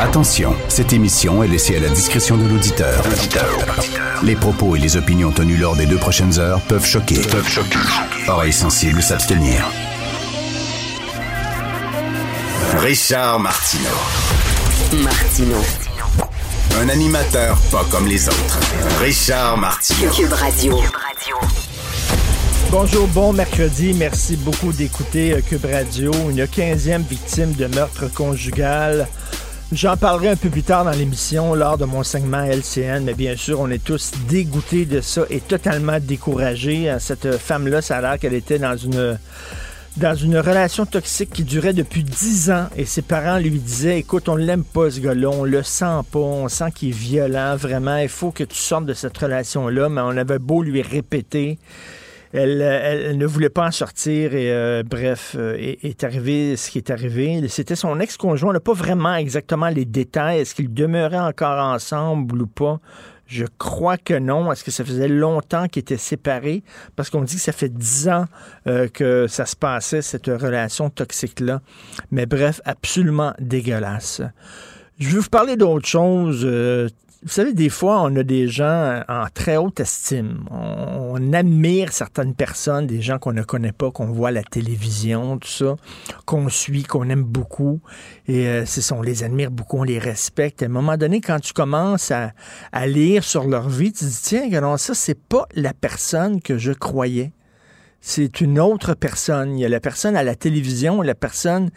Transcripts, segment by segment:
Attention, cette émission est laissée à la discrétion de l'auditeur. Les propos et les opinions tenues lors des deux prochaines heures peuvent choquer. Peuvent choquer. Oreilles sensibles s'abstenir. Richard Martineau. Martino. Un animateur pas comme les autres. Richard Martineau. Cube Radio. Bonjour, bon mercredi. Merci beaucoup d'écouter euh, Cube Radio. Une 15e victime de meurtre conjugal. J'en parlerai un peu plus tard dans l'émission lors de mon segment LCN, mais bien sûr, on est tous dégoûtés de ça et totalement découragés. Cette femme-là, ça a l'air qu'elle était dans une dans une relation toxique qui durait depuis dix ans et ses parents lui disaient écoute on l'aime pas ce gars-là on le sent pas on sent qu'il est violent vraiment il faut que tu sortes de cette relation là mais on avait beau lui répéter elle, elle, ne voulait pas en sortir et euh, bref, euh, est, arrivé ce qui est arrivé. C'était son ex-conjoint. On n'a pas vraiment exactement les détails. Est-ce qu'ils demeuraient encore ensemble ou pas? Je crois que non. Est-ce que ça faisait longtemps qu'ils étaient séparés? Parce qu'on dit que ça fait dix ans euh, que ça se passait, cette relation toxique-là. Mais bref, absolument dégueulasse. Je vais vous parler d'autre chose. Euh, vous savez, des fois, on a des gens en très haute estime. On, on admire certaines personnes, des gens qu'on ne connaît pas, qu'on voit à la télévision, tout ça, qu'on suit, qu'on aime beaucoup. Et euh, c'est ça, on les admire beaucoup, on les respecte. À un moment donné, quand tu commences à, à lire sur leur vie, tu te dis, tiens, non, ça, c'est pas la personne que je croyais c'est une autre personne. Il y a la personne à la télévision, la personne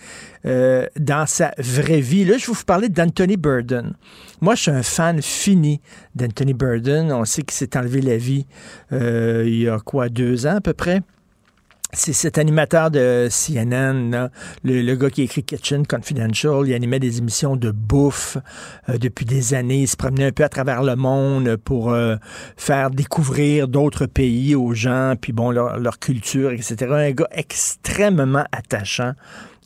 euh, dans sa vraie vie. Là, je vais vous parler d'Anthony Burden. Moi, je suis un fan fini d'Anthony Burden. On sait qu'il s'est enlevé la vie euh, il y a quoi, deux ans à peu près? C'est cet animateur de CNN, là, le, le, gars qui écrit Kitchen Confidential. Il animait des émissions de bouffe euh, depuis des années. Il se promenait un peu à travers le monde pour euh, faire découvrir d'autres pays aux gens, puis bon, leur, leur, culture, etc. Un gars extrêmement attachant.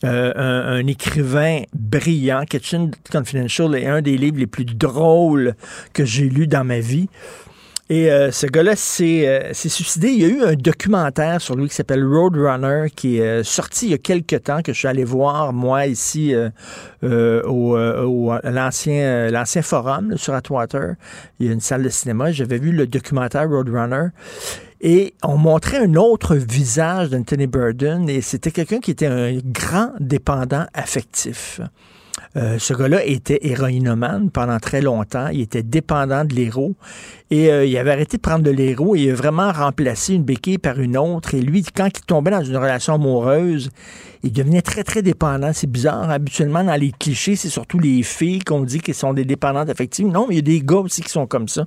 Euh, un, un, écrivain brillant. Kitchen Confidential est un des livres les plus drôles que j'ai lus dans ma vie. Et euh, ce gars-là s'est euh, suicidé. Il y a eu un documentaire sur lui qui s'appelle Roadrunner qui est euh, sorti il y a quelques temps, que je suis allé voir, moi, ici, euh, au, au l'ancien l'ancien forum là, sur Atwater. Il y a une salle de cinéma. J'avais vu le documentaire Roadrunner. Et on montrait un autre visage d'Anthony Burden, et c'était quelqu'un qui était un grand dépendant affectif. Euh, ce gars-là était héroïnomane pendant très longtemps. Il était dépendant de l'héros. Et euh, il avait arrêté de prendre de l'héros et il a vraiment remplacé une béquille par une autre. Et lui, quand il tombait dans une relation amoureuse, il devenait très, très dépendant. C'est bizarre. Habituellement, dans les clichés, c'est surtout les filles qu'on dit qu'elles sont des dépendantes affectives. Non, il y a des gars aussi qui sont comme ça.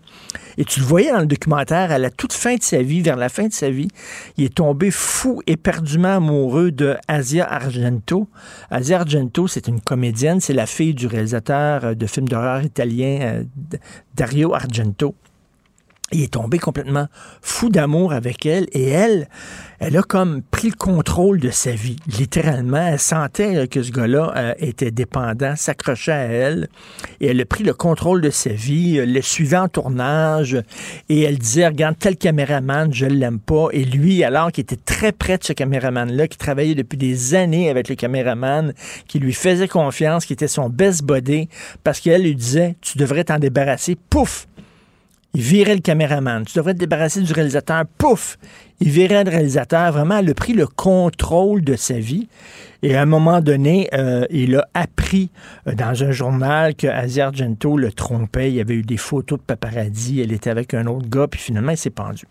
Et tu le voyais dans le documentaire, à la toute fin de sa vie, vers la fin de sa vie, il est tombé fou, éperdument amoureux de Asia Argento. Asia Argento, c'est une comédienne, c'est la fille du réalisateur de films d'horreur italien euh, Dario Argento. Il est tombé complètement fou d'amour avec elle et elle, elle a comme pris le contrôle de sa vie. Littéralement, elle sentait que ce gars-là euh, était dépendant, s'accrochait à elle et elle a pris le contrôle de sa vie, euh, le suivait en tournage et elle disait, regarde, tel caméraman, je l'aime pas. Et lui, alors qu'il était très près de ce caméraman-là, qui travaillait depuis des années avec le caméraman, qui lui faisait confiance, qui était son best buddy, parce qu'elle lui disait, tu devrais t'en débarrasser, pouf! Il virait le caméraman. Tu devrais te débarrasser du réalisateur. Pouf! Il virait le réalisateur. Vraiment, elle a pris le contrôle de sa vie. Et à un moment donné, euh, il a appris euh, dans un journal que Asia Argento le trompait. Il y avait eu des photos de paparazzi. Elle était avec un autre gars, puis finalement, il s'est pendu.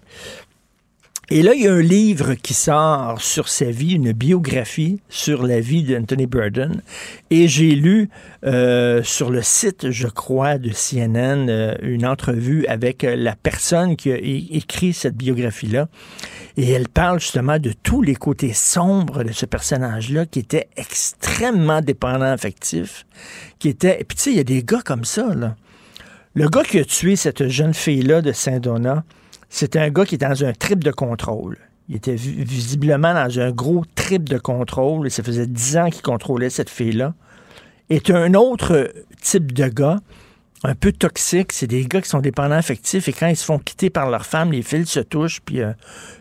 Et là, il y a un livre qui sort sur sa vie, une biographie sur la vie d'Anthony Burden. Et j'ai lu euh, sur le site, je crois, de CNN, euh, une entrevue avec euh, la personne qui a écrit cette biographie-là. Et elle parle justement de tous les côtés sombres de ce personnage-là qui était extrêmement dépendant affectif, qui était... Et puis tu sais, il y a des gars comme ça, là. Le gars qui a tué cette jeune fille-là de Saint-Donat, c'était un gars qui était dans un trip de contrôle. Il était visiblement dans un gros trip de contrôle et ça faisait dix ans qu'il contrôlait cette fille-là. Et un autre type de gars, un peu toxique, c'est des gars qui sont dépendants affectifs et quand ils se font quitter par leur femme, les fils se touchent, puis euh,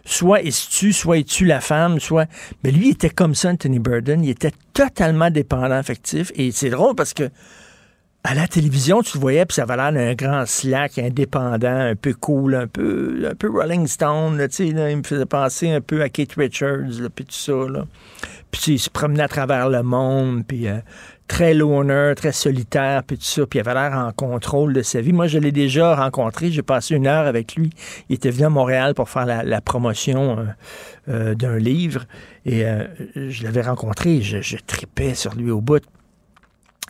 soit ils se tuent, soit ils tuent la femme, soit... Mais lui, il était comme ça, Anthony Burden, il était totalement dépendant affectif et c'est drôle parce que à la télévision, tu le voyais, puis ça avait l'air d'un grand slack indépendant, un peu cool, un peu, un peu Rolling Stone, tu sais, il me faisait penser un peu à Kate Richards, puis tout ça, là. Puis il se promenait à travers le monde, puis euh, très loner, très solitaire, puis tout ça, puis il avait l'air en contrôle de sa vie. Moi, je l'ai déjà rencontré, j'ai passé une heure avec lui. Il était venu à Montréal pour faire la, promotion euh, euh, d'un livre, et je l'avais rencontré, je, je tripais sur lui au bout.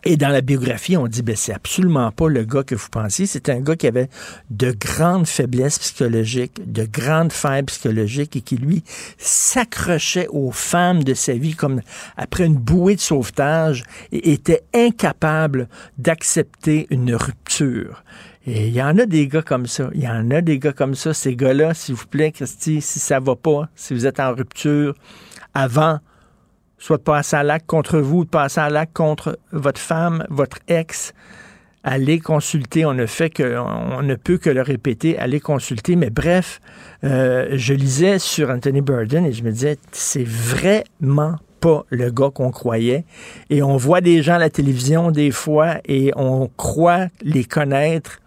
Et dans la biographie, on dit, ben, c'est absolument pas le gars que vous pensiez. C'est un gars qui avait de grandes faiblesses psychologiques, de grandes failles psychologiques et qui, lui, s'accrochait aux femmes de sa vie comme après une bouée de sauvetage et était incapable d'accepter une rupture. Et il y en a des gars comme ça. Il y en a des gars comme ça. Ces gars-là, s'il vous plaît, Christy, si ça va pas, si vous êtes en rupture, avant soit de passer à l'acte contre vous, de passer à l'acte contre votre femme, votre ex. Allez consulter. On ne fait que, on ne peut que le répéter. Allez consulter. Mais bref, euh, je lisais sur Anthony Burden et je me disais, c'est vraiment pas le gars qu'on croyait. Et on voit des gens à la télévision des fois et on croit les connaître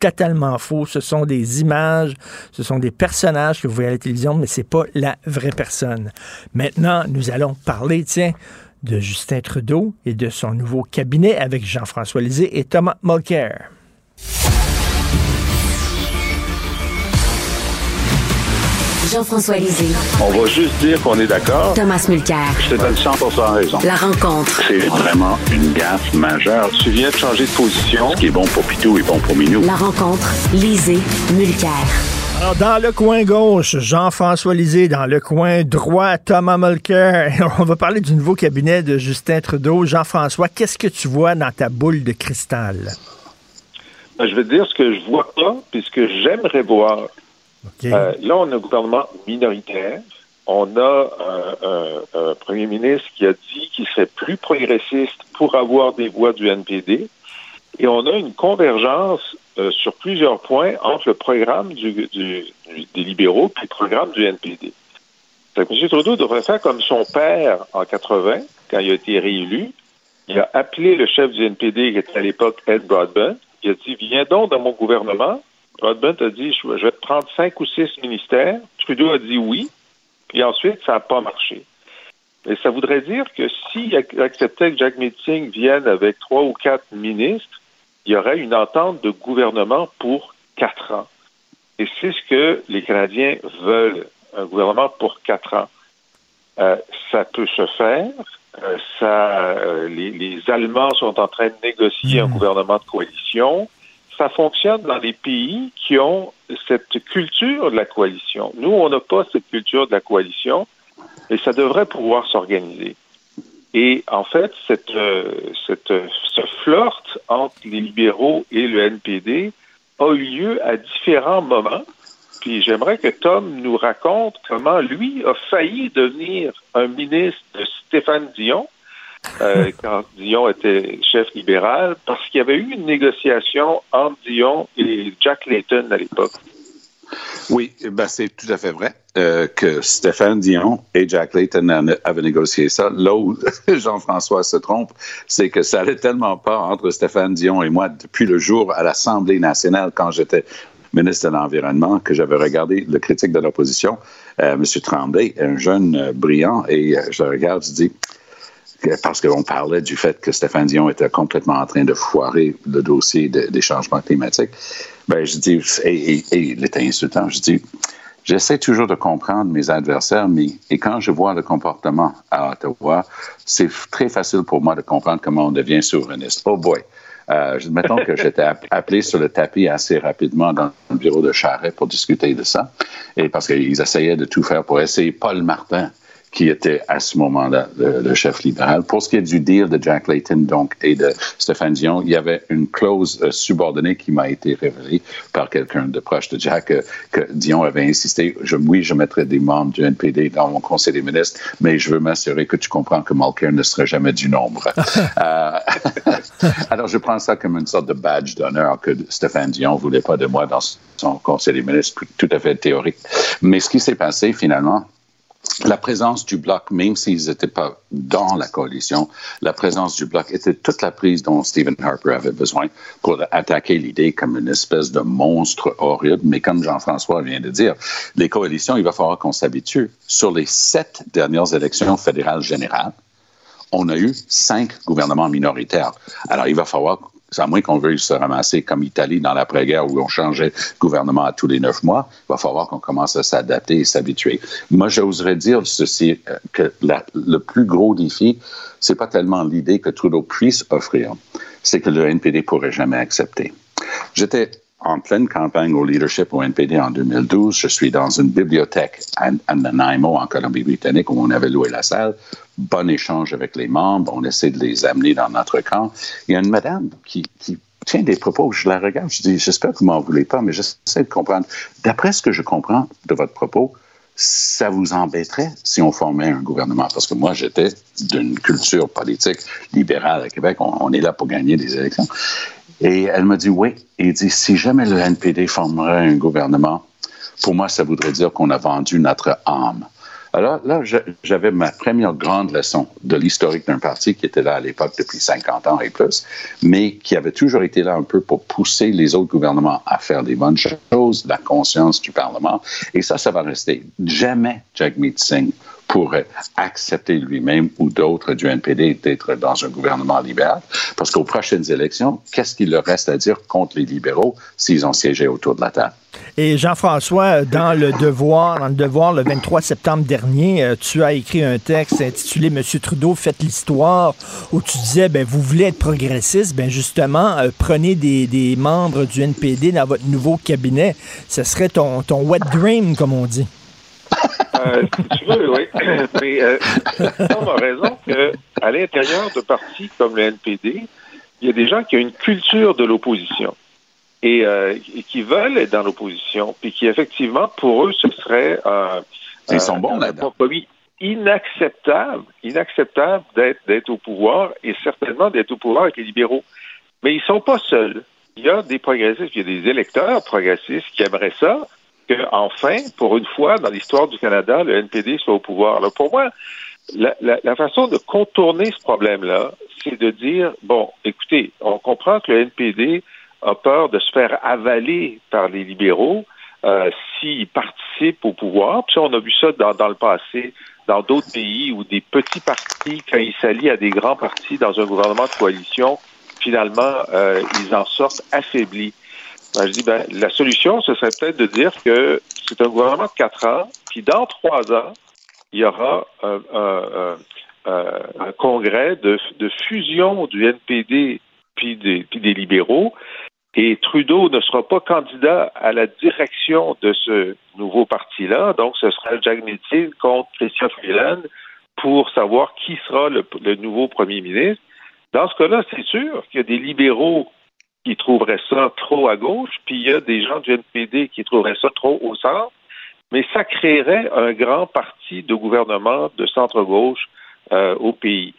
totalement faux. Ce sont des images, ce sont des personnages que vous voyez à la télévision, mais c'est pas la vraie personne. Maintenant, nous allons parler, tiens, de Justin Trudeau et de son nouveau cabinet avec Jean-François Lisée et Thomas Mulcair. Jean-François Lisée. On va juste dire qu'on est d'accord. Thomas Mulcair. Je te donne 100 raison. La rencontre. C'est vraiment une gaffe majeure. Tu viens de changer de position. Ce qui est bon pour Pitou est bon pour Minou. La rencontre. Lisée. Mulcair. Alors, dans le coin gauche, Jean-François Lisée. Dans le coin droit, Thomas Mulcair. On va parler du nouveau cabinet de Justin Trudeau. Jean-François, qu'est-ce que tu vois dans ta boule de cristal? Ben, je vais te dire ce que je vois pas, puis ce que j'aimerais voir. Euh, là, on a un gouvernement minoritaire. On a un, premier ministre qui a dit qu'il serait plus progressiste pour avoir des voix du NPD. Et on a une convergence euh, sur plusieurs points entre le programme des libéraux et le programme du NPD. M. Trudeau devrait faire comme son père en 80, quand il a été réélu. Il a appelé le chef du NPD, qui était à l'époque Ed Broadbent. Il a dit Viens donc dans mon gouvernement, Broadbent a dit je vais prendre cinq ou six ministères. Trudeau a dit oui. Puis ensuite, ça n'a pas marché. Et ça voudrait dire que s'il acceptait que Jack Meeting vienne avec trois ou quatre ministres, il y aurait une entente de gouvernement pour quatre ans. Et c'est ce que les Canadiens veulent, un gouvernement pour quatre ans. Euh, ça peut se faire. Euh, ça, euh, les, les, Allemands sont en train de négocier un mmh. gouvernement de coalition ça fonctionne dans les pays qui ont cette culture de la coalition. Nous, on n'a pas cette culture de la coalition et ça devrait pouvoir s'organiser. Et en fait, cette, euh, cette, ce flirt entre les libéraux et le NPD a eu lieu à différents moments. Puis j'aimerais que Tom nous raconte comment lui a failli devenir un ministre de Stéphane Dion euh, quand Dion était chef libéral, parce qu'il y avait eu une négociation entre Dion et Jack Layton à l'époque. Oui, ben c'est tout à fait vrai euh, que Stéphane Dion et Jack Layton avaient négocié ça. Là où Jean-François se trompe, c'est que ça allait tellement pas entre Stéphane Dion et moi depuis le jour à l'Assemblée nationale quand j'étais ministre de l'Environnement que j'avais regardé le critique de l'opposition, euh, M. Tremblay, un jeune euh, brillant, et je le regarde, je dis parce qu'on parlait du fait que Stéphane Dion était complètement en train de foirer le dossier des changements climatiques, ben, je dis, et, il était insultant, je dis, j'essaie toujours de comprendre mes adversaires, mais et quand je vois le comportement à Ottawa, c'est très facile pour moi de comprendre comment on devient souverainiste. Oh boy! Euh, mettons que j'étais appelé sur le tapis assez rapidement dans le bureau de Charret pour discuter de ça, et parce qu'ils essayaient de tout faire pour essayer Paul Martin qui était à ce moment-là le, chef libéral. Pour ce qui est du deal de Jack Layton donc, et de Stéphane Dion, il y avait une clause euh, subordonnée qui m'a été révélée par quelqu'un de proche de Jack euh, que Dion avait insisté. Je, oui, je mettrai des membres du NPD dans mon conseil des ministres, mais je veux m'assurer que tu comprends que Mulcair ne serait jamais du nombre. Euh, alors, je prends ça comme une sorte de badge d'honneur que Stéphane Dion voulait pas de moi dans son conseil des ministres, tout à fait théorique. Mais ce qui s'est passé finalement, la présence du bloc, même s'ils n'étaient pas dans la coalition, la présence du bloc était toute la prise dont Stephen Harper avait besoin pour attaquer l'idée comme une espèce de monstre horrible. Mais comme Jean-François vient de dire, les coalitions, il va falloir qu'on s'habitue. Sur les sept dernières élections fédérales générales, on a eu cinq gouvernements minoritaires. Alors, il va falloir à moins qu'on veuille se ramasser comme Italie dans l'après-guerre où on changeait gouvernement à tous les neuf mois, il va falloir qu'on commence à s'adapter et s'habituer. Moi, j'oserais dire ceci, euh, que le plus gros défi, c'est pas tellement l'idée que Trudeau puisse offrir, c'est que le NPD pourrait jamais accepter. J'étais en pleine campagne au leadership au NPD en 2012. Je suis dans une bibliothèque à, Nanaimo, en Colombie-Britannique, où on avait loué la salle. Bon échange avec les membres. On essaie de les amener dans notre camp. Il y a une madame qui, tient des propos. Je la regarde. Je dis, j'espère que vous m'en voulez pas, mais j'essaie de comprendre. D'après ce que je comprends de votre propos, ça vous embêterait si on formait un gouvernement? Parce que moi, j'étais d'une culture politique libérale à Québec. on, est là pour gagner des élections. Et elle m'a dit oui. Et dit si jamais le NPD formerait un gouvernement, pour moi, ça voudrait dire qu'on a vendu notre âme. Alors là, j'avais ma première grande leçon de l'historique d'un parti qui était là à l'époque depuis 50 ans et plus, mais qui avait toujours été là un peu pour pousser les autres gouvernements à faire des bonnes choses, la conscience du Parlement. Et ça, ça va rester. Jamais Jagmeet Singh pourrait accepter lui-même ou d'autres du NPD d'être dans un gouvernement libéral. Parce qu'aux prochaines élections, qu'est-ce qu'il leur reste à dire contre les libéraux s'ils ont siégé autour de la table? Et Jean-François, dans le Devoir, dans le Devoir, le 23 septembre dernier, euh, tu as écrit un texte intitulé Monsieur Trudeau, faites l'histoire, où tu disais, ben, vous voulez être progressiste, ben, justement, euh, prenez des, des, membres du NPD dans votre nouveau cabinet. Ce serait ton, ton wet dream, comme on dit. Euh, si tu veux, oui. Mais euh, on a raison qu'à l'intérieur de partis comme le NPD, il y a des gens qui ont une culture de l'opposition et, euh, qui veulent être dans l'opposition, puis qui effectivement, pour eux, ce serait un, Ils sont bons, un compromis inacceptable, inacceptable d'être d'être au pouvoir et certainement d'être au pouvoir avec les libéraux. Mais ils sont pas seuls. Il y a des progressistes, il y a des électeurs progressistes qui aimeraient ça, que enfin, pour une fois dans l'histoire du Canada, le NPD soit au pouvoir. Alors pour moi, la, la, la façon de contourner ce problème-là, c'est de dire bon, écoutez, on comprend que le NPD a peur de se faire avaler par les libéraux euh, s'ils participent au pouvoir. Puis on a vu ça dans, dans le passé dans d'autres pays où des petits partis, quand ils s'allient à des grands partis dans un gouvernement de coalition, finalement, euh, ils en sortent affaiblis. Ben, je dis, ben, la solution, ce serait peut-être de dire que c'est un gouvernement de quatre ans, puis dans trois ans, il y aura un, congrès de, fusion du NPD puis des, puis des libéraux, et Trudeau ne sera pas candidat à la direction de ce nouveau parti-là, donc ce sera Jack Meeting contre Christian Freeland pour savoir qui sera le nouveau premier ministre. Dans ce cas-là, c'est sûr qu'il y a des libéraux qui trouveraient ça trop à gauche, puis il y a des gens du NPD qui trouveraient ça trop au centre, mais ça créerait un grand parti de gouvernement de centre-gauche euh, au pays.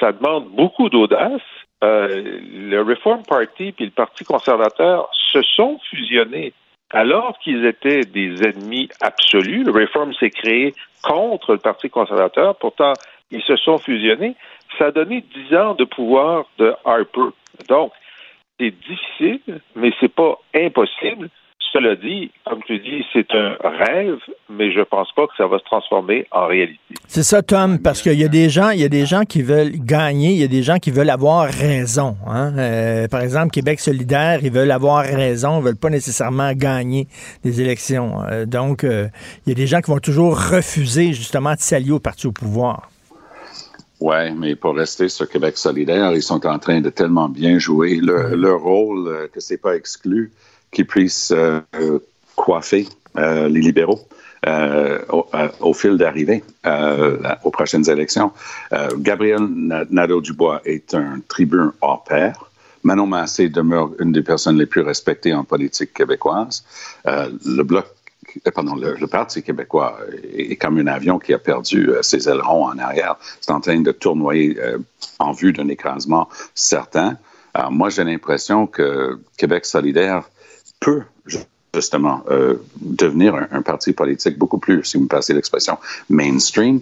Ça demande beaucoup d'audace. Euh, le Reform Party puis le Parti conservateur se sont fusionnés alors qu'ils étaient des ennemis absolus. Le Reform s'est créé contre le Parti conservateur, pourtant ils se sont fusionnés. Ça a donné dix ans de pouvoir de Harper. Donc, c'est difficile, mais c'est pas impossible. Cela dit, comme tu dis, c'est un rêve, mais je pense pas que ça va se transformer en réalité. C'est ça, Tom, parce qu'il y a des gens, il y a des gens qui veulent gagner, il y a des gens qui veulent avoir raison. Hein. Euh, par exemple, Québec solidaire, ils veulent avoir raison, ils veulent pas nécessairement gagner des élections. Euh, donc, euh, il y a des gens qui vont toujours refuser justement de s'allier au parti au pouvoir. Oui, mais pour rester sur Québec solidaire, ils sont en train de tellement bien jouer leur, leur rôle euh, que c'est pas exclu qu'ils puissent euh, coiffer euh, les libéraux. Au, au, fil d'arrivée aux prochaines élections. Gabriel Nadeau-Dubois est un tribun hors pair. Manon Massé demeure une des personnes les plus respectées en politique québécoise. le Bloc euh, pardon, le, Parti québécois est, comme un avion qui a perdu euh, ses ailerons en arrière. C'est en train de tournoyer euh, en vue d'un écrasement certain. Alors, moi, j'ai l'impression que Québec solidaire peut, justement euh, devenir un, parti politique beaucoup plus, si vous me passez l'expression, mainstream.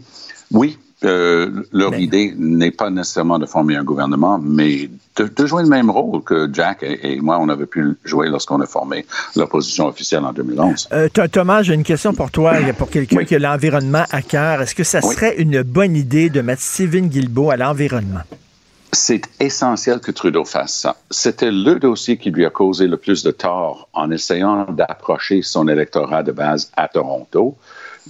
Oui, euh, leur idée n'est pas nécessairement de former un gouvernement, mais de, jouer le même rôle que Jack et, moi, on avait pu jouer lorsqu'on a formé l'opposition officielle en 2011. Euh, Thomas, j'ai une question pour toi, pour quelqu'un qui a l'environnement à cœur. Est-ce que ça serait une bonne idée de mettre Steven Guilbeault à l'environnement? c'est essentiel que Trudeau fasse ça. C'était le dossier qui lui a causé le plus de tort en essayant d'approcher son électorat de base à Toronto.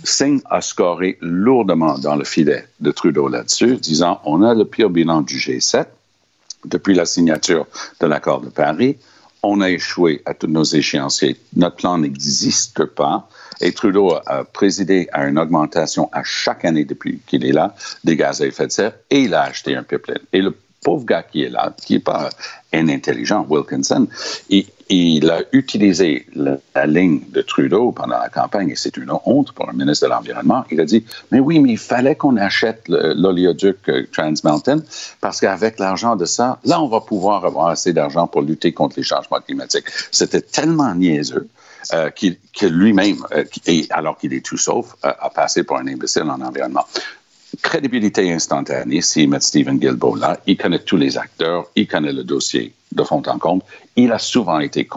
Singh a scoré lourdement dans le filet de Trudeau là-dessus, disant on a le pire bilan du G7 depuis la signature de l'accord de Paris. On a échoué à tous nos échéanciers. Notre plan n'existe pas. Et Trudeau a présidé à une augmentation à chaque année depuis qu'il est là des gaz à effet de serre et il a acheté un pipeline. Et le pauvre gars qui est là, qui n'est pas un intelligent, Wilkinson, il, il a utilisé la, ligne de Trudeau pendant la campagne, et c'est une honte pour un ministre de l'Environnement. Il a dit, mais oui, mais il fallait qu'on achète l'oléoduc euh, Trans Mountain, parce qu'avec l'argent de ça, là, on va pouvoir avoir assez d'argent pour lutter contre les changements climatiques. C'était tellement niaiseux. Euh, que lui-même, euh, alors qu'il est tout sauf, a passé pour un imbécile en environnement crédibilité instantanée s'il met Stephen Guilbeault là. Il connaît tous les acteurs, il connaît le dossier de fond en comble. Il a souvent été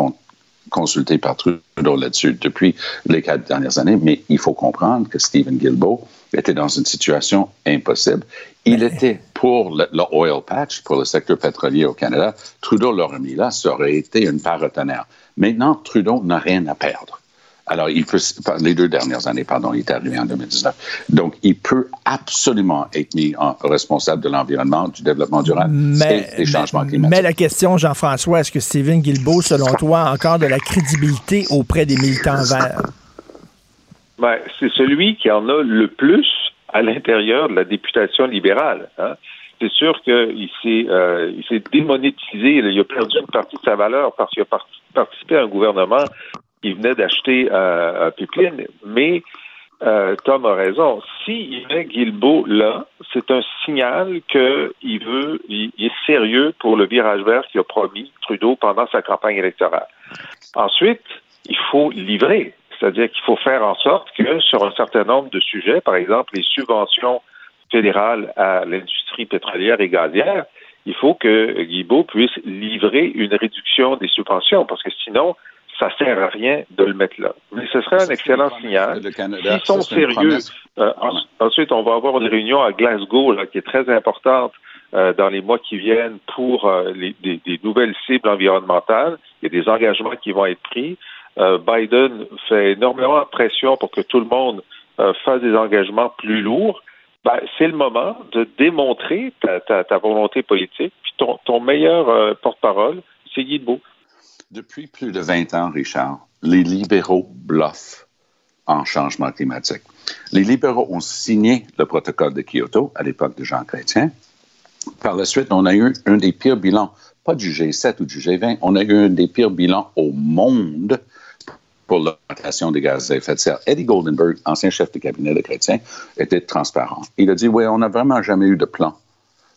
consulté par Trudeau là-dessus depuis les quatre dernières années, mais il faut comprendre que Stephen Guilbeault était dans une situation impossible. Il était pour le, oil patch, pour le secteur pétrolier au Canada. Trudeau l'aurait mis là, ça aurait été une paratonnerre. Maintenant, Trudeau n'a rien à perdre. Alors, il peut, les deux dernières années, pardon, il est arrivé en 2019. Donc, il peut absolument être mis en responsable de l'environnement, du développement durable et des changements climatiques. Mais la question, Jean-François, est-ce que Stephen Guilbeault, selon toi, a encore de la crédibilité auprès des militants verts? Ben, c'est celui qui en a le plus à l'intérieur de la députation libérale. Hein. C'est sûr qu'il s'est, euh, il s'est démonétisé, il a perdu une partie de sa valeur parce qu'il a participé à un gouvernement qui venait d'acheter euh, pipeline. Mais euh, Tom a raison. S'il met Guilbeault là, c'est un signal qu'il veut, il, est sérieux pour le virage vert qu'il a promis Trudeau pendant sa campagne électorale. Ensuite, il faut livrer. C'est-à-dire qu'il faut faire en sorte que sur un certain nombre de sujets, par exemple les subventions fédérales à l'industrie pétrolière et gazière, il faut que Guilbeault puisse livrer une réduction des subventions, parce que sinon, ça sert à rien de le mettre là. Mais ce serait un excellent signal. S'ils sont sérieux, euh, ensuite, on va avoir une réunion à Glasgow là, qui est très importante euh, dans les mois qui viennent pour euh, les, des, nouvelles cibles environnementales. Il y a des engagements qui vont être pris. Biden fait énormément de pression pour que tout le monde fasse des engagements plus lourds. Ben, c'est le moment de démontrer ta, ta, volonté politique. Puis ton, ton meilleur porte-parole, c'est Guy Beau. Depuis plus de 20 ans, Richard, les libéraux bluffent en changement climatique. Les libéraux ont signé le protocole de Kyoto à l'époque de Jean Chrétien. Par la suite, on a eu un des pires bilans, pas du G7 ou du G20, on a eu un des pires bilans au monde pour l'augmentation des gaz à effet de serre. Eddie Goldenberg, ancien chef de cabinet de Chrétien, était transparent. Il a dit, oui, on n'a vraiment jamais eu de plan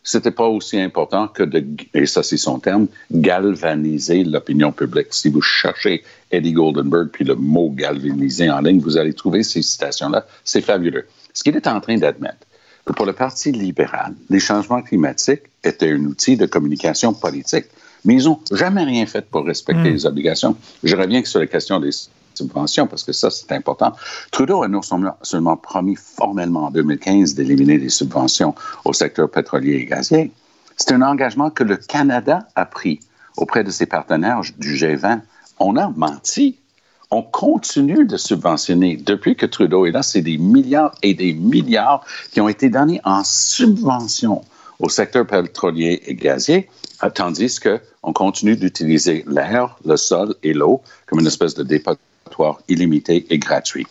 c'était pas aussi important que de, et ça c'est son terme, galvaniser l'opinion publique. Si vous cherchez Eddie Goldenberg puis le mot galvaniser en ligne, vous allez trouver ces citations-là. C'est fabuleux. Ce qu'il est en train d'admettre, pour le Parti libéral, les changements climatiques étaient un outil de communication politique, mais ils n'ont jamais rien fait pour respecter hmm. les obligations. Je reviens sur la question des subventions, parce que ça, c'est important. Trudeau a non seulement promis formellement en 2015 d'éliminer les subventions au secteur pétrolier et gazier, c'est un engagement que le Canada a pris auprès de ses partenaires du G20. On a menti. On continue de subventionner. Depuis que Trudeau est là, c'est des milliards et des milliards qui ont été donnés en subvention au secteur pétrolier et gazier, tandis qu'on continue d'utiliser l'air, le sol et l'eau comme une espèce de dépôt illimité et gratuit.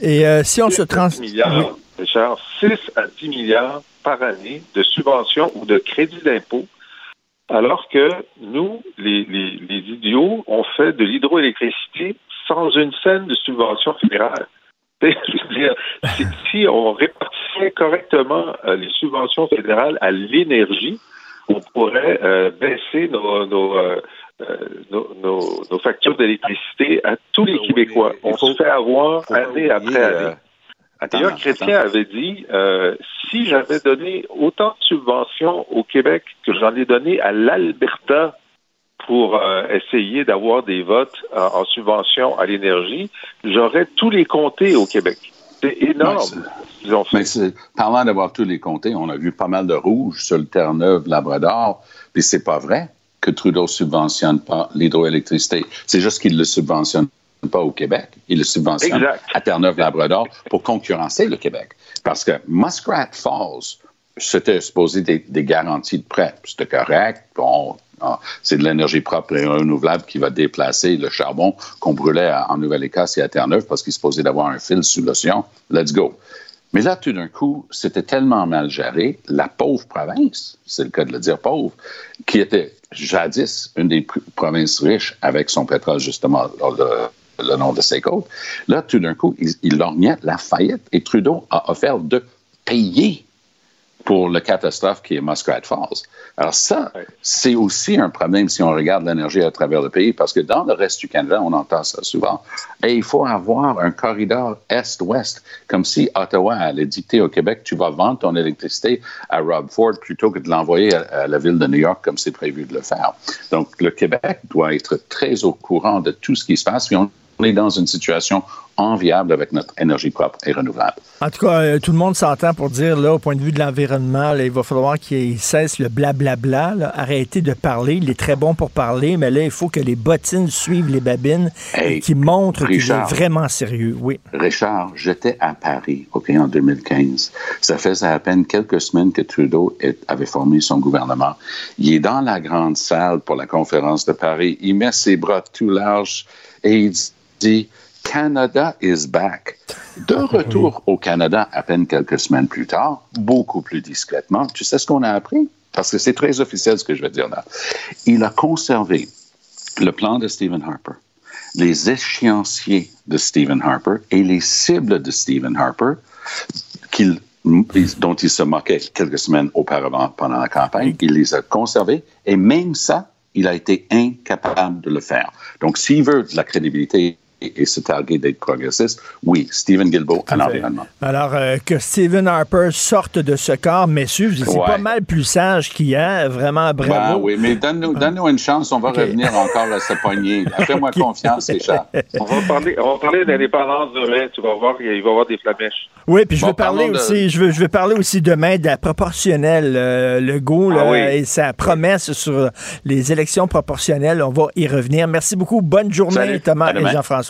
Et euh, si on se trans... milliards, Richard, 6 à 10 milliards par année de subventions ou de crédits d'impôt, alors que nous, les, idiots, on fait de l'hydroélectricité sans une scène de subvention fédérale. dire, si, on répartissait correctement euh, les subventions fédérales à l'énergie, on pourrait euh, baisser nos, nos, factures d'électricité à tous les Québécois. On se fait avoir année après année. D'ailleurs, Chrétien avait dit si j'avais donné autant de subventions au Québec que j'en ai donné à l'Alberta pour euh, essayer d'avoir des votes en subvention à l'énergie, j'aurais tous les comtés au Québec. C'est énorme. mais parlant d'avoir tous les comtés, on a vu pas mal de rouge sur le Terre-Neuve, Labrador, puis c'est pas vrai que Trudeau subventionne pas l'hydroélectricité. C'est juste qu'il le subventionne pas au Québec. Il le subventionne à Terre-Neuve-Labrador pour concurrencer le Québec. Parce que Muskrat Falls, c'était supposé des, des garanties de prêt. C'était correct. Bon, ah, c'est de l'énergie propre et renouvelable qui va déplacer le charbon qu'on brûlait en Nouvelle-Écosse et à Terre-Neuve parce qu'il se posait d'avoir un fil sous l'océan. Let's go. Mais là, tout d'un coup, c'était tellement mal géré, la pauvre province, c'est le cas de le dire pauvre, qui était jadis une des provinces riches avec son pétrole, justement, le, nom de ses côtes. Là, tout d'un coup, il, il lorgnait la faillite et Trudeau a offert de payer pour le catastrophe qui est Muskrat Falls. Alors ça, c'est aussi un problème si on regarde l'énergie à travers le pays, parce que dans le reste du Canada, on entend ça souvent. Et il faut avoir un corridor est-ouest, comme si Ottawa allait dicter au Québec, tu vas vendre ton électricité à Rob Ford plutôt que de l'envoyer à, la ville de New York comme c'est prévu de le faire. Donc le Québec doit être très au courant de tout ce qui se passe. on est dans une situation enviable avec notre énergie propre et renouvelable. En tout cas, euh, tout le monde s'entend pour dire, là, au point de vue de l'environnement, il va falloir qu'il cesse le blablabla, bla, arrêter de parler. Il est très bon pour parler, mais là, il faut que les bottines suivent les babines et qui montrent qu'il est vraiment sérieux. Oui. Richard, j'étais à Paris, OK, en 2015. Ça faisait à peine quelques semaines que Trudeau avait formé son gouvernement. Il est dans la grande salle pour la conférence de Paris. Il met ses bras tout larges et il dit dit Canada is back. De ah, retour au Canada à peine quelques semaines plus tard, beaucoup plus discrètement, tu sais ce qu'on a appris? Parce que c'est très officiel ce que je vais dire là. Il a conservé le plan de Stephen Harper, les échéanciers de Stephen Harper et les cibles de Stephen Harper dont il se moquait quelques semaines auparavant pendant la campagne. Il les a conservés et même ça, il a été incapable de le faire. Donc, s'il veut de la crédibilité et, se targuer d'être progressiste, oui, Stephen Guilbeault à l'environnement. Alors, euh, que Stephen Harper sorte de ce corps, messieurs, c'est pas mal plus sage qu'hier, vraiment, bravo. Ben oui, mais donne-nous donne une chance, on va revenir encore à se poigner. Fais-moi confiance, Richard. On va parler, on va parler d'indépendance demain, tu vas voir, il va y avoir des flamèches. Oui, puis je veux parler aussi, je veux, je veux parler aussi demain de la proportionnelle, euh, le go, ah et sa promesse sur les élections proportionnelles. On va y revenir. Merci beaucoup. Bonne journée, Thomas et Jean-François.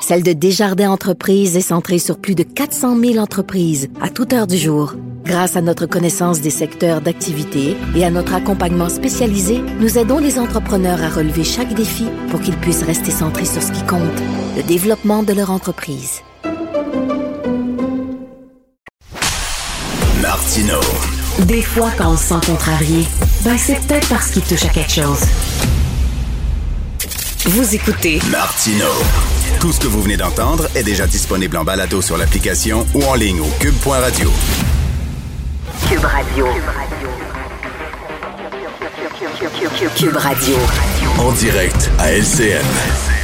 celle de Desjardins Entreprises est centrée sur plus de 400 000 entreprises à toute heure du jour. Grâce à notre connaissance des secteurs d'activité et à notre accompagnement spécialisé, nous aidons les entrepreneurs à relever chaque défi pour qu'ils puissent rester centrés sur ce qui compte, le développement de leur entreprise. Martino. Des fois, quand on se sent contrarié, ben c'est peut-être parce qu'il touche à quelque chose. Vous écoutez Martino. Tout ce que vous venez d'entendre est déjà disponible en balado sur l'application ou en ligne au cube.radio. Cube Radio. Cube Radio. En direct à LCN.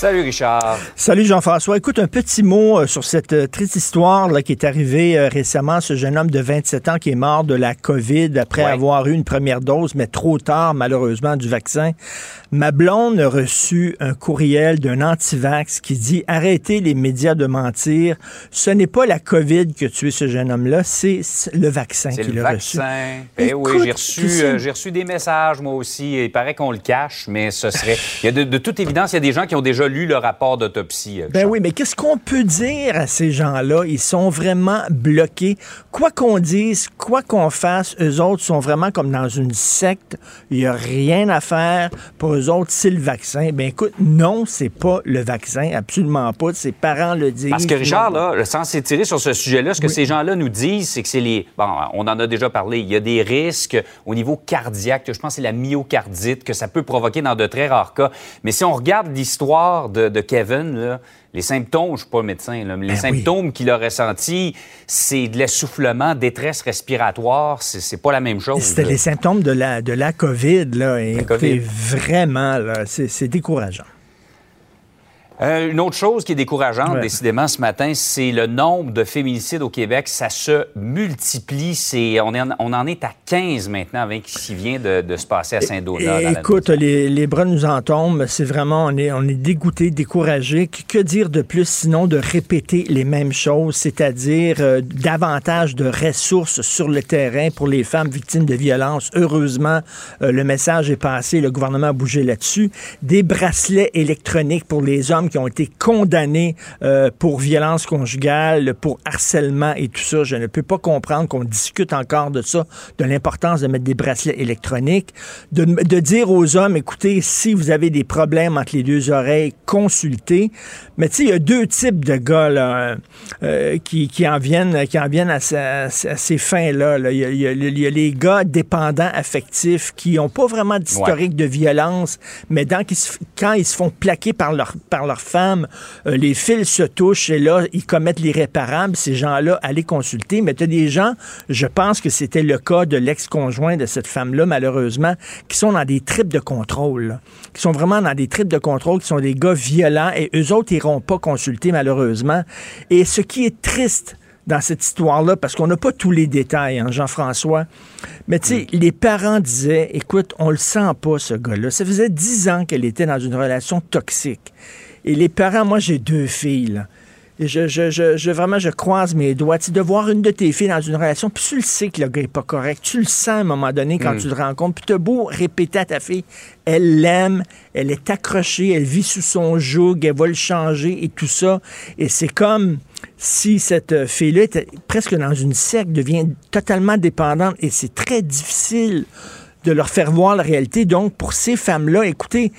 Salut Richard. Salut Jean-François. Écoute, un petit mot euh, sur cette euh, triste histoire là, qui est arrivée euh, récemment, ce jeune homme de 27 ans qui est mort de la COVID après avoir eu une première dose, mais trop tard malheureusement du vaccin. Ma blonde a reçu un courriel d'un anti-vax qui dit arrêtez les médias de mentir. Ce n'est pas la COVID qui a tué ce jeune homme-là, c'est le vaccin qui l'a reçu. Eh oui, j'ai reçu, j'ai reçu des messages moi aussi. Il paraît qu'on le cache, mais ce serait. Il y a de, de toute évidence, il y a des gens qui ont déjà lu le rapport d'autopsie. Euh, ben oui, mais qu'est-ce qu'on peut dire à ces gens-là? Ils sont vraiment bloqués. Quoi qu'on dise, quoi qu'on fasse, eux autres sont vraiment comme dans une secte. Il n'y a rien à faire. Pour eux autres, c'est le vaccin. Ben écoute, non, c'est pas le vaccin. Absolument pas. Ses parents le disent. Parce que Richard, là, sans s'étirer sur ce sujet-là, ce que ces gens-là nous disent, c'est que c'est les... Bon, on en a déjà parlé. Il y a des risques au niveau cardiaque. Je pense que c'est la myocardite que ça peut provoquer dans de très rares cas. Mais si on regarde l'histoire de, Kevin, les symptômes, je ne suis pas médecin, mais les ben symptômes qu'il a ressentis, c'est de l'essoufflement, détresse respiratoire, c'est pas la même chose. C'était les symptômes de la, de la COVID, là. Écoutez, vraiment, c'est décourageant. Euh, une autre chose qui est décourageante, décidément, ce matin, c'est le nombre de féminicides au Québec. Ça se multiplie. On en est à 15 maintenant avec ce qui vient de, se passer à Saint-Donat. Écoute, les, les, bras nous en tombent. C'est vraiment, on est, on est dégoûté, découragé. Que, dire de plus sinon de répéter les mêmes choses, c'est-à-dire euh, davantage de ressources sur le terrain pour les femmes victimes de violences? Heureusement, euh, le message est passé. Le gouvernement a bougé là-dessus. Des bracelets électroniques pour les hommes qui ont été condamnés euh, pour violence conjugale, pour harcèlement et tout ça. Je ne peux pas comprendre qu'on discute encore de ça, de l'importance de mettre des bracelets électroniques, de, de, dire aux hommes, écoutez, si vous avez des problèmes entre les deux oreilles, consultez. Mais tu sais, il y a deux types de gars là, euh, qui, qui, en viennent, qui en viennent à, ces fins-là. Il, y a, il, y a, les gars dépendants affectifs qui n'ont pas vraiment d'historique de violence, mais dans, quand ils se font plaquer par leur, par leur euh, les fils se touchent et là, ils commettent l'irréparable. Ces gens-là, allez consulter. Mais tu as des gens, je pense que c'était le cas de l'ex-conjoint de cette femme-là, malheureusement, qui sont dans des tripes de contrôle, qui sont vraiment dans des tripes de contrôle, qui sont des gars violents et eux autres iront pas consulter, malheureusement. Et ce qui est triste, dans cette histoire-là, parce qu'on n'a pas tous les détails, hein, Jean-François. Mais tu sais, mm. les parents disaient, écoute, on le sent pas, ce gars-là. Ça faisait dix ans qu'elle était dans une relation toxique. Et les parents, moi, j'ai deux filles, Et je, je, je, vraiment, je croise mes doigts. Tu de voir une de tes filles dans une relation, puis tu le sais que le gars n'est pas correct. Tu le sens à un moment donné quand hmm. tu le rencontres. Puis tu as beau répéter à ta fille, elle l'aime, elle est accrochée, elle vit sous son joug, elle va le changer et tout ça. Et c'est comme si cette fille-là était presque dans une secte, devient totalement dépendante. Et c'est très difficile de leur faire voir la réalité. Donc, pour ces femmes-là, écoutez,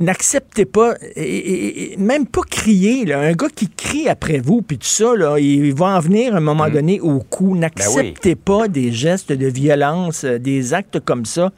n'acceptez pas, et, même pas crier. Là. Un gars qui crie après vous, puis tout ça, là, il va en venir à un moment mm. donné au coup. Ben n'acceptez pas des gestes de violence, euh, des actes comme ça.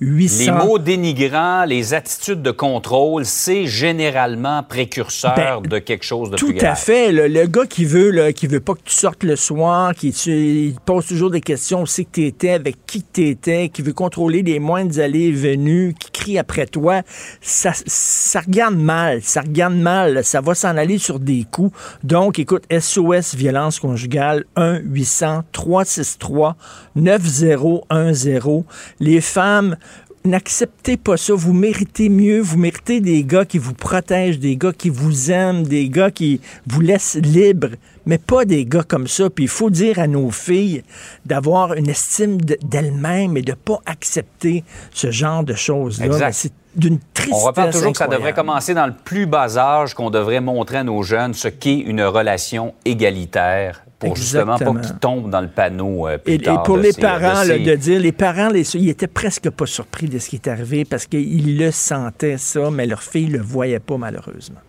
Les mots dénigrants, les attitudes de contrôle, c'est généralement précurseur ben, de quelque chose de tout plus grave. à fait. Le, gars qui veut, là, qui veut pas que tu sortes le soir, qui il pose toujours des questions, où c'est que tu étais, avec qui tu étais, qui veut contrôler les moindres allées et venues, qui crie après toi, ça, ça regarde mal. Ça regarde mal. Ça va s'en aller sur des coups. Donc, écoute, SOS violence conjugale 1 800 363 9010. Les femmes n'acceptez pas ça. Vous méritez mieux. Vous méritez des gars qui vous protègent, des gars qui vous aiment, des gars qui vous laissent libre, mais pas des gars comme ça. Puis il faut dire à nos filles d'avoir une estime d'elles-mêmes et de pas accepter ce genre de choses-là. C'est d'une tristesse. On reparle toujours que ça devrait commencer dans le plus bas âge, qu'on devrait montrer à nos jeunes ce qu'est une relation égalitaire pour justement pas qu'ils tombent dans le panneau. Euh, et, pour les parents, de, dire, les parents, les, ils étaient presque pas surpris de ce qui est arrivé parce qu'ils le sentaient, ça, mais leur fille le voyait pas, malheureusement.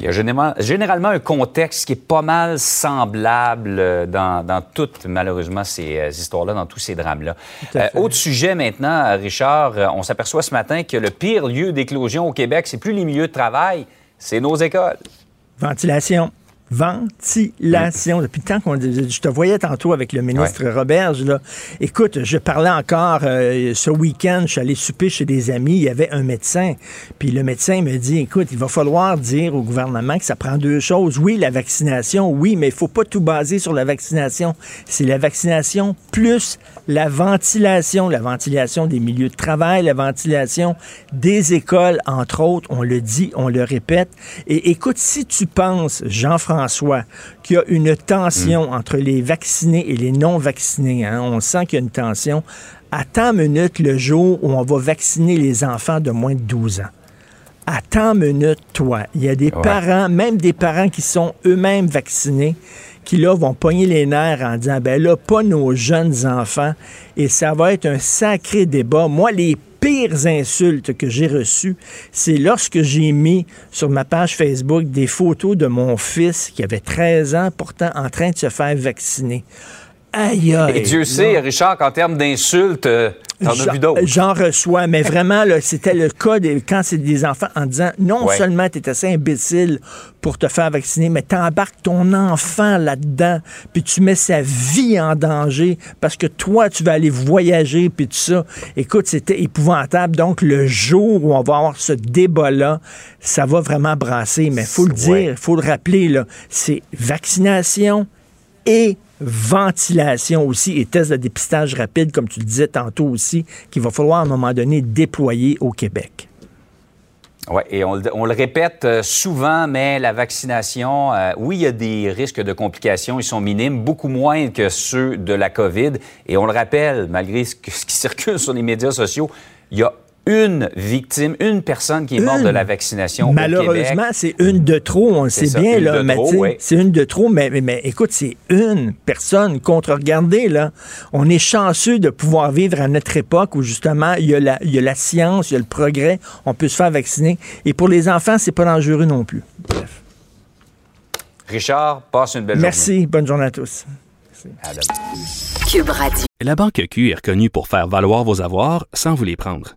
Il y a généralement, un contexte qui est pas mal semblable euh, dans, toutes, malheureusement, ces euh, histoires-là, dans tous ces drames-là. autre sujet maintenant, Richard, on s'aperçoit ce matin que le pire lieu d'éclosion au Québec, c'est plus les milieux de travail, c'est nos écoles. Ventilation ventilation. Depuis le temps qu'on je te voyais tantôt avec le ministre Roberge là. Écoute, je parlais encore euh, ce week-end, je suis allé souper chez des amis, il y avait un médecin, puis le médecin me dit écoute, il va falloir dire au gouvernement que ça prend deux choses. Oui, la vaccination, oui, mais il faut pas tout baser sur la vaccination. C'est la vaccination plus la ventilation, la ventilation des milieux de travail, la ventilation des écoles entre autres, on le dit, on le répète. Et écoute, si tu penses Jean-François François, qu'il y a une tension mm. entre les vaccinés et les non-vaccinés. Hein. On sent qu'il y a une tension. Attends minute le jour où on va vacciner les enfants de moins de 12 ans. Attends minute, toi. Il y a des parents, même des parents qui sont eux-mêmes vaccinés, qui là vont pogner les nerfs en disant ben là, pas nos jeunes enfants. Et ça va être un sacré débat. Moi, les pires insultes que j'ai reçues, c'est lorsque j'ai mis sur ma page Facebook des photos de mon fils qui avait 13 ans, pourtant en train de se faire vacciner. Aïe, aïe. Et Dieu sait, Richard, qu'en termes d'insultes, euh, J'en reçois, mais vraiment, c'était le cas quand c'est des enfants en disant non seulement tu es assez imbécile pour te faire vacciner, mais tu embarques ton enfant là-dedans, puis tu mets sa vie en danger parce que toi, tu vas aller voyager, puis tout ça. Écoute, c'était épouvantable. Donc, le jour où on va avoir ce débat-là, ça va vraiment brasser. Mais il faut le dire, il faut le rappeler, c'est vaccination et ventilation aussi et tests de dépistage rapide, comme tu le disais tantôt aussi, qu'il va falloir à un moment donné déployer au Québec. Oui, et on, le répète euh, souvent, mais la vaccination, euh, oui, il y a des risques de complications, ils sont minimes, beaucoup moins que ceux de la COVID. Et on le rappelle, malgré ce, ce qui circule sur les médias sociaux, il y a une victime, une personne qui est morte de la vaccination. Malheureusement, c'est une de trop, on le sait bien, là, mais c'est une de trop, mais, mais, écoute, c'est une personne contre regardez là. On est chanceux de pouvoir vivre à notre époque où justement il y, a la, il y a la science, il y a le progrès, on peut se faire vacciner. Et pour les enfants, c'est pas dangereux non plus. Bref. Richard, passe une belle journée. Merci, bonne journée à tous. Cube Radio. La Banque Q est reconnue pour faire valoir vos avoirs sans vous les prendre.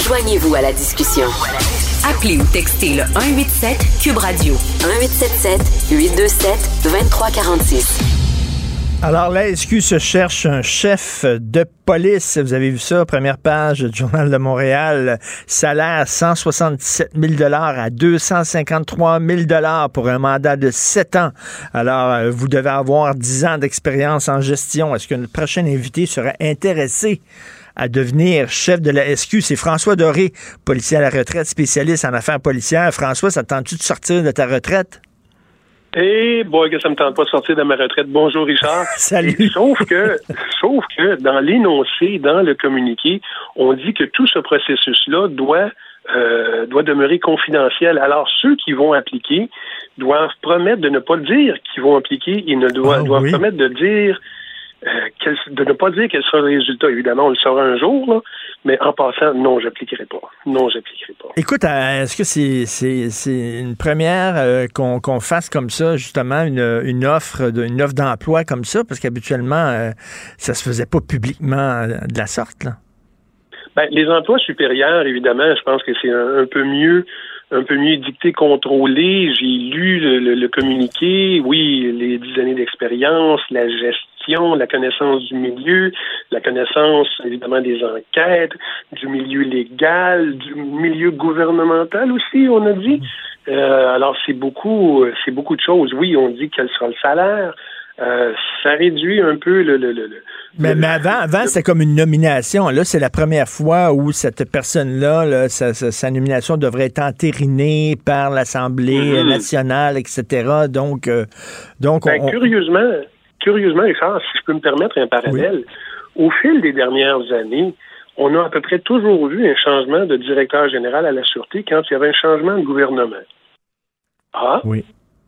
Joignez-vous à la discussion. Appelez ou textez le 187 Cube Radio 1877 827 2346. Alors, la SQ se cherche un chef de police. Vous avez vu ça, première page du Journal de Montréal. Salaire 177 000 à 253 000 pour un mandat de 7 ans. Alors, euh, vous devez avoir 10 ans d'expérience en gestion. Est-ce que notre prochain invité serait intéressé à devenir chef de la SQ. C'est François Doré, policier à la retraite, spécialiste en affaires policières. François, ça tente-tu de sortir de ta retraite? Eh, boy, que ça me tente pas de sortir de ma retraite. Bonjour, Richard. Salut. sauf que, sauf que dans l'énoncé, dans le communiqué, on dit que tout ce processus-là doit euh, doit demeurer confidentiel. Alors, ceux qui vont appliquer doivent promettre de ne pas le dire qu'ils vont appliquer. Ils ne doivent, ah doivent promettre de dire euh, de ne pas dire quel sera le résultat. Évidemment, on le saura un jour, mais en passant, non, j'appliquerai pas. Non, j'appliquerai pas. Écoute, euh, est-ce que c'est une première euh, qu'on fasse comme ça, justement, une, une offre une offre d'emploi comme ça? Parce qu'habituellement, ça se faisait pas publiquement de la sorte, là. Ben, les emplois supérieurs, évidemment, je pense que c'est un, peu mieux un peu mieux dicté, contrôlé. J'ai lu le, le, communiqué. Oui, les dix années d'expérience, la gestion la connaissance du milieu, la connaissance évidemment des enquêtes, du milieu légal, du milieu gouvernemental aussi, on a dit. Euh, alors c'est beaucoup, c'est beaucoup de choses. Oui, on dit quel sera le salaire. Euh, ça réduit un peu le. le, le mais, mais, avant, avant c'était comme une nomination. Là, c'est la première fois où cette personne-là, sa, nomination devrait être entérinée par l'Assemblée mm-hmm. nationale, etc. Donc, euh, donc ben, curieusement, curieusement, Richard, si je peux me permettre un parallèle, au fil des dernières années, on a à peu près toujours vu un changement de directeur général à la Sûreté quand il y avait un changement de gouvernement. Ah, oui.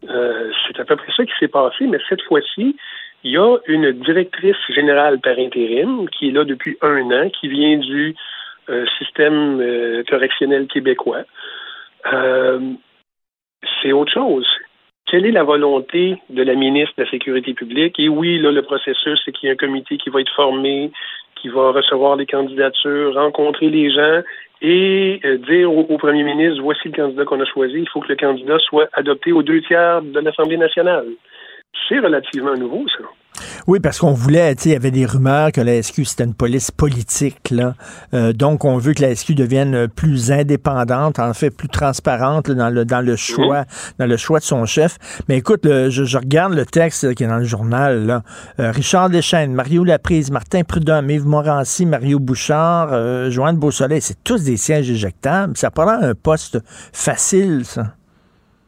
Euh, c'est à peu près ça qui s'est passé, mais cette fois-ci, il y a une directrice générale par intérim qui est là depuis un an, qui vient du euh, système euh, correctionnel québécois. c'est autre chose. Quelle est la volonté de la ministre de la Sécurité publique? Et oui, là, le processus, c'est qu'il y a un comité qui va être formé, qui va recevoir les candidatures, rencontrer les gens et euh, dire au, premier ministre, voici le candidat qu'on a choisi, il faut que le candidat soit adopté aux deux tiers de l'Assemblée nationale. C'est relativement nouveau, ça. Oui, parce qu'on voulait, tu sais, il y avait des rumeurs que la SQ, c'était une police politique, là. Euh, donc, on veut que la SQ devienne plus indépendante, en fait, plus transparente dans, le, dans le choix, dans le choix de son chef. Mais écoute, je, regarde le texte qui est dans le journal, là. Euh, Richard Deschênes, Mario Laprise, Martin Prudhomme, Yves Morancy, Mario Bouchard, euh, Joanne Beausoleil, c'est tous des sièges éjectables. Ça prend un poste facile, ça.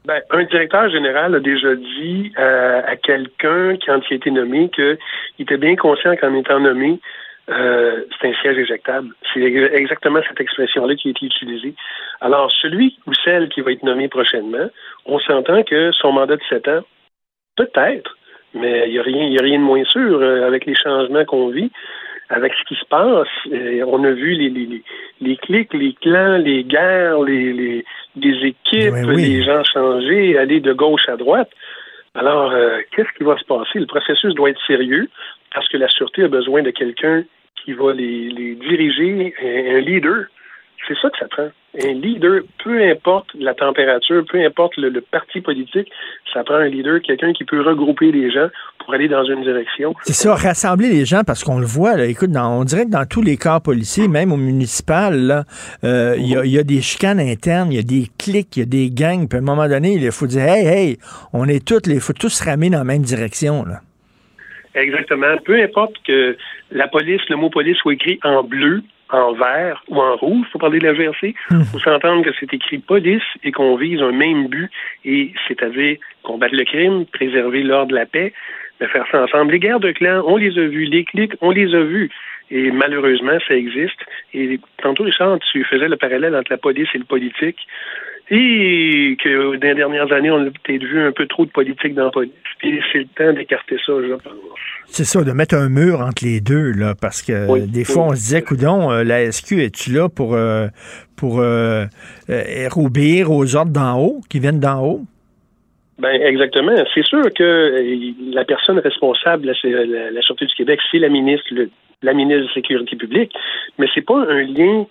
Ben, un directeur général a déjà dit euh, à quelqu'un, quand il a été nommé, qu'il était bien conscient qu'en étant nommé, euh, c'est un siège éjectable. C'est exactement cette expression-là qui a été utilisée. Alors, celui ou celle qui va être nommé prochainement, on s'entend que son mandat de sept ans, peut-être, mais il n'y a, rien, y a rien de moins sûr euh, avec les changements qu'on vit avec ce qui se passe. on a vu les, les, les, clics, les clans, les guerres, les, les, équipes, les gens changer, aller de gauche à droite. Alors, euh, qu'est-ce qui va se passer? Le processus doit être sérieux parce que la Sûreté a besoin de quelqu'un qui va les, les diriger, un leader c'est ça que ça prend. Un leader, peu importe la température, peu importe le, parti politique, ça prend un leader, quelqu'un qui peut regrouper les gens pour aller dans une direction. C'est ça, rassembler les gens parce qu'on le voit, là, écoute, on dirait que dans tous les corps policiers, même au municipal, euh, il y, a des chicanes internes, il y a des clics, il y a des gangs, puis à un moment donné, il faut dire, hey, hey, on est tous, il faut tous se ramener dans la même direction. Là. Exactement. Peu importe que la police, le mot police soit écrit en bleu, en vert ou en rouge, faut parler de la GRC, il hmm. faut s'entendre que c'est écrit police et qu'on vise un même but, et c'est-à-dire combattre le crime, préserver l'ordre de la paix, de faire ça ensemble. Les guerres de clans, on les a vues, les clics, on les a vues. Et malheureusement, ça existe. Et tantôt, Richard, tu faisais le parallèle entre la police et le politique. Et que dans les dernières années, on a peut-être vu un peu trop de politique dans la police. Et c'est le temps d'écarter ça, je pense. C'est ça, de mettre un mur entre les deux, là, parce que des fois, on se disait, coudon, euh, la SQ, es-tu là pour, euh, pour euh, obéir aux ordres d'en haut, qui viennent d'en haut? Ben exactement. C'est sûr que la personne responsable de la, la, Sûreté du Québec, c'est la ministre, la ministre de la Sécurité publique, mais c'est pas un lien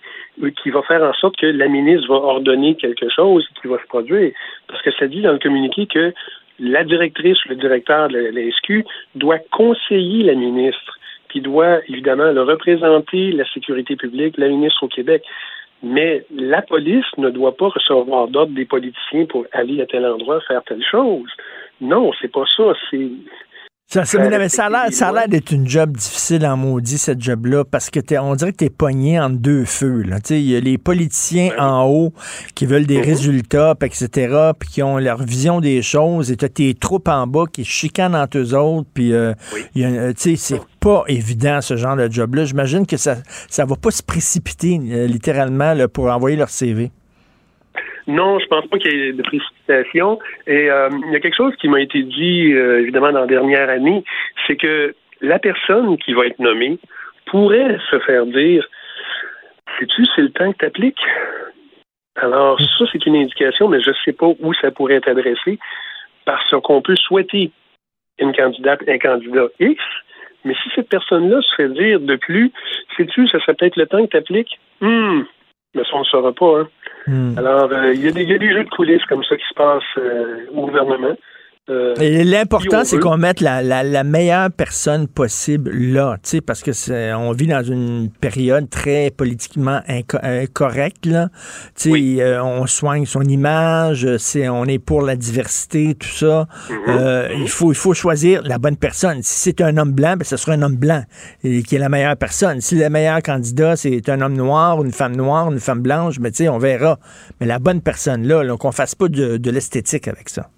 qui va faire en sorte que la ministre va ordonner quelque chose qui va se produire. Parce que ça dit dans le communiqué que la directrice ou le directeur de la, SQ doit conseiller la ministre, qui doit évidemment le représenter la sécurité publique, la ministre au Québec. Mais la police ne doit pas recevoir d'ordre des politiciens pour aller à tel endroit faire telle chose. Non, c'est pas ça. C'est ça, ça, a l'air d'être une job difficile en maudit, cette job-là, parce que on dirait que tu es pogné en deux feux. Il y a les politiciens ben en haut qui veulent des mm-hmm. résultats, etc., puis qui ont leur vision des choses, et tu tes troupes en bas qui chicanent entre eux autres, puis euh, c'est pas évident, ce genre de job-là. J'imagine que ça ça va pas se précipiter, euh, littéralement, pour envoyer leur CV. Non, je pense pas qu'il y ait de précipitation. Et euh, il y a quelque chose qui m'a été dit, euh, évidemment, dans la dernière année, c'est que la personne qui va être nommée pourrait se faire dire Sais-tu, c'est le temps que tu appliques? Alors, ça, c'est une indication, mais je ne sais pas où ça pourrait être adressé, parce qu'on peut souhaiter une candidate, un candidat X, mais si cette personne-là se fait dire de plus, sais-tu, ça serait peut-être le temps que tu appliques? Hum, mais ça, on ne saura pas. Hein. Hmm. Alors, euh, il y, a des jeux de coulisses comme ça qui se passent euh, au gouvernement. Euh, l'important, c'est qu'on mette la, la, meilleure personne possible là, parce que on vit dans une période très politiquement incorrecte, là. Euh, on soigne son image, on est pour la diversité, tout ça. Mm-hmm. Euh, il faut, il faut choisir la bonne personne. Si c'est un homme blanc, ben, ce sera un homme blanc et, qui est la meilleure personne. Si le meilleur candidat, c'est un homme noir, une femme noire, une femme blanche, ben, on verra. Mais la bonne personne là, là qu'on fasse pas de, de l'esthétique avec ça.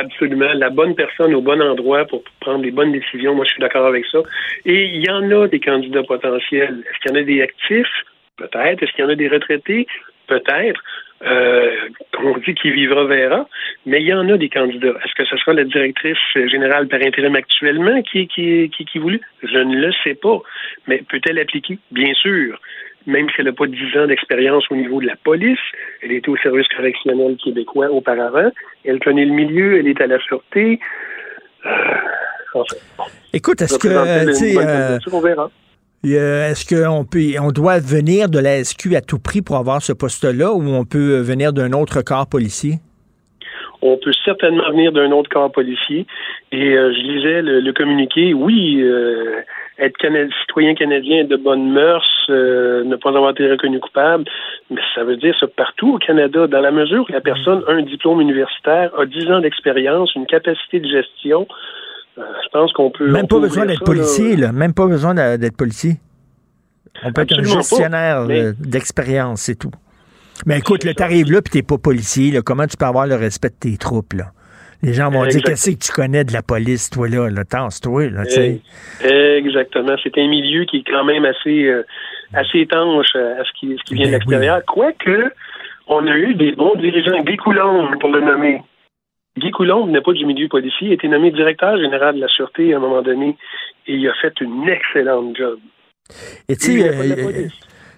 Absolument. La bonne personne au bon endroit pour prendre les bonnes décisions. Moi, je suis d'accord avec ça. Et il y en a des candidats potentiels. Est-ce qu'il y en a des actifs? Peut-être. Est-ce qu'il y en a des retraités? Peut-être. Euh, on dit qu'il vivra verra, mais il y en a des candidats. Est-ce que ce sera la directrice générale par intérim actuellement qui, qui, qui? Je ne le sais pas. Mais peut-elle appliquer? Bien sûr même si elle n'a pas dix ans d'expérience au niveau de la police, elle était au service correctionnel québécois auparavant, elle connaît le milieu, elle est à la sûreté. Euh, Écoute, est-ce que, euh, est-ce qu'on peut, on doit venir de la SQ à tout prix pour avoir ce poste-là, ou on peut venir d'un autre corps policier? On peut certainement venir d'un autre corps policier. Et euh, je lisais le, communiqué. Oui, être citoyen canadien de bonne mœurs, euh, ne pas avoir été reconnu coupable, mais ça veut dire ça partout au Canada, dans la mesure où la personne a un diplôme universitaire, a 10 ans d'expérience, une capacité de gestion. Euh, je pense qu'on peut. Même pas besoin d'être policier, là. Même pas besoin d'être policier. On peut être un gestionnaire d'expérience, c'est tout. Mais écoute, là, t'arrives là, puis t'es pas policier, là, comment tu peux avoir le respect de tes troupes, là? Les gens vont dire Qu'est-ce que tu connais de la police, toi, là, là toi là, tu sais. Exactement. C'est un milieu qui est quand même assez, euh, assez étanche à ce qui, ce qui vient de ben l'extérieur. Quoique, on a eu des bons dirigeants. Guy Coulomb, pour le nommer. Guy Coulomb n'est pas du milieu policier, il a été nommé directeur général de la Sûreté à un moment donné et il a fait une excellente job. Et tu sais,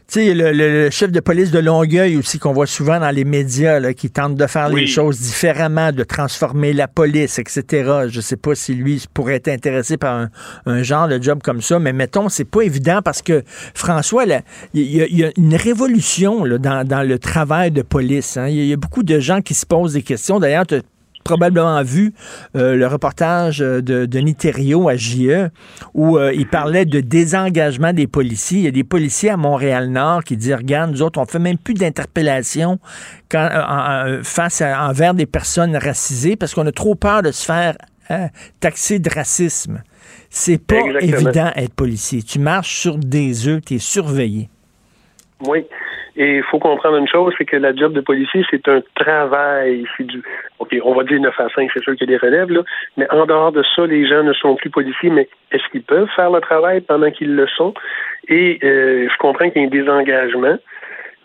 sais, le, chef de police de Longueuil aussi, qu'on voit souvent dans les médias, là, qui tente de faire les choses différemment, de transformer la police, etc. Je sais pas si lui pourrait être intéressé par un, genre de job comme ça, mais mettons, c'est pas évident parce que François, il y, a une révolution là, dans, dans, le travail de police. Hein. Il y, a beaucoup de gens qui se posent des questions. D'ailleurs, probablement vu euh, le reportage de Denis Thériault à JE où euh, il parlait de désengagement des policiers. Il y a des policiers à Montréal-Nord qui disent, regarde, nous autres, on fait même plus d'interpellation euh, face à, envers des personnes racisées parce qu'on a trop peur de se faire taxer de racisme. C'est pas évident être policier. Tu marches sur des œufs, tu es surveillé. Oui. Et il faut comprendre une chose, c'est que la job de policier, c'est un travail. C'est du, OK, on va dire 9 à 5, c'est sûr qu'il y a des relèves, là. Mais en dehors de ça, les gens ne sont plus policiers, mais est-ce qu'ils peuvent faire le travail pendant qu'ils le sont? Et euh, je comprends qu'il y ait un désengagement,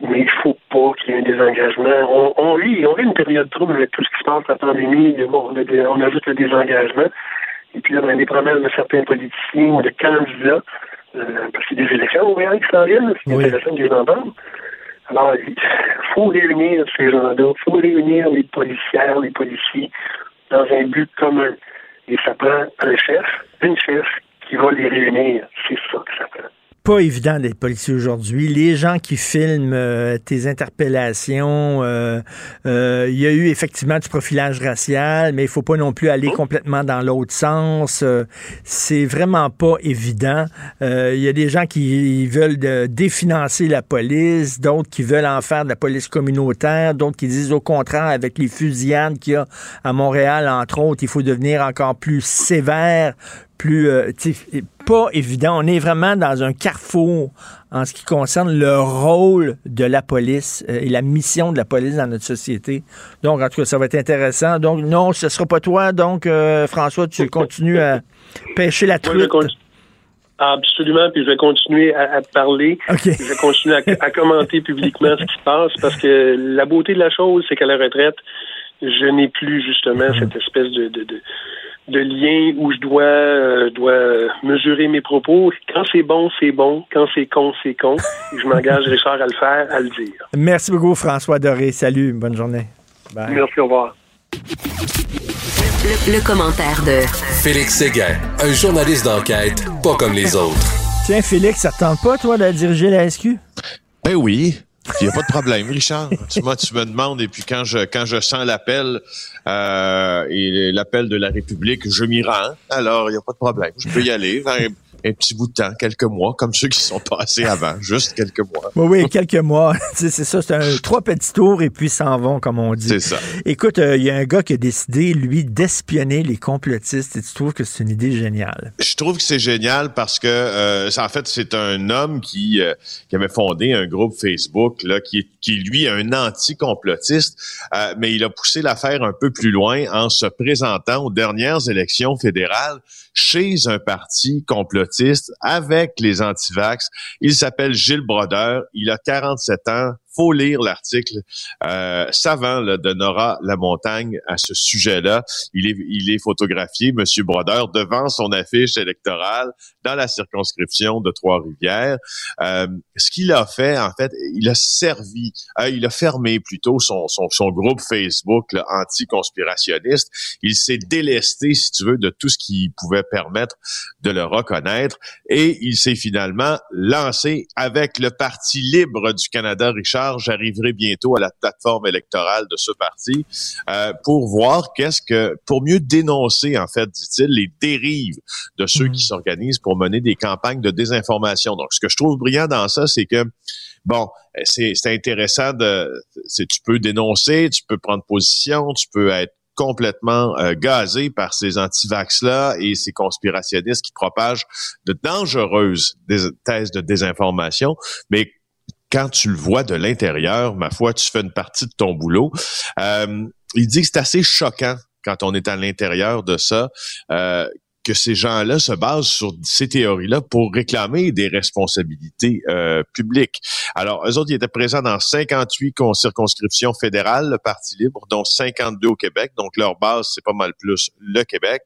mais il faut pas qu'il y ait un désengagement. On, on, vit, on vit une période trouble avec tout ce qui se passe, la pandémie, bon, on, a, on ajoute le désengagement. Et puis là, ben, des promesses de certains politiciens ou de candidats, euh, parce a des élections au qui s'en viennent, c'est intéressant de les entendre. Alors, il faut réunir ces gens-là, il faut réunir les policières, les policiers dans un but commun. Et ça prend un chef, une chef qui va les réunir. C'est ça que ça prend pas évident d'être policier aujourd'hui. Les gens qui filment euh, tes interpellations, euh, euh, il y a eu effectivement du profilage racial, mais il faut pas non plus aller complètement dans l'autre sens. c'est vraiment pas évident. Il y a des gens qui veulent définancer la police, d'autres qui veulent en faire de la police communautaire, d'autres qui disent au contraire, avec les fusillades qu'il y a à Montréal, entre autres, il faut devenir encore plus sévère, plus euh, pas évident. On est vraiment dans un carrefour en ce qui concerne le rôle de la police euh, et la mission de la police dans notre société. Donc, en tout cas, ça va être intéressant. Donc, non, ce ne sera pas toi. Donc, euh, François, tu continues à pêcher la truite. Absolument, puis je vais continuer à, parler. Je vais continuer à, commenter publiquement ce qui se passe parce que la beauté de la chose, c'est qu'à la retraite, je n'ai plus justement mm-hmm. cette espèce de, de lien où je dois, euh, dois mesurer mes propos. Quand c'est bon, c'est bon. Quand c'est con, c'est con. je m'engage, Richard, à le faire, à le dire. Merci beaucoup, François Doré. Salut, bonne journée. Merci, au revoir. Le, commentaire de Félix Séguin, un journaliste d'enquête, pas comme les autres. Tiens, Félix, ça te tente pas, toi, de diriger la SQ? Ben oui. Il n'y a pas de problème, Richard. tu, moi, tu me demandes, et puis quand je quand je sens l'appel euh, et l'appel de la République, je m'y rends. Alors, il n'y a pas de problème. Je peux y aller un petit bout de temps, quelques mois, comme ceux qui sont passés avant, juste quelques mois. Oui, oui, quelques mois. c'est ça, c'est un trois petits tours et puis s'en vont, comme on dit. C'est ça. Écoute, euh, il y a un gars qui a décidé, lui, d'espionner les complotistes et tu trouves que c'est une idée géniale? Je trouve que c'est génial parce que, euh, en fait, c'est un homme qui, euh, qui avait fondé un groupe Facebook, là, qui, qui lui, est un anti-complotiste, mais il a poussé l'affaire un peu plus loin en se présentant aux dernières élections fédérales chez un parti complotiste avec les antivax. Il s'appelle Gilles Brodeur. Il a 47 ans faut lire l'article euh, savant de Nora Lamontagne à ce sujet-là. Il est, il est photographié, Monsieur Brodeur, devant son affiche électorale dans la circonscription de Trois-Rivières. Euh, ce qu'il a fait, en fait, il a servi, euh, il a fermé plutôt son, son, son groupe Facebook anti-conspirationniste. Il s'est délesté, si tu veux, de tout ce qui pouvait permettre de le reconnaître et il s'est finalement lancé avec le Parti libre du Canada, Richard j'arriverai bientôt à la plateforme électorale de ce parti euh, pour voir qu'est-ce que, pour mieux dénoncer, en fait, dit-il, les dérives de ceux qui mhm. s'organisent pour mener des campagnes de désinformation. Donc, ce que je trouve brillant dans ça, c'est que bon, c'est intéressant de, tu peux dénoncer, tu peux prendre position, tu peux être complètement euh, gazé par ces antivax-là et ces conspirationnistes qui propagent de dangereuses thèses de désinformation. Mais quand tu le vois de l'intérieur, ma foi, tu fais une partie de ton boulot. Euh, il dit que c'est assez choquant quand on est à l'intérieur de ça, euh, que ces gens-là se basent sur ces théories-là pour réclamer des responsabilités euh, publiques. Alors, eux autres, ils étaient présents dans 58 circonscriptions fédérales, le Parti libre, dont 52 au Québec. Donc, leur base, c'est pas mal plus le Québec.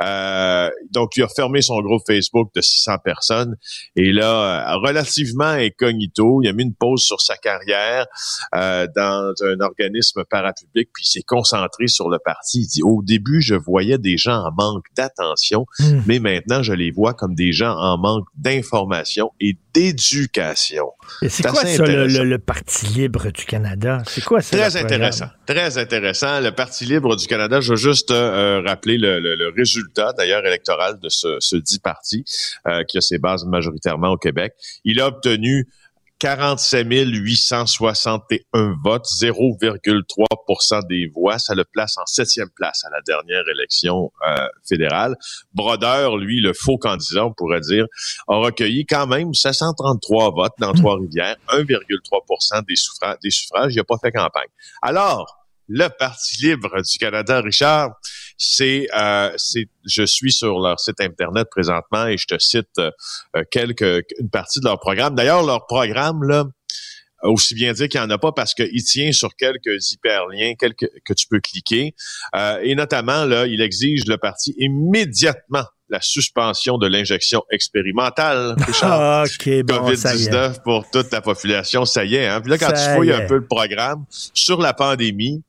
Euh, donc, il a fermé son groupe Facebook de 600 personnes. Et là, relativement incognito, il a mis une pause sur sa carrière euh, dans un organisme parapublic, puis il s'est concentré sur le parti. Il dit, au début, je voyais des gens en manque d'attention Hmm. mais maintenant, je les vois comme des gens en manque d'information et d'éducation. C'est quoi ça, le, Parti libre du Canada? C'est quoi ça? Très intéressant. Très intéressant. Le Parti libre du Canada, je veux juste euh, rappeler le, résultat, d'ailleurs, électoral de ce, dit parti, euh, qui a ses bases majoritairement au Québec. Il a obtenu 47 861 votes, 0,3% des voix. Ça le place en septième place à la dernière élection euh, fédérale. Brodeur, lui, le faux candidat, on pourrait dire, a recueilli quand même 733 votes dans Trois-Rivières, 1,3 des, suffrages, des suffrages. Il n'a pas fait campagne. Alors, le Parti libre du Canada, Richard, c'est, euh, c'est, je suis sur leur site internet présentement et je te cite euh, quelques, une partie de leur programme. D'ailleurs, leur programme là, aussi bien dire qu'il n'y en a pas parce qu'il tient sur quelques hyperliens quelques, que tu peux cliquer. Euh, et notamment, là, il exige le parti immédiatement la suspension de l'injection expérimentale. Bon, COVID-19 pour toute la population, ça y est. Hein? Puis là, quand tu fouilles un peu le programme sur la pandémie,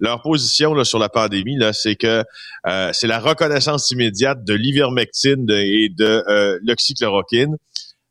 leur position là, sur la pandémie, là, c'est que euh, c'est la reconnaissance immédiate de l'ivermectine et de euh, l'oxychloroquine,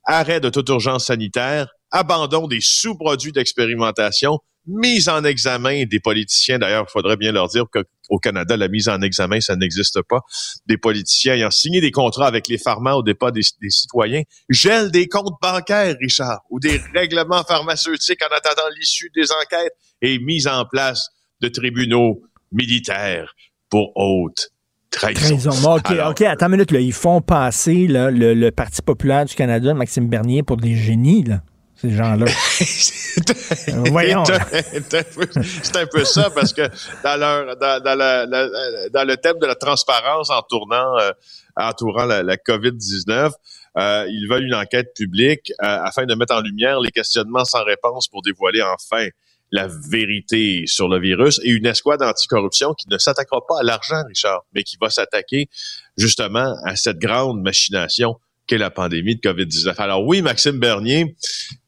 arrêt de toute urgence sanitaire, abandon des sous-produits d'expérimentation, mise en examen des politiciens. D'ailleurs, il faudrait bien leur dire qu'au Canada, la mise en examen, ça n'existe pas. Des politiciens ayant signé des contrats avec les pharma au départ des, des, citoyens, gèle des comptes bancaires, Richard, ou des règlements pharmaceutiques en attendant l'issue des enquêtes et mise en place de tribunaux militaires pour haute trahison. OK, OK, attends une minute. Là. Ils font passer là, le, Parti populaire du Canada, Maxime Bernier, pour des génies, là ces gens-là. Voyons. C'est un, peu ça parce que dans, leur, dans, dans, dans le thème de la transparence entourant, euh, entourant la, la COVID-19, euh, ils veulent une enquête publique euh, afin de mettre en lumière les questionnements sans réponse pour dévoiler enfin la vérité sur le virus et une escouade anticorruption qui ne s'attaquera pas à l'argent, Richard, mais qui va s'attaquer justement à cette grande machination qu'est la pandémie de COVID-19. Alors oui, Maxime Bernier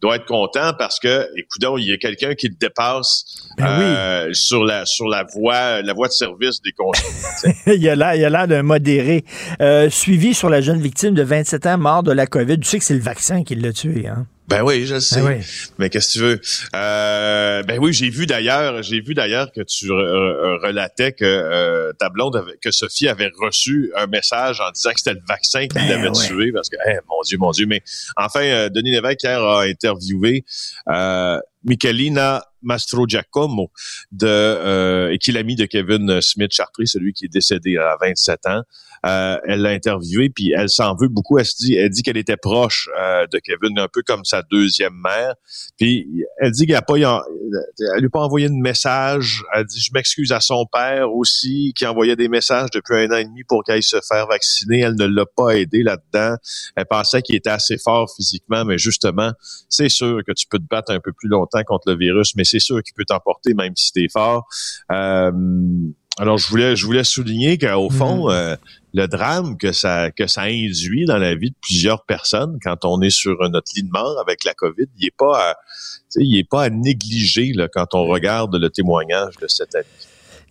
doit être content parce que, écoutons, il y a quelqu'un qui le dépasse ben euh, sur la sur la voie la voie de service des consommateurs. il a l'air il a l'air d'un modéré. Euh, suivi sur la jeune victime de 27 ans mort de la COVID. Tu sais que c'est le vaccin qui l'a tué, hein? Ben oui, je le sais. Ben oui. Mais qu'est-ce que tu veux? Euh, Ben oui, j'ai vu d'ailleurs, j'ai vu d'ailleurs que tu re- relatais que euh, ta blonde, avait- que Sophie avait reçu un message en disant que c'était le vaccin qui Ben l'avait ouais. tué parce que, mon Dieu, mon Dieu. Mais enfin, euh, Denis Lévesque hier a interviewé euh, Michelina Mastrogiacomo de euh, et qui est l'ami de Kevin Smith Chartré, celui qui est décédé à 27 ans. Euh, elle l'a interviewé, puis elle s'en veut beaucoup. Elle se dit, elle dit qu'elle était proche euh, de Kevin, un peu comme sa deuxième mère. Puis elle dit qu'elle a pas, elle lui a pas envoyé de message. Elle dit, je m'excuse à son père aussi, qui envoyait des messages depuis un an et demi pour qu'elle aille se faire vacciner. Elle ne l'a pas aidé là-dedans. Elle pensait qu'il était assez fort physiquement, mais justement, c'est sûr que tu peux te battre un peu plus longtemps contre le virus, mais c'est sûr qu'il peut t'emporter même si t'es fort. Euh, alors, je voulais, je voulais souligner qu'au fond, euh, le drame que ça, que ça induit dans la vie de plusieurs personnes quand on est sur notre lit de mort avec la COVID, il est pas, à, il est pas négliger quand on regarde le témoignage de cet ami.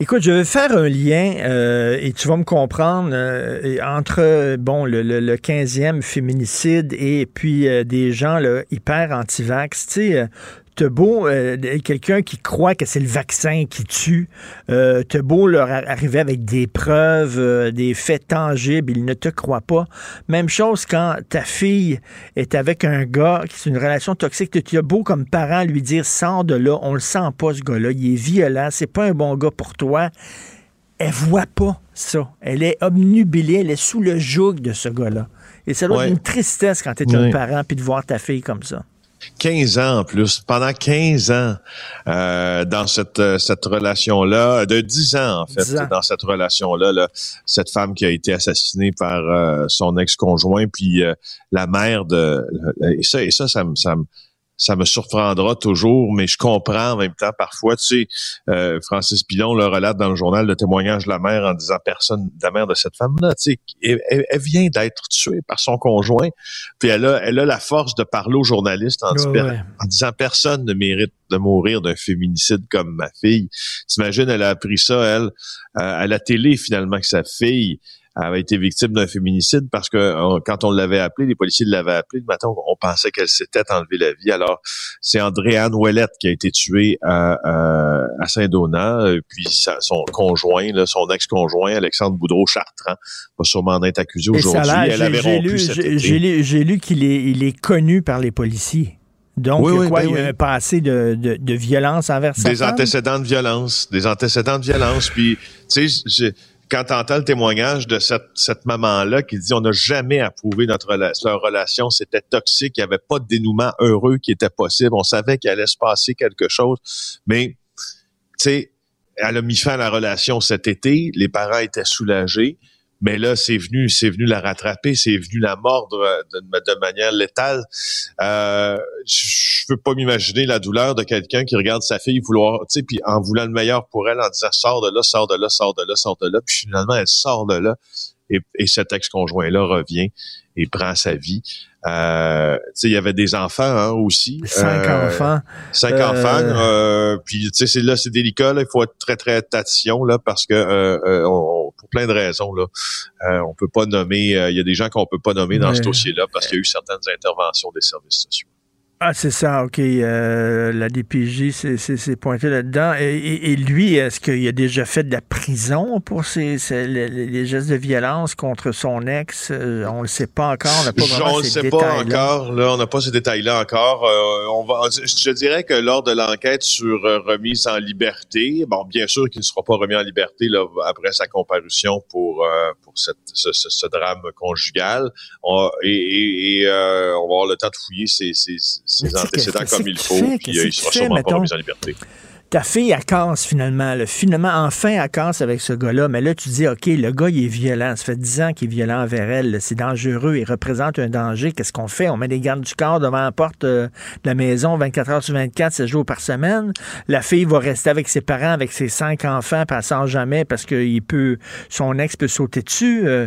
Écoute, je vais faire un lien euh, et tu vas me comprendre euh, entre bon le, le, le 15e féminicide et puis euh, des gens là, hyper anti-vax. Tu sais, t'as beau euh, quelqu'un qui croit que c'est le vaccin qui tue, euh, t'as beau leur ar- arriver avec des preuves, euh, des faits tangibles, ils ne te croient pas. Même chose quand ta fille est avec un gars qui c'est une relation toxique, tu as beau comme parent lui dire sors de là, on le sent pas ce gars-là, il est violent, c'est pas un bon gars pour toi. Elle voit pas ça. Elle est obnubilée, elle est sous le joug de ce gars-là. Et ça doit Ouais. être une tristesse quand tu es un parent puis de voir ta fille comme ça. 15 ans en plus, pendant 15 ans euh, dans cette euh, cette relation-là, de 10 ans en fait, 10 ans. dans cette relation-là, là, cette femme qui a été assassinée par euh, son ex-conjoint, puis euh, la mère de et ça et ça ça me ça me ça me surprendra toujours, mais je comprends en même temps parfois. Tu sais, euh, Francis Pilon le relate dans le journal le témoignage de la mère en disant personne, la mère de cette femme-là, tu sais, elle, vient d'être tuée par son conjoint, puis elle a, elle a la force de parler aux journalistes en, Ouais, disant- ouais. en disant personne ne mérite de mourir d'un féminicide comme ma fille. T'imagines, elle a appris ça, elle, euh, à la télé finalement que sa fille avait été victime d'un féminicide parce que euh, quand on l'avait appelé, les policiers l'avaient appelé le matin, on, on pensait qu'elle s'était enlevé la vie. Alors, c'est Andréane Ouellette qui a été tuée à, à, à Saint-Donat, euh, puis sa- son conjoint, là, son ex-conjoint, Alexandre Boudreau-Chartrand, va sûrement en être accusé aujourd'hui. Elle j'ai- avait j'ai rompu lu- j'ai- lu, j'ai lu qu'il est, il est connu par les policiers. Donc, Oui, oui, quoi? ben il y a oui. un passé de, de, de violence envers sa des femme? antécédents de violence, des antécédents de violence. Puis, tu sais, quand t'entends le témoignage de cette, cette maman-là qui dit on n'a jamais approuvé notre leur relation, c'était toxique, il n'y avait pas de dénouement heureux qui était possible, on savait qu'il allait se passer quelque chose, mais tu sais, elle a mis fin à la relation cet été, les parents étaient soulagés. Mais là, c'est venu, c'est venu la rattraper, c'est venu la mordre euh, de, manière létale. Euh, je peux pas m'imaginer la douleur de quelqu'un qui regarde sa fille vouloir, tu sais, puis en voulant le meilleur pour elle, en disant sors de là, sors de là, sors de là, sors de là, puis finalement elle sort de là et cet ex-conjoint-là revient et prend sa vie. Euh, il y avait des enfants hein, aussi. Cinq Euh, enfants. Cinq Euh, enfants. euh, puis tu sais, c'est là, c'est délicat. Là, il faut être très très attention là parce que euh, on- pour plein de raisons là, euh, on peut pas nommer. euh, Il y a des gens qu'on peut pas nommer dans ce dossier-là parce qu'il y a eu certaines interventions des services sociaux. Ah, c'est ça, OK. Euh, la DPJ s'est- s'est s'est pointé là-dedans. Et, et- et lui, est-ce qu'il a déjà fait de la prison pour ses, ses- les, les gestes de violence contre son ex? Euh, on le sait pas encore. On n'a pas vraiment on ne ces sait pas encore. Là, on n'a pas ces détails-là encore. Euh, on va, je dirais que lors de l'enquête sur euh, remise en liberté, bon, bien sûr qu'il ne sera pas remis en liberté là, après sa comparution pour euh, pour cette, ce, ce- ce drame conjugal. On- et et, euh, on va avoir le temps de fouiller ses, ses, antécédents comme il faut. Puis Qu'est-ce que il tu sera fais, sûrement mettons? pas remis en liberté. Ta fille, elle casse finalement. là. Finalement, enfin, elle casse avec ce gars-là. Mais là, tu dis, OK, le gars, il est violent. Ça fait 10 ans qu'il est violent envers elle. C'est dangereux. Il représente un danger. Qu'est-ce qu'on fait? On met des gardes du corps devant la porte euh, de la maison 24 heures sur 24, 7 jours par semaine. La fille va rester avec ses parents, avec ses cinq enfants, puis elle sort jamais parce que il peut, son ex peut sauter dessus. Euh,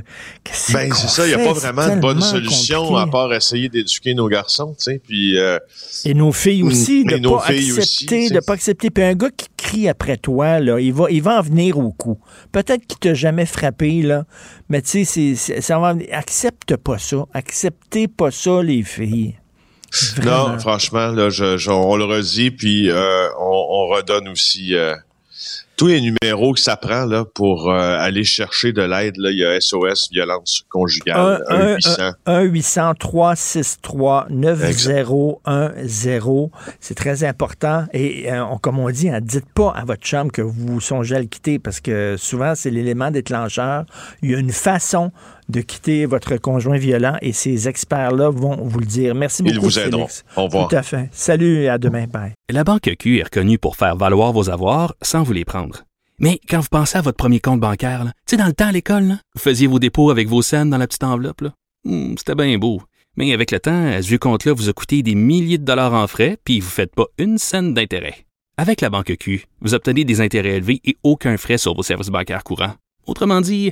Ben, c'est ça, il n'y a pas vraiment de bonne solution compliqué. à part essayer d'éduquer nos garçons, tu sais. Puis euh, Et nos filles aussi, Et de nos pas accepter, aussi, de pas accepter. Puis un gars qui crie après toi, là, il va, il va en venir au coup. Peut-être qu'il t'a jamais frappé, là, mais tu sais, ça va, accepte pas ça. Acceptez pas ça, les filles. Non, franchement, là, je, on le redit, puis euh, on, redonne aussi euh, tous les numéros que ça prend là, pour euh, aller chercher de l'aide. Il y a SOS violence conjugale 1-800-363-9010. C'est très important. Et euh, comme on dit, ne hein, dites pas à votre chambre que vous songez à le quitter parce que souvent, c'est l'élément déclencheur. Il y a une façon de quitter votre conjoint violent et ces experts-là vont vous le dire. Merci beaucoup. Ils vous aideront. Au revoir. Tout à fait. Salut et à demain. Bye. La Banque Q est reconnue pour faire valoir vos avoirs sans vous les prendre. Mais quand vous pensez à votre premier compte bancaire, tu sais, dans le temps à l'école, vous faisiez vos dépôts avec vos scènes dans la petite enveloppe. Hmm, c'était bien beau. Mais avec le temps, ce vieux compte-là vous a coûté des milliers de dollars en frais, puis vous ne faites pas une scène d'intérêt. Avec la banque Q, vous obtenez des intérêts élevés et aucun frais sur vos services bancaires courants. Autrement dit,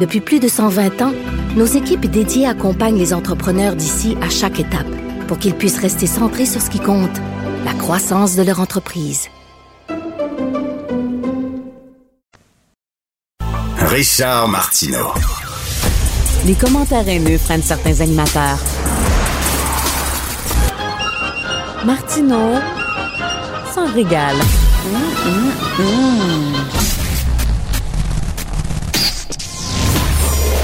Depuis plus de 120 ans, nos équipes dédiées accompagnent les entrepreneurs d'ici à chaque étape pour qu'ils puissent rester centrés sur ce qui compte, la croissance de leur entreprise. Richard Martineau. Les commentaires haineux prennent certains animateurs. Martineau s'en régale.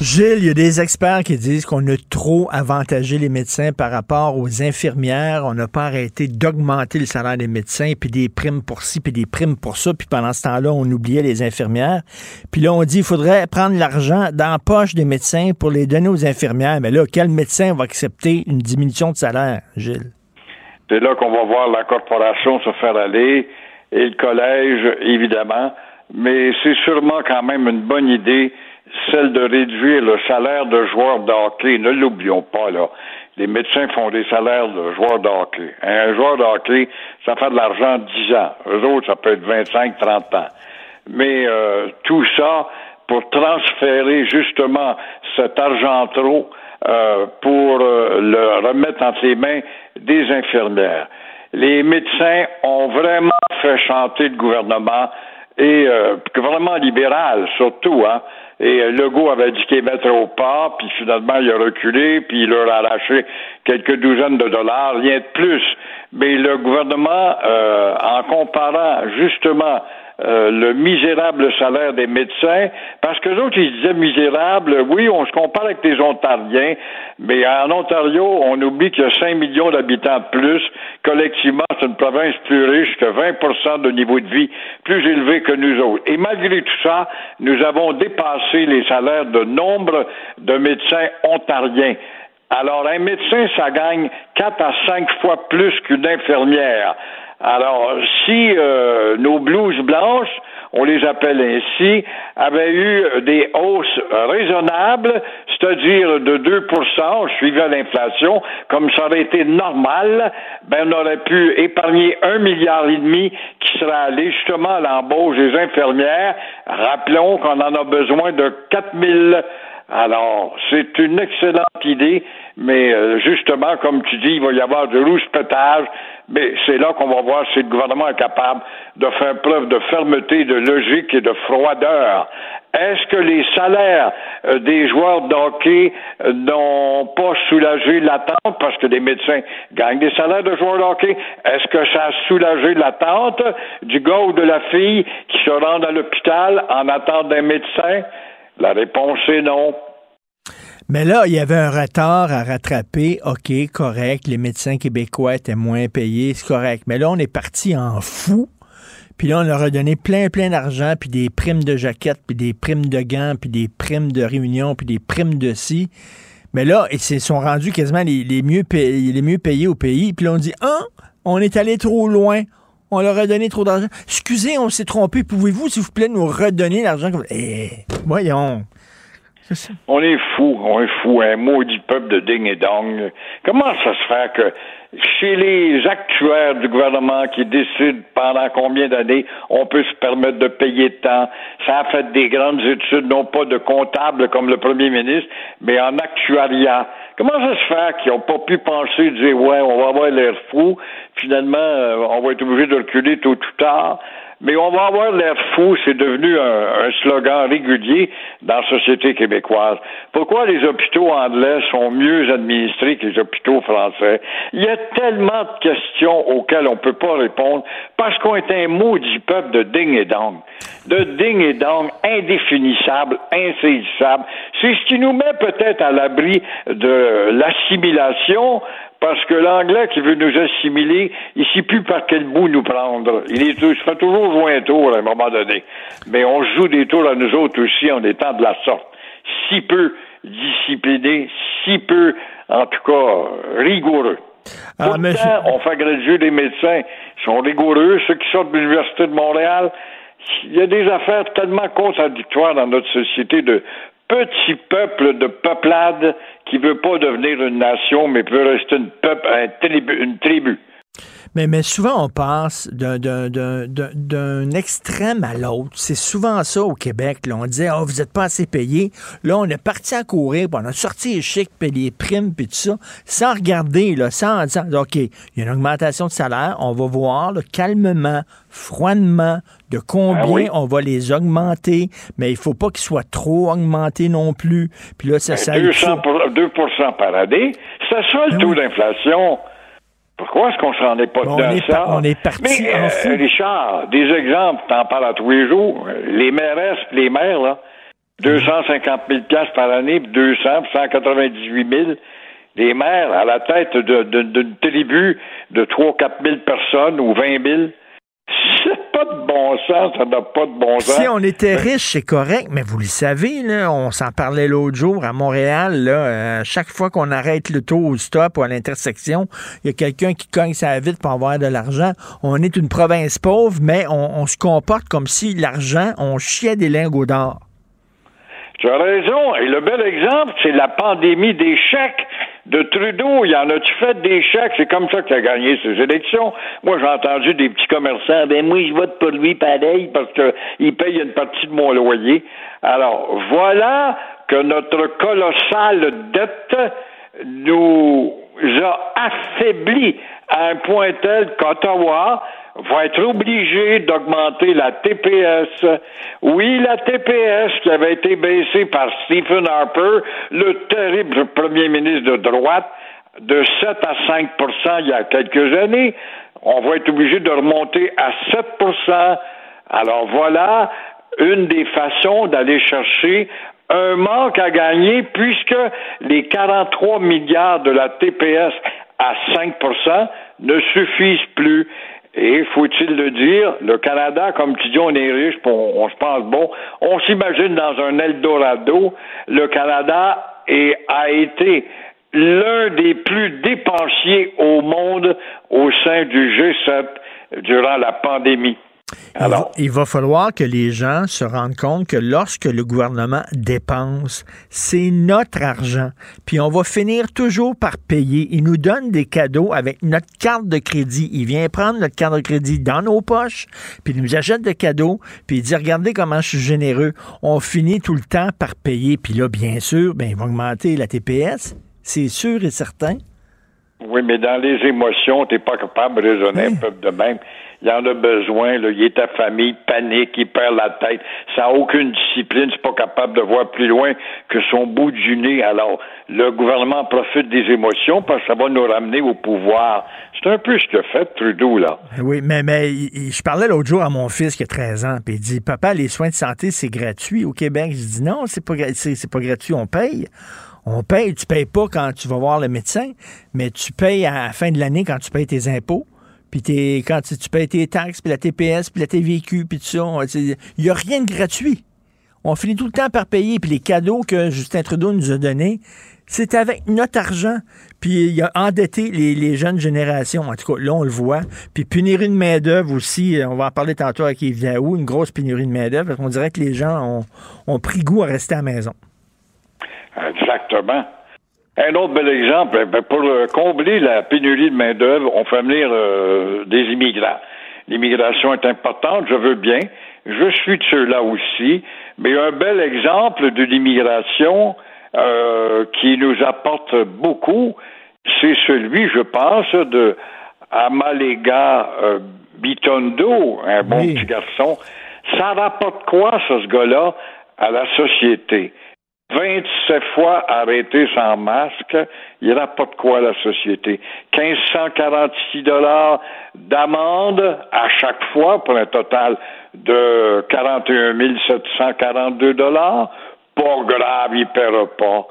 Gilles, il y a des experts qui disent qu'on a trop avantagé les médecins par rapport aux infirmières. On n'a pas arrêté d'augmenter le salaire des médecins, puis des primes pour ci, puis des primes pour ça. Puis pendant ce temps-là, on oubliait les infirmières. Puis là, on dit qu'il faudrait prendre l'argent dans la poche des médecins pour les donner aux infirmières. Mais là, quel médecin va accepter une diminution de salaire, Gilles? C'est là qu'on va voir la corporation se faire aller et le collège, évidemment. Mais c'est sûrement quand même une bonne idée celle de réduire le salaire de joueurs de. Ne l'oublions pas, là. Les médecins font des salaires de joueurs de. Un joueur de ça fait de l'argent 10 ans. Eux autres, ça peut être 25, 30 ans. Mais euh, tout ça pour transférer justement cet argent trop euh, pour euh, le remettre entre les mains des infirmières. Les médecins ont vraiment fait chanter le gouvernement et euh, gouvernement libéral surtout, hein, et euh, Legault avait dit qu'il mettre au pas, puis finalement, il a reculé, puis il leur a arraché quelques douzaines de dollars, rien de plus. Mais le gouvernement, euh, en comparant justement euh, le misérable salaire des médecins, parce que autres, ils disaient misérable, oui, on se compare avec les Ontariens, mais en Ontario, on oublie qu'il y a 5 millions d'habitants de plus. Collectivement, c'est une province plus riche que 20% de niveau de vie plus élevé que nous autres. Et malgré tout ça, nous avons dépassé les salaires de nombre de médecins ontariens. Alors, un médecin, ça gagne quatre à cinq fois plus qu'une infirmière. Alors, si euh, nos blouses blanches, on les appelle ainsi, avaient eu des hausses raisonnables, c'est-à-dire de 2% suivant l'inflation, comme ça aurait été normal, ben on aurait pu épargner un milliard et demi qui serait allé justement à l'embauche des infirmières. Rappelons qu'on en a besoin de 4000 alors, c'est une excellente idée, mais euh, justement, comme tu dis, il va y avoir du rouge-pétage, mais c'est là qu'on va voir si le gouvernement est capable de faire preuve de fermeté, de logique et de froideur. Est-ce que les salaires euh, des joueurs de hockey euh, n'ont pas soulagé l'attente? Parce que les médecins gagnent des salaires de joueurs de hockey? Est-ce que ça a soulagé l'attente du gars ou de la fille qui se rend à l'hôpital en attente d'un médecin? La réponse est non. Mais là, il y avait un retard à rattraper. OK, correct. Les médecins québécois étaient moins payés. C'est correct. Mais là, on est parti en fou. Puis là, on leur a donné plein, plein d'argent, puis des primes de jaquettes, puis des primes de gants, puis des primes de réunion, puis des primes de ci. Mais là, ils se sont rendus quasiment les, mieux payés, au pays. Puis là, on dit, ah, on est allé trop loin. On leur a donné trop d'argent. Excusez, on s'est trompé. Pouvez-vous, s'il vous plaît, nous redonner l'argent? Eh, voyons. On est fou, on est fou, un maudit peuple de ding et dong. Comment ça se fait que chez les actuaires du gouvernement qui décident pendant combien d'années on peut se permettre de payer tant, ça a fait des grandes études, non pas de comptable comme le premier ministre, mais en actuariat. Comment ça se fait qu'ils n'ont pas pu penser, dire ouais, on va avoir l'air fou, finalement, euh, on va être obligé de reculer tôt ou tard? Mais on va avoir l'air fou, c'est devenu un, slogan régulier dans la société québécoise. Pourquoi les hôpitaux anglais sont mieux administrés que les hôpitaux français? Il y a tellement de questions auxquelles on ne peut pas répondre parce qu'on est un maudit peuple de ding et dong. De ding et dong indéfinissable, insaisissable. C'est ce qui nous met peut-être à l'abri de l'assimilation parce que l'anglais qui veut nous assimiler, il sait plus par quel bout nous prendre. Il, est, il se fait toujours jouer un tour à un moment donné. Mais on joue des tours à nous autres aussi en étant de la sorte. Si peu disciplinés, si peu, en tout cas, rigoureux. Ah, mais on fait graduer des médecins. Ils sont rigoureux, ceux qui sortent de l'Université de Montréal. Il y a des affaires tellement contradictoires dans notre société de petit peuple de peuplade qui veut pas devenir une nation, mais veut rester une, peuple, tribu, une tribu. Mais, mais souvent, on passe d'un- extrême à l'autre. C'est souvent ça au Québec. Là. On disait, oh, vous n'êtes pas assez payé. Là, on est parti à courir, puis on a sorti les chics, puis les primes, puis tout ça, sans regarder, là, sans en disant, OK, il y a une augmentation de salaire, on va voir là, calmement, froidement, de combien Ah oui. on va les augmenter, mais il faut pas qu'ils soient trop augmentés non plus. Puis là, ça, ça 200 pour- 2% par année, c'est ça le taux d'inflation. Pourquoi est-ce qu'on s'en est pas Ben, on est ça? on est parti Mais, en euh. Richard, des exemples, t'en parles à tous les jours. Les mairesses, les maires, là, 250 000 piastres par année, puis 200, puis 198 000. Les maires à la tête d'une tribu de 3-4 000 personnes ou 20 000. C'est pas de bon sens, ça n'a pas de bon sens. Si on était riche, c'est correct, mais vous le savez, là, on s'en parlait l'autre jour à Montréal. Là, euh, chaque fois qu'on arrête le taux au stop ou à l'intersection, il y a quelqu'un qui cogne sa vitre pour avoir de l'argent. On est une province pauvre, mais on, on se comporte comme si l'argent, on chiait des lingots d'or. Tu as raison. Et le bel exemple, c'est la pandémie des chèques de Trudeau. Il y en a-tu fait des chèques? C'est comme ça qu'il a gagné ses élections. Moi, j'ai entendu des petits commerçants, ben moi, je vote pour lui pareil parce qu'il paye une partie de mon loyer. Alors, voilà que notre colossale dette nous a affaiblis à un point tel qu'Ottawa va être obligé d'augmenter la TPS. Oui, la TPS qui avait été baissée par Stephen Harper, le terrible premier ministre de droite, de 7 à 5% il y a quelques années. On va être obligé de remonter à 7% Alors voilà une des façons d'aller chercher un manque à gagner puisque les 43 milliards de la TPS à 5% ne suffisent plus. Et faut-il le dire, le Canada, comme tu dis, on est riche, on, se pense bon. On s'imagine dans un Eldorado. Le Canada a été l'un des plus dépensiers au monde au sein du G7 durant la pandémie. Il va, il va falloir que les gens se rendent compte que lorsque le gouvernement dépense, c'est notre argent. Puis on va finir toujours par payer. Il nous donne des cadeaux avec notre carte de crédit. Il vient prendre notre carte de crédit dans nos poches, puis il nous achète des cadeaux, puis il dit regardez comment je suis généreux. On finit tout le temps par payer. Puis là, bien sûr, ben, il va augmenter la TPS. C'est sûr et certain. Oui, mais dans les émotions, t'es pas capable de raisonner un peuple de même. Il en a besoin, là. Il est ta famille, panique, il perd la tête. Ça n'a aucune discipline, c'est pas capable de voir plus loin que son bout du nez. Alors, le gouvernement profite des émotions parce que ça va nous ramener au pouvoir. C'est un peu ce que fait Trudeau, là. Oui, mais, mais il- il- je parlais l'autre jour à mon fils qui a 13 ans, puis il dit Papa, les soins de santé, c'est gratuit au Québec. Je dis Non, c'est pas, c'est pas gratuit, on paye. On paye, tu payes pas quand tu vas voir le médecin, mais tu payes à la fin de l'année quand tu payes tes impôts. Puis t'es- quand tu, payes tes taxes, puis la TPS, puis la TVQ, puis tout ça. Il n'y a rien de gratuit. On finit tout le temps par payer. Puis les cadeaux que Justin Trudeau nous a donnés, c'est avec notre argent. Puis il a endetté les, jeunes générations. En tout cas, là, on le voit. Puis pénurie de main-d'œuvre aussi. On va en parler tantôt avec Yves Daou, une grosse pénurie de main-d'œuvre. Parce qu'on dirait que les gens ont, pris goût à rester à la maison. Exactement. Un autre bel exemple, eh ben, pour euh, combler la pénurie de main-d'œuvre, on fait venir euh, des immigrants. L'immigration est importante, je veux bien. Je suis de ceux-là aussi. Mais un bel exemple de l'immigration euh, qui nous apporte beaucoup, c'est celui, je pense, de Amalega Bitondo, un bon petit garçon. Ça rapporte quoi, ce gars-là, à la société? 27 fois arrêté sans masque, il rapporte quoi à la société? 1546 dollars d'amende à chaque fois pour un total de 41 742 dollars. Pas grave, il ne paiera pas.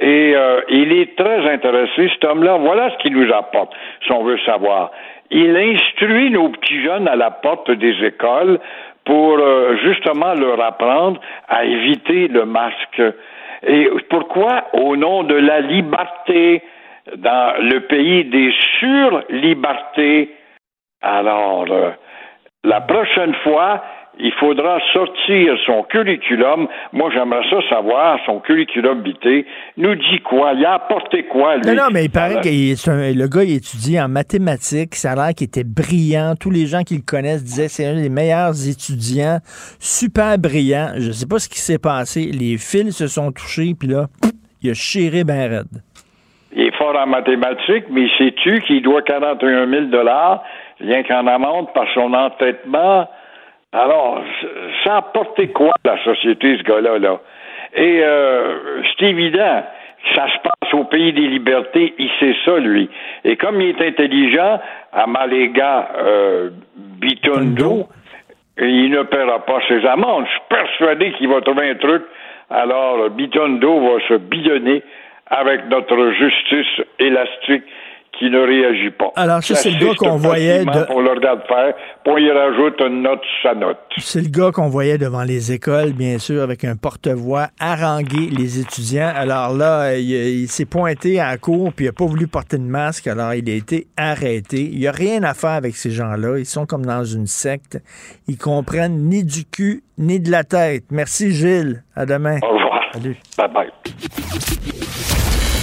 Et euh, il est très intéressé, cet homme-là. Voilà ce qu'il nous apporte, si on veut savoir. Il instruit nos petits jeunes à la porte des écoles pour euh, justement leur apprendre à éviter le masque. Et pourquoi Au nom de la liberté, dans le pays des sur-libertés? Alors, euh, la prochaine fois, il faudra sortir son curriculum. Moi, j'aimerais ça savoir, son curriculum vitae nous dit quoi? Il a apporté quoi, lui? Non, non, mais il paraît que le gars, il étudie en mathématiques. Ça a l'air qu'il était brillant. Tous les gens qui le connaissent disaient c'est un des meilleurs étudiants. Super brillant. Je ne sais pas ce qui s'est passé. Les fils se sont touchés, puis là, il a chéré ben raide. Il est fort en mathématiques, mais sais-tu qu'il doit 41 000 rien qu'en amende par son entêtement? Alors, ça a porté quoi la société, ce gars-là, là? Et euh, c'est évident, ça se passe au pays des libertés, il sait ça, lui. Et comme il est intelligent, à Maléga euh, Bitondo, il ne paiera pas ses amendes. Je suis persuadé qu'il va trouver un truc. Alors, Bitondo va se bidonner avec notre justice élastique qui ne réagit pas. Alors, c'est le gars qu'on voyait. De... Pour le regarde faire, pour y rajouter une note sa note. C'est le gars qu'on voyait devant les écoles, bien sûr, avec un porte-voix, haranguer les étudiants. Alors là, il, s'est pointé à la cour, puis il n'a pas voulu porter de masque, alors il a été arrêté. Il n'y a rien à faire avec ces gens-là. Ils sont comme dans une secte. Ils comprennent ni du cul, ni de la tête. Merci, Gilles. À demain. Au revoir. Salut. Bye-bye.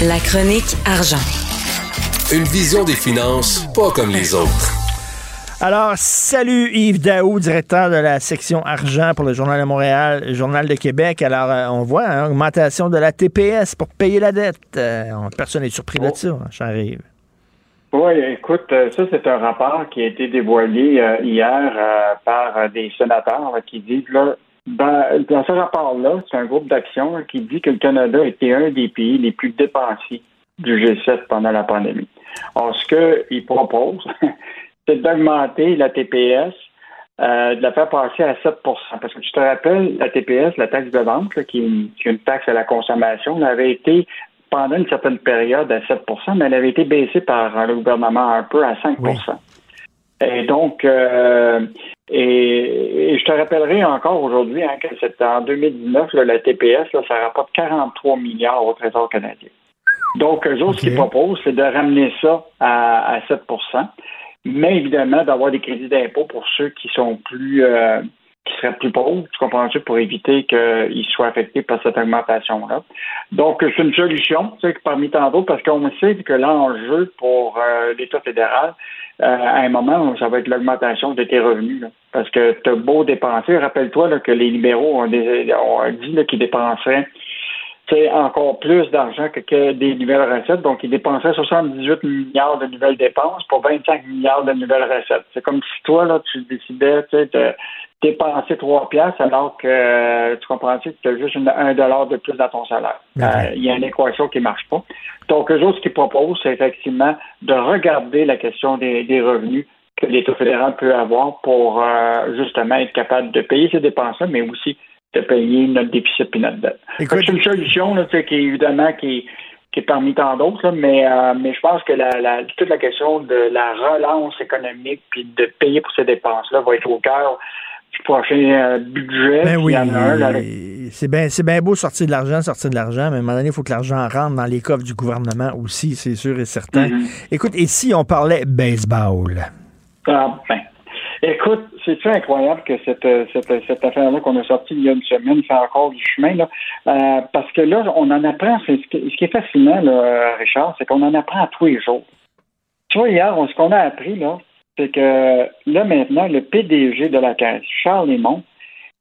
La chronique argent. Une vision des finances pas comme les autres. Alors, salut Yves Daou, directeur de la section argent pour le Journal de Montréal, le Journal de Québec. Alors, euh, on voit une hein, augmentation de la TPS pour payer la dette. Euh, personne n'est surpris de ça, hein, j'arrive. Oui, écoute, euh, ça, c'est un rapport qui a été dévoilé hier par des sénateurs qui disent, là, dans, dans ce rapport-là, c'est un groupe d'action qui dit que le Canada était un des pays les plus dépensiers du G7 pendant la pandémie. Alors, ce qu'il propose, c'est d'augmenter la TPS, euh, de la faire passer à 7 Parce que tu te rappelles, la TPS, la taxe de vente, qui, est une taxe à la consommation, avait été pendant une certaine période à 7 mais elle avait été baissée par le gouvernement un peu à 5 Et donc, euh, et, je te rappellerai encore aujourd'hui hein, que c'est en 2019, la TPS, ça rapporte 43 milliards au Trésor canadien. Donc, eux autres, ce qu'ils proposent, c'est de ramener ça à, 7% mais évidemment d'avoir des crédits d'impôt pour ceux qui sont plus euh, qui seraient plus pauvres, tu comprends-tu, pour éviter qu'ils soient affectés par cette augmentation-là. Donc, c'est une solution, tu sais, parmi tant d'autres, parce qu'on sait que l'enjeu pour euh, l'État fédéral, euh, à un moment, ça va être l'augmentation de tes revenus. parce que tu as beau dépenser, rappelle-toi que les libéraux ont, dit qu'ils dépenseraient c'est encore plus d'argent que, des nouvelles recettes. Donc, ils dépensaient 78 milliards de nouvelles dépenses pour 25 milliards de nouvelles recettes. C'est comme si toi, là, tu décidais de dépenser 3 piastres alors que tu comprends que tu as juste un dollar de plus dans ton salaire. Euh, il y a une équation qui ne marche pas. Donc, eux autres, ce qu'ils proposent, c'est effectivement de regarder la question des, revenus que l'État fédéral peut avoir pour euh, justement être capable de payer ses dépenses, mais aussi de payer notre déficit et notre dette. C'est une solution là, qui évidemment qui, qui est parmi tant d'autres, mais, euh, mais je pense que la, toute la question de la relance économique puis de payer pour ces dépenses-là va être au cœur du prochain euh, budget. Ben oui, bien c'est bien beau sortir de l'argent, sortir de l'argent, mais à un moment donné, il faut que l'argent rentre dans les coffres du gouvernement aussi, c'est sûr et certain. Mm-hmm. Écoute, et si on parlait baseball? Ah, ben. Écoute, c'est-tu incroyable que cette, euh, cette, cette affaire-là qu'on a sortie il y a une semaine fait encore du chemin, là? Euh, parce que là, on en apprend, c'est- ce qui ce qui est fascinant, Richard, c'est qu'on en apprend à tous les jours. Tu vois, hier, ce qu'on a appris, là, c'est que là, maintenant, le PDG de la Caisse, Charles Lemont,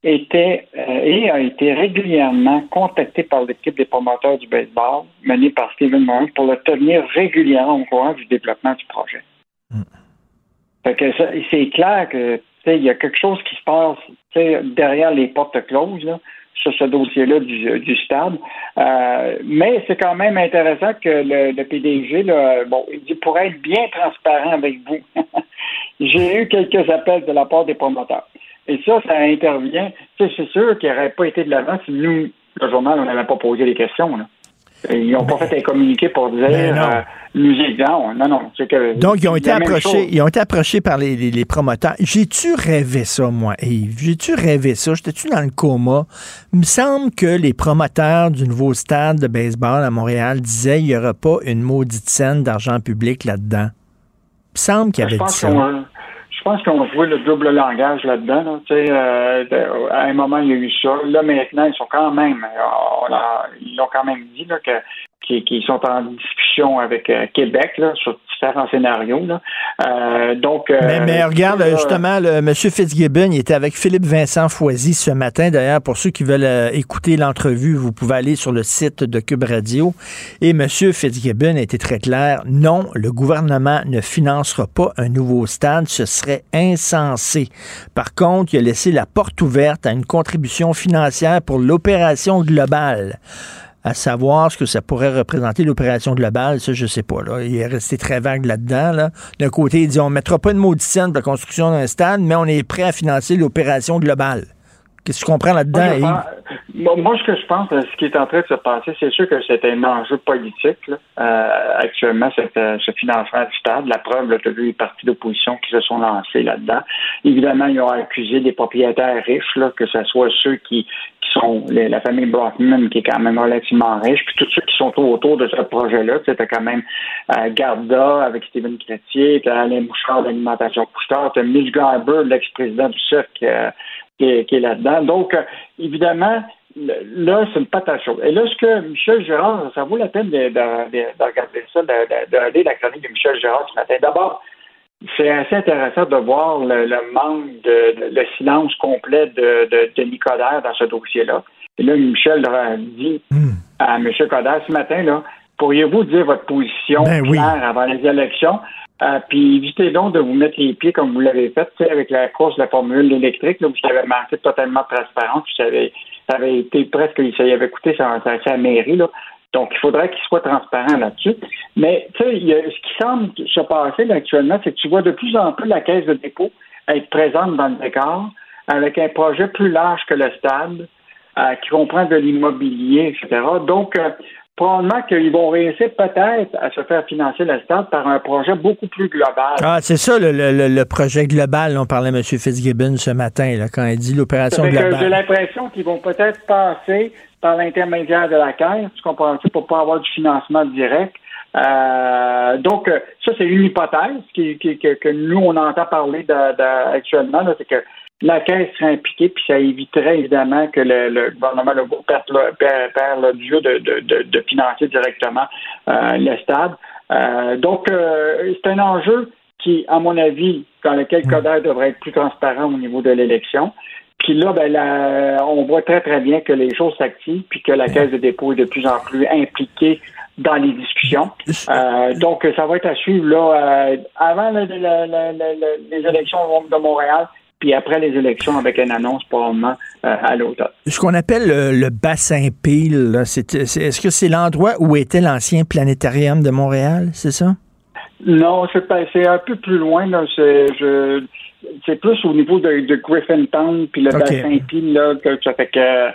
était euh, et a été régulièrement contacté par l'équipe des promoteurs du baseball, menée par Stephen Moore, pour le tenir régulièrement au courant du développement du projet. Fait que c'est clair que il y a quelque chose qui se passe derrière les portes closes là, sur ce dossier-là du, du stade. Euh, mais c'est quand même intéressant que le, PDG, là, bon, il dit pour être bien transparent avec vous, j'ai eu quelques appels de la part des promoteurs. Et ça, ça intervient. C'est sûr qu'il n'aurait pas été de l'avant si nous, le journal, on n'avait pas posé les questions. Là. Ils n'ont pas fait un communiqué pour dire Ben non. euh, non, non, non. que Donc, ils ont été approchés, ils ont été approchés par les, les- les promoteurs. J'ai-tu rêvé ça, moi, Yves? J'ai-tu rêvé ça? J'étais-tu dans le coma? Il me semble que les promoteurs du nouveau stade de baseball à Montréal disaient qu'il n'y aura pas une maudite scène d'argent public là-dedans. Il me semble qu'il y avait dit ça. Je pense qu'on jouait le double langage là-dedans. euh, à un moment, il y a eu ça. Là, maintenant, ils sont quand même, euh, ils ont quand même dit que qu'ils sont en discussion avec euh, Québec là, sur différents scénarios. Là. Euh, donc, euh, Mais, mais regarde, justement, le, M. Fitzgibbon, il était avec Philippe Vincent Foisy ce matin. D'ailleurs, pour ceux qui veulent écouter l'entrevue, vous pouvez aller sur le site de Cube Radio. Et M. Fitzgibbon a été très clair. Non, le gouvernement ne financera pas un nouveau stade. Ce serait insensé. Par contre, il a laissé la porte ouverte à une contribution financière pour l'opération globale à savoir ce que ça pourrait représenter l'opération globale, ça, je sais pas. Là. Il est resté très vague là-dedans. Là. D'un côté, il dit on mettra pas de maudite scène pour la construction d'un stade, mais on est prêt à financer l'opération globale. Qu'est-ce que tu comprends là-dedans, Moi, pense- moi, ce que je pense, euh, ce qui est en train de se passer, c'est sûr que c'est un enjeu politique, là, euh, actuellement, cette, euh, ce financement du stade. La preuve, tu as vu les partis d'opposition qui se sont lancés là-dedans. Évidemment, ils ont accusé des propriétaires riches, là, que ce soit ceux qui, qui sont les- la famille Brockman, qui est quand même relativement riche, puis tous ceux qui sont autour de ce projet-là. C'était quand même euh, Garda avec Stephen Chrétier, t'as Alain Bouchard d'Alimentation Couche-Tard, t'as Mitch Garber, l'ex-président du cirque, euh, qui est, qui est là-dedans. Donc, euh, évidemment, là, c'est une patate chaude. Et là, ce que Michel Gérard, ça vaut la peine de, de- de- de regarder ça, de, de, regarder la chronique de Michel Gérard ce matin. D'abord, c'est assez intéressant de voir le, le manque de, le silence complet de, de, Nicodère dans ce dossier-là. Et là, Michel dit à M. Coder ce matin, là, pourriez-vous dire votre position Ben oui. claire avant les élections? Euh, puis évitez donc de vous mettre les pieds comme vous l'avez fait, avec la course de la formule électrique, là, vous avez manqué totalement de transparence, puis ça avait, été presque, ça y avait coûté ça, ça mairie, là. Donc, il faudrait qu'il soit transparent là-dessus. Mais, tu sais, ce qui semble se passer là, actuellement, c'est que tu vois de plus en plus la caisse de dépôt être présente dans le décor avec un projet plus large que le stade, euh, qui comprend de l'immobilier, etc. Donc, euh, probablement qu'ils vont réussir peut-être à se faire financer le stade par un projet beaucoup plus global. Ah, c'est ça le, le- le- projet global dont parlait M. Fitzgibbon ce matin, là, quand il dit l'opération que J'ai globale. l'impression qu'ils vont peut-être passer par l'intermédiaire de la caisse, tu comprends pour pas avoir du financement direct. Euh, donc, euh, ça, c'est une hypothèse qui, qui- que, que nous, on entend parler de- de- actuellement, là, c'est que la caisse serait impliquée, puis ça éviterait évidemment que le, le gouvernement Legault perde, jeu de, de, de, de financer directement euh, le stade. Euh, donc, euh, c'est un enjeu qui, à mon avis, dans lequel Coder devrait être plus transparent au niveau de l'élection. Puis là, ben, on voit très, très bien que les choses s'activent, puis que la Caisse de dépôt est de plus en plus impliquée dans les discussions. Euh, donc, ça va être à suivre là, euh, avant la- la- la- les élections de Montréal, puis après les élections avec une annonce probablement euh, à l'automne. Ce qu'on appelle le, le bassin pile, là, c'est- c'est- est-ce que c'est l'endroit où était l'ancien planétarium de Montréal, c'est ça? Non, c'est un peu plus loin. C'est plus au niveau de, de Griffintown puis le Ok. bassin Pile là que ça fait que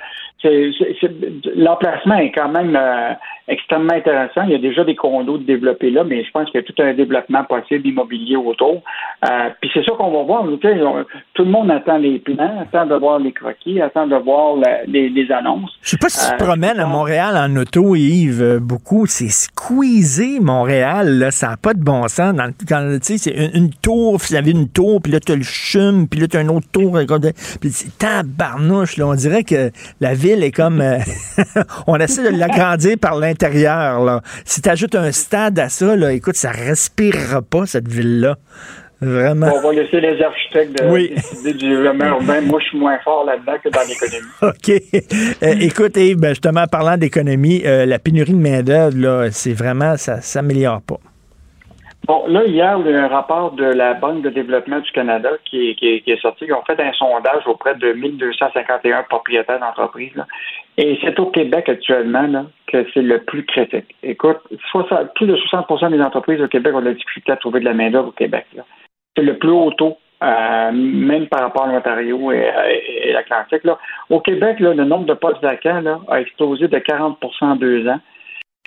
l'emplacement est quand même euh, extrêmement intéressant. Il y a déjà des condos de développer là, mais je pense qu'il y a tout un développement possible immobilier autour. Euh, puis c'est ça qu'on va voir. tout le monde attend les plans, attend de voir les croquis, attend de voir les, annonces. Je sais pas si tu te promènes à Montréal en auto, Yves, beaucoup. C'est squeezé, Montréal. Là. Ça n'a pas de bon sens. Dans, quand, c'est une, une tour, vous avez une tour, puis là, tu as le chum, puis là, tu as une autre tour. Puis c'est tabarnouche. Là. On dirait que la ville est comme... Euh, on essaie de l'agrandir par l'intérieur. Là. Si tu ajoutes un stade à ça, là, écoute, ça respirera pas, cette ville-là. Vraiment. on va laisser les architectes de oui. décider du urbain. Moi, je suis moins fort là-dedans que dans l'économie. OK. Euh, écoute, ben, justement, parlant d'économie, euh, la pénurie de main-d'œuvre, c'est vraiment, ça ne s'améliore pas. Bon, là, hier, il y a un rapport de la Banque de développement du Canada qui est, qui est, sorti. Ils ont fait un sondage auprès de 1251 propriétaires d'entreprises. Et c'est au Québec actuellement que c'est le plus critique. Écoute, plus de 60% des entreprises au Québec ont de la difficulté à trouver de la main-d'œuvre au Québec. C'est le plus haut taux, euh, même par rapport à l'Ontario et, et, l'Atlantique. Au Québec, le nombre de postes vacants a explosé de 40 en deux ans.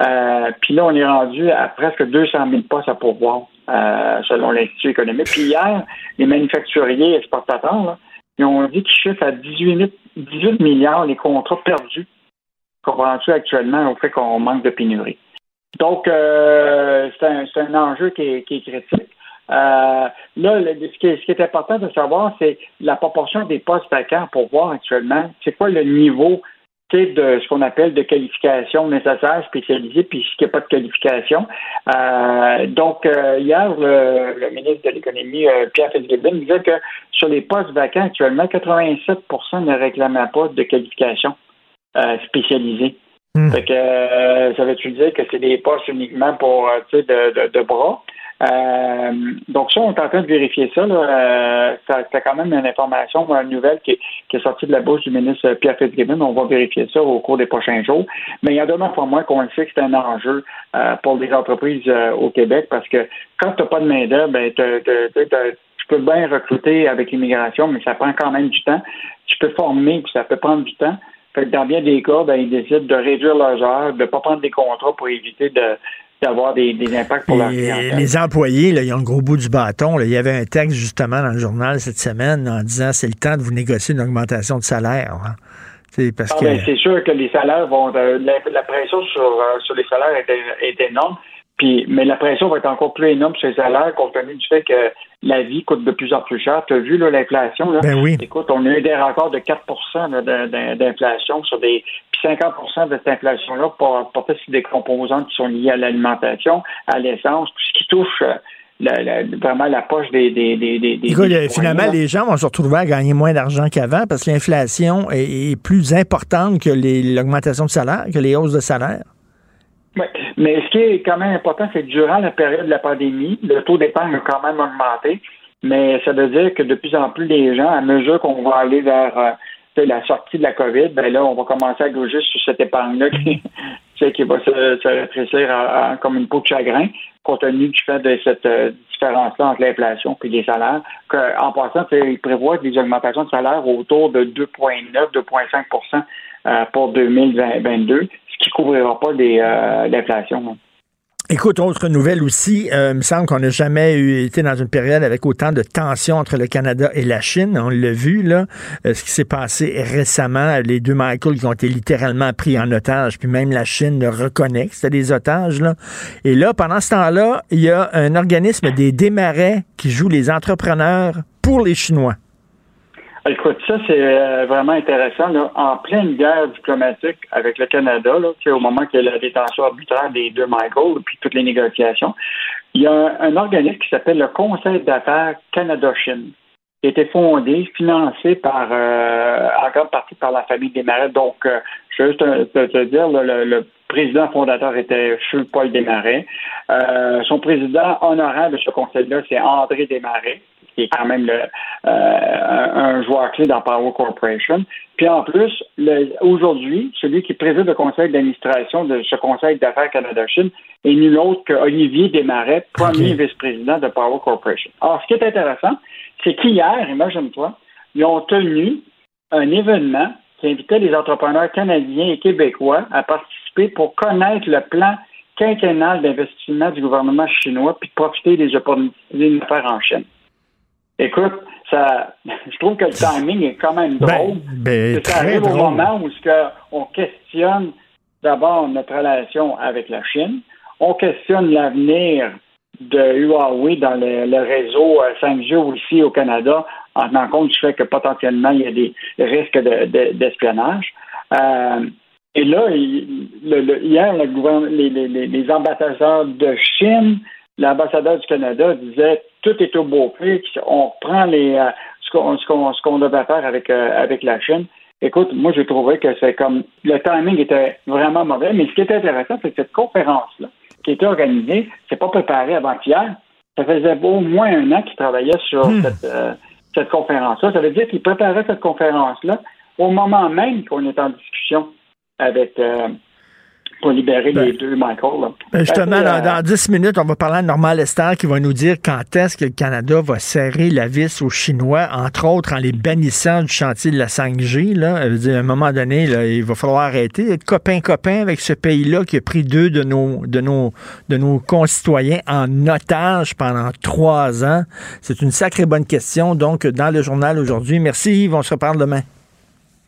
Euh, puis là, on est rendu à presque 200 000 postes à pourvoir, euh, selon l'Institut économique. Puis hier, les manufacturiers exportateurs, ils ont dit qu'ils chiffrent à 18, 18 milliards les contrats perdus qu'on rendu actuellement au fait qu'on manque de pénurie. Donc, euh, c'est un, un, enjeu qui est, critique. Euh, là, ce, qui est, ce, qui est, important de savoir, c'est la proportion des postes vacants pour voir actuellement, c'est quoi le niveau de ce qu'on appelle de qualification nécessaire, spécialisée, puis ce qui n'y a pas de qualification. Euh, donc, euh, hier, le, ministre de l'Économie, euh, Pierre Fitzgibbon, disait que sur les postes vacants actuellement, 87% ne réclamaient pas de qualification spécialisée. Fait que, ça veut-tu dire que c'est des postes uniquement pour, tu sais, de, de, bras? Euh, donc ça, on est en train de vérifier ça. Euh, c'est quand même une information, une nouvelle qui est, sortie de la bouche du ministre Pierre Fitzgibbon. On va vérifier ça au cours des prochains jours. Mais il y a demain pour moi qu'on le sait que c'est un enjeu euh, pour les entreprises au Québec parce que quand tu n'as pas de main-d'œuvre, ben, tu peux bien recruter avec l'immigration, mais ça prend quand même du temps. Tu peux former, puis ça peut prendre du temps. Fait que dans bien des cas, ben, ils décident de réduire leurs heures, de ne pas prendre des contrats pour éviter de, d'avoir des, impacts pour Les employés, là, ils ont le gros bout du bâton. Il y avait un texte justement dans le journal cette semaine en disant c'est le temps de vous négocier une augmentation de salaire. Hein. Parce ah, ben, c'est sûr que les salaires vont. Euh, la, pression sur, euh, sur les salaires est, énorme. Puis, mais la pression va être encore plus énorme sur les salaires compte tenu du fait que la vie coûte de plus en plus cher. Tu as vu l'inflation? Ben oui. Écoute, on a eu des records de 4% d'inflation sur des 50% de cette inflation-là portait sur des composantes qui sont liées à l'alimentation, à l'essence, tout ce qui touche euh, vraiment la poche des. des, des, finalement, les gens vont se retrouver à gagner moins d'argent qu'avant parce que l'inflation est, plus importante que l'augmentation de salaire, que les hausses de salaire. Oui, mais ce qui est quand même important, c'est que durant la période de la pandémie, le taux d'épargne a quand même augmenté, mais ça veut dire que de plus en plus les gens, à mesure qu'on va aller vers euh, la sortie de la COVID, ben là, on va commencer à gauger sur cette épargne-là qui, qui va se, rétrécir comme une peau de chagrin, compte tenu du fait de cette euh, différence-là entre l'inflation et les salaires. En passant, il prévoit des augmentations de salaire autour de 2,9-2,5% euh, pour 2022, ce qui couvrira pas euh, l'inflation. Écoute, autre nouvelle aussi, euh, il me semble qu'on n'a jamais eu, été dans une période avec autant de tensions entre le Canada et la Chine. On l'a vu, là, euh, ce qui s'est passé récemment, les deux Michael qui ont été littéralement pris en otage, puis même la Chine le reconnaît que c'était des otages. Et là, pendant ce temps-là, il y a un organisme des démarrais qui joue les entrepreneurs pour les Chinois. Écoute, ça, c'est euh, vraiment intéressant. Là. En pleine guerre diplomatique avec le Canada, là, au moment qu'il y a la détention arbitraire des deux Michael, puis toutes les négociations, il y a un, organisme qui s'appelle le Conseil d'affaires Canada-Chine, qui a été fondé, financé par, euh, en grande partie par la famille Desmarais. Donc, euh, je veux juste te, dire, le, président fondateur était Jules Paul Desmarais. son président honorable de ce conseil-là, c'est André Desmarais qui est quand même le, euh, un joueur clé dans Power Corporation. Puis en plus, aujourd'hui, celui qui préside le conseil d'administration de ce conseil d'affaires Canada-Chine est nul autre que Olivier Desmarais, premier vice-président de Power Corporation. Alors, ce qui est intéressant, c'est qu'hier, imagine-toi, ils ont tenu un événement qui invitait les entrepreneurs canadiens et québécois à participer pour connaître le plan quinquennal d'investissement du gouvernement chinois puis profiter des opportunités faire en Chine. Écoute, ça, je trouve que le timing est quand même ben, drôle. Ben, ça arrive au moment où on questionne d'abord notre relation avec la Chine, on questionne l'avenir de Huawei dans le, réseau 5G euh, aussi au Canada, en tenant compte du fait que potentiellement il y a des risques d'espionnage. Euh, et là, hier, les, ambassadeurs de Chine, l'ambassadeur du Canada disait tout est au beau prix, on reprend les, euh, ce qu'on devait faire avec, avec la Chine. Écoute, moi, j'ai trouvé que c'est comme le timing était vraiment mauvais, mais ce qui était intéressant, c'est que cette conférence-là, qui était organisée, c'est pas préparé avant-hier. Ça faisait au moins un an qu'il travaillait sur hmm. cette, euh, cette conférence-là. Ça veut dire qu'il préparait cette conférence-là au moment même qu'on est en discussion avec, euh, pour libérer ben, les deux Michael. Ben, justement, dans, dans, 10 minutes, on va parler à Normal Lester qui va nous dire quand est-ce que le Canada va serrer la vis aux Chinois, entre autres en les bannissant du chantier de la 5G. Là. à un moment donné, là, il va falloir arrêter d'être copain-copain avec ce pays-là qui a pris deux de nos, de, nos, de nos concitoyens en otage pendant trois ans. C'est une sacrée bonne question. Donc, dans le journal aujourd'hui. Merci Yves, on se reparle demain.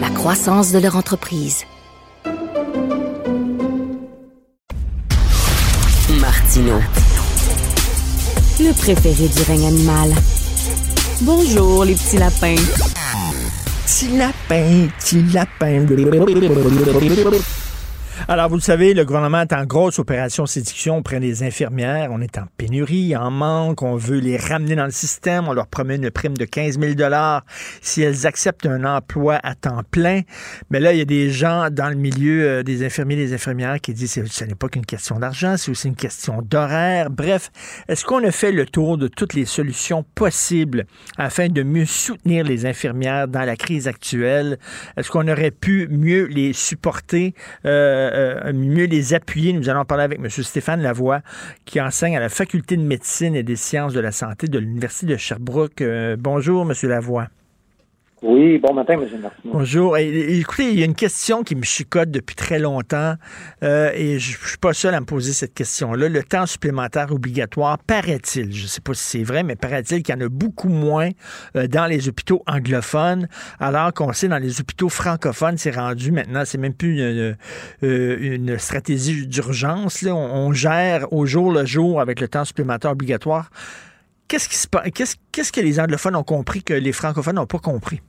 la croissance de leur entreprise. Martino. Le préféré du règne animal. Bonjour, les petits lapins. Petit lapin, petit lapin. Alors, vous le savez, le gouvernement est en grosse opération séduction auprès des infirmières. On est en pénurie, en manque. On veut les ramener dans le système. On leur promet une prime de 15 000 si elles acceptent un emploi à temps plein. Mais là, il y a des gens dans le milieu euh, des infirmiers et des infirmières qui disent que ce n'est pas qu'une question d'argent, c'est aussi une question d'horaire. Bref, est-ce qu'on a fait le tour de toutes les solutions possibles afin de mieux soutenir les infirmières dans la crise actuelle? Est-ce qu'on aurait pu mieux les supporter? Euh, euh, mieux les appuyer. Nous allons parler avec M. Stéphane Lavoie, qui enseigne à la Faculté de médecine et des sciences de la santé de l'Université de Sherbrooke. Euh, bonjour, M. Lavoie. Oui, bon matin, M. Martin. Bonjour. écoutez, il y a une question qui me chicote depuis très longtemps euh, et je ne suis pas seul à me poser cette question-là. Le temps supplémentaire obligatoire, paraît-il, je ne sais pas si c'est vrai, mais paraît-il qu'il y en a beaucoup moins euh, dans les hôpitaux anglophones, alors qu'on sait dans les hôpitaux francophones, c'est rendu maintenant, c'est même plus une, euh, stratégie d'urgence. On, on gère au jour le jour avec le temps supplémentaire obligatoire. Qu'est-ce, qui se, qu'est-ce, qu'est-ce que les anglophones ont compris que les francophones n'ont pas compris?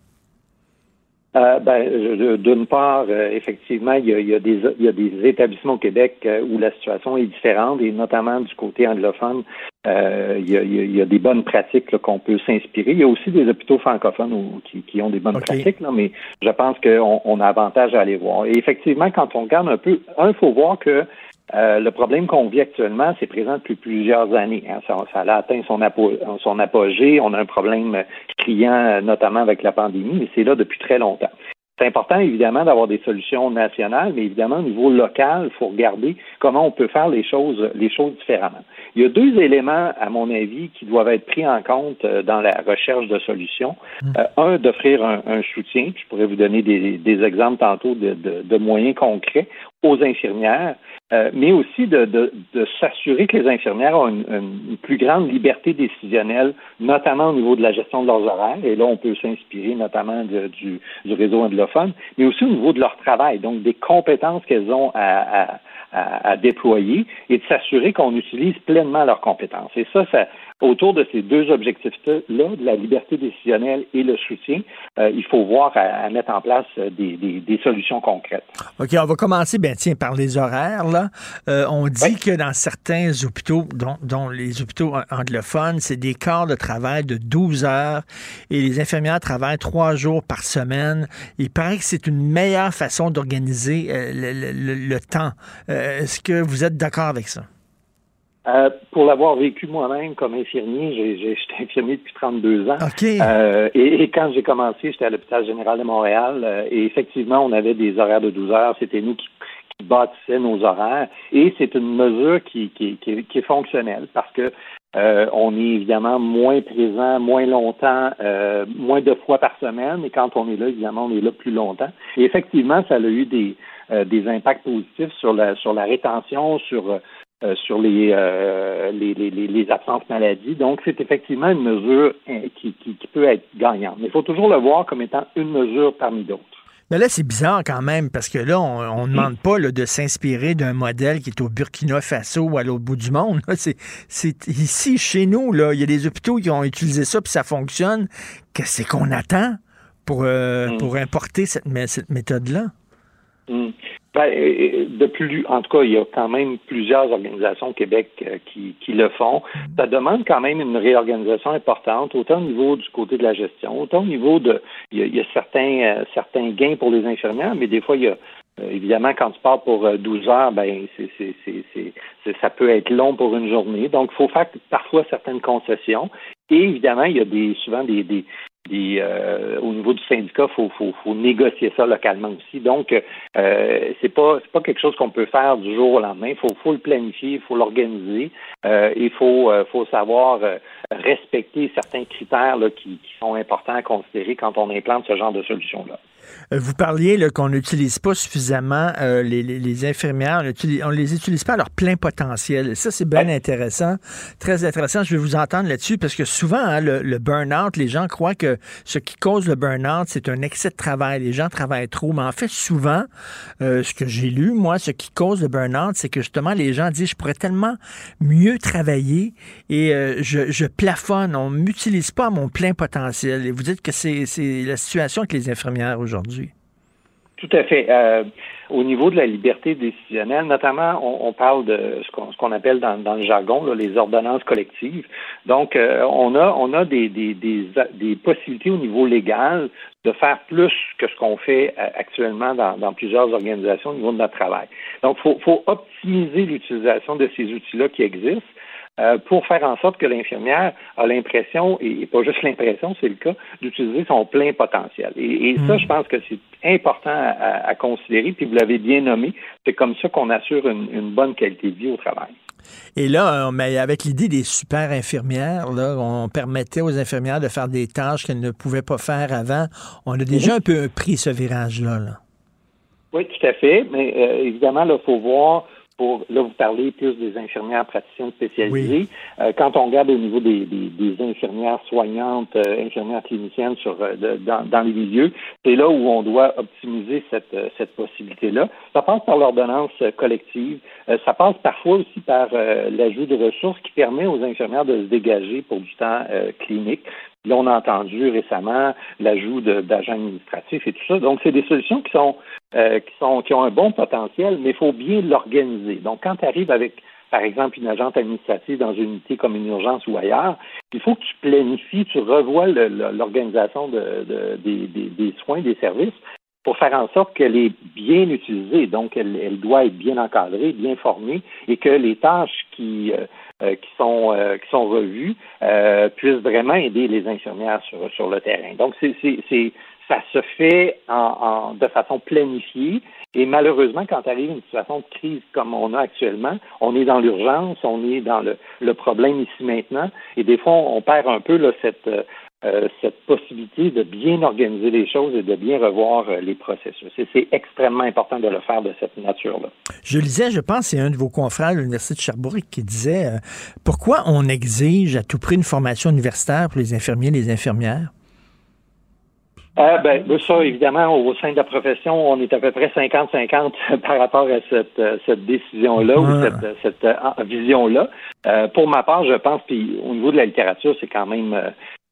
Euh, ben, d'une part, euh, effectivement, il y, a, des, il y, a, des, établissements au Québec euh, où la situation est différente, et notamment du côté anglophone, il y, a, il, y a, des bonnes pratiques qu'on peut s'inspirer. Il y a aussi des hôpitaux francophones qui, qui, ont des bonnes pratiques, là, mais je pense qu'on on a avantage à aller voir. Et effectivement, quand on regarde un peu, un, il faut voir que euh, le problème qu'on vit actuellement, c'est présent depuis plusieurs années. Hein. Ça, a atteint son, son apogée. On a un problème criant, notamment avec la pandémie, mais c'est là depuis très longtemps. C'est important, évidemment, d'avoir des solutions nationales, mais évidemment, au niveau local, il faut regarder comment on peut faire les choses, les choses différemment. Il y a deux éléments, à mon avis, qui doivent être pris en compte euh, dans la recherche de solutions. Mmh. Euh, un, d'offrir un, soutien. Je pourrais vous donner des, exemples tantôt de, moyens concrets aux infirmières, euh, mais aussi de, s'assurer que les infirmières ont une, plus grande liberté décisionnelle, notamment au niveau de la gestion de leurs horaires. Et là, on peut s'inspirer notamment du, réseau anglophone, mais aussi au niveau de leur travail, donc des compétences qu'elles ont à, à, déployer et de s'assurer qu'on utilise pleinement leurs compétences. Et ça, ça autour de ces deux objectifs-là, de la liberté décisionnelle et le soutien, euh, il faut voir à, mettre en place des, des, solutions concrètes. OK, on va commencer, ben tiens, par les horaires. Là. Euh, on dit que dans certains hôpitaux, dont, dont les hôpitaux anglophones, c'est des quarts de travail de 12 heures et les infirmières travaillent trois jours par semaine. Il paraît que c'est une meilleure façon d'organiser euh, le, temps. Euh, est-ce que vous êtes d'accord avec ça? Euh, pour l'avoir vécu moi-même comme infirmier, j'étais infirmier depuis 32 ans. et, quand j'ai commencé, j'étais à l'hôpital général de Montréal. et effectivement, on avait des horaires de 12 heures. C'était nous qui, bâtissions nos horaires. Et c'est une mesure qui, qui, qui, qui est fonctionnelle parce que euh, on est évidemment moins présent, moins longtemps, euh, moins de fois par semaine. Et quand on est là, évidemment, on est là plus longtemps. Et effectivement, ça a eu des, euh, des impacts positifs sur la sur la rétention, sur sur les, les, les, les, absences maladies. Donc, c'est effectivement une mesure qui, qui, qui peut être gagnante. Mais il faut toujours le voir comme étant une mesure parmi d'autres. Mais là, c'est bizarre quand même, parce que là, on ne demande pas de s'inspirer d'un modèle qui est au Burkina Faso ou à l'autre bout du monde. C'est ici, chez nous, là, il y a des hôpitaux qui ont utilisé ça, puis ça fonctionne. Qu'est-ce qu'on attend pour, euh, mm. pour importer cette, cette méthode-là? Mm. Ben, de plus, en tout cas, il y a quand même plusieurs organisations au Québec euh, qui, le font. Ça demande quand même une réorganisation importante, autant au niveau du côté de la gestion, autant au niveau de, il y a, certains, euh, certains gains pour les infirmières, mais des fois, il y a euh, évidemment, quand tu pars pour 12 heures, ben ça peut être long pour une journée. Donc, il faut faire parfois certaines concessions. Et évidemment, il y a des, souvent des, euh, au niveau du syndicat, il faut, faut, négocier ça localement aussi. Donc, euh, c'est pas c'est pas quelque chose qu'on peut faire du jour au lendemain. Il faut, faut le planifier, il faut l'organiser. Euh, il faut euh, faut savoir respecter certains critères là, qui, qui sont importants à considérer quand on implante ce genre de solution là. Euh, vous parliez qu'on n'utilise pas suffisamment euh, les, infirmières, on ne les utilise pas à leur plein potentiel. Ça, c'est bien intéressant, très intéressant. Je vais vous entendre là-dessus parce que souvent, hein, le, burn-out, les gens croient que ce qui cause le burn-out, c'est un excès de travail. Les gens travaillent trop. Mais en fait, souvent, euh, ce que j'ai lu, moi, ce qui cause le burn-out, c'est que justement, les gens disent, je pourrais tellement mieux travailler et je, je, plafonne. On ne m'utilise pas à mon plein potentiel. Et vous dites que c'est la situation avec les infirmières aujourd'hui. Tout à fait. Euh, au niveau de la liberté décisionnelle, notamment, on, parle de ce qu'on appelle dans, le jargon les ordonnances collectives. Donc, euh, on a on a des, des, des, possibilités au niveau légal de faire plus que ce qu'on fait euh, actuellement dans, plusieurs organisations au niveau de notre travail. Donc, il faut, faut optimiser l'utilisation de ces outils-là qui existent. Euh, pour faire en sorte que l'infirmière a l'impression, et, pas juste l'impression, c'est le cas, d'utiliser son plein potentiel. Et, ça, hmm. je pense que c'est important à, considérer, puis vous l'avez bien nommé, c'est comme ça qu'on assure une, bonne qualité de vie au travail. Et là, euh, mais avec l'idée des super infirmières, là, on permettait aux infirmières de faire des tâches qu'elles ne pouvaient pas faire avant. On a déjà un peu pris ce virage-là. Là. Oui, tout à fait. Mais euh, évidemment, il faut voir là, vous parlez plus des infirmières praticiennes spécialisées. Euh, quand on regarde au niveau des, infirmières soignantes, euh, infirmières cliniciennes sur, euh, dans, les milieux, c'est là où on doit optimiser cette, cette possibilité-là. Ça passe par l'ordonnance collective. ça passe parfois aussi par l'ajout de ressources qui permet aux infirmières de se dégager pour du temps clinique. Là, on a entendu récemment l'ajout d'agents administratifs et tout ça. Donc, c'est des solutions qui sont, euh, qui sont qui ont un bon potentiel, mais il faut bien l'organiser. Donc, quand tu arrives avec, par exemple, une agente administrative dans une unité comme une urgence ou ailleurs, il faut que tu planifies, tu revois l'organisation de, des, des, soins, des services pour faire en sorte qu'elle est bien utilisée. Donc, elle, elle, doit être bien encadrée, bien formée et que les tâches qui, euh, qui sont euh, qui sont revues euh, puissent vraiment aider les infirmières sur, sur le terrain. Donc, c'est, ça se fait en, de façon planifiée. Et malheureusement, quand arrive une situation de crise comme on a actuellement, on est dans l'urgence, on est dans le, le problème ici maintenant, et des fois, on perd un peu là, cette, euh, cette possibilité de bien organiser les choses et de bien revoir euh, les processus. c'est extrêmement important de le faire de cette nature-là. Je lisais, je pense, c'est un de vos confrères à l'Université de Sherbrooke qui disait euh, pourquoi on exige à tout prix une formation universitaire pour les infirmiers et les infirmières? Euh, ben, ça, évidemment, au sein de la profession, on est à peu près 50-50 par rapport à cette, cette décision-là ou cette, cette euh, vision-là. pour ma part, je pense, puis au niveau de la littérature, c'est quand même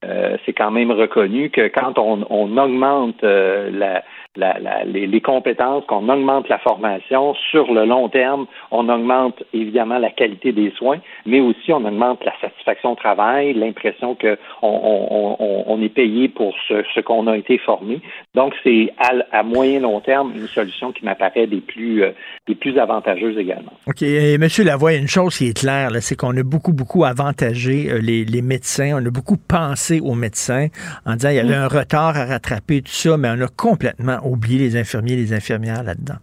c'est quand même reconnu que quand on, on augmente la, les, compétences, qu'on augmente la formation sur le long terme, on augmente évidemment la qualité des soins, mais aussi on augmente la satisfaction au travail, l'impression qu'on on, on, est payé pour ce, ce qu'on a été formé. Donc c'est à, moyen long terme une solution qui m'apparaît des plus euh, des plus avantageuses également. OK. Et Monsieur Lavoie, une chose qui est claire, c'est qu'on a beaucoup, beaucoup avantagé euh, les, les, médecins. On a beaucoup pensé aux médecins en disant qu'il y avait un retard à rattraper, tout ça, mais on a complètement oublier les infirmiers et les infirmières là-dedans?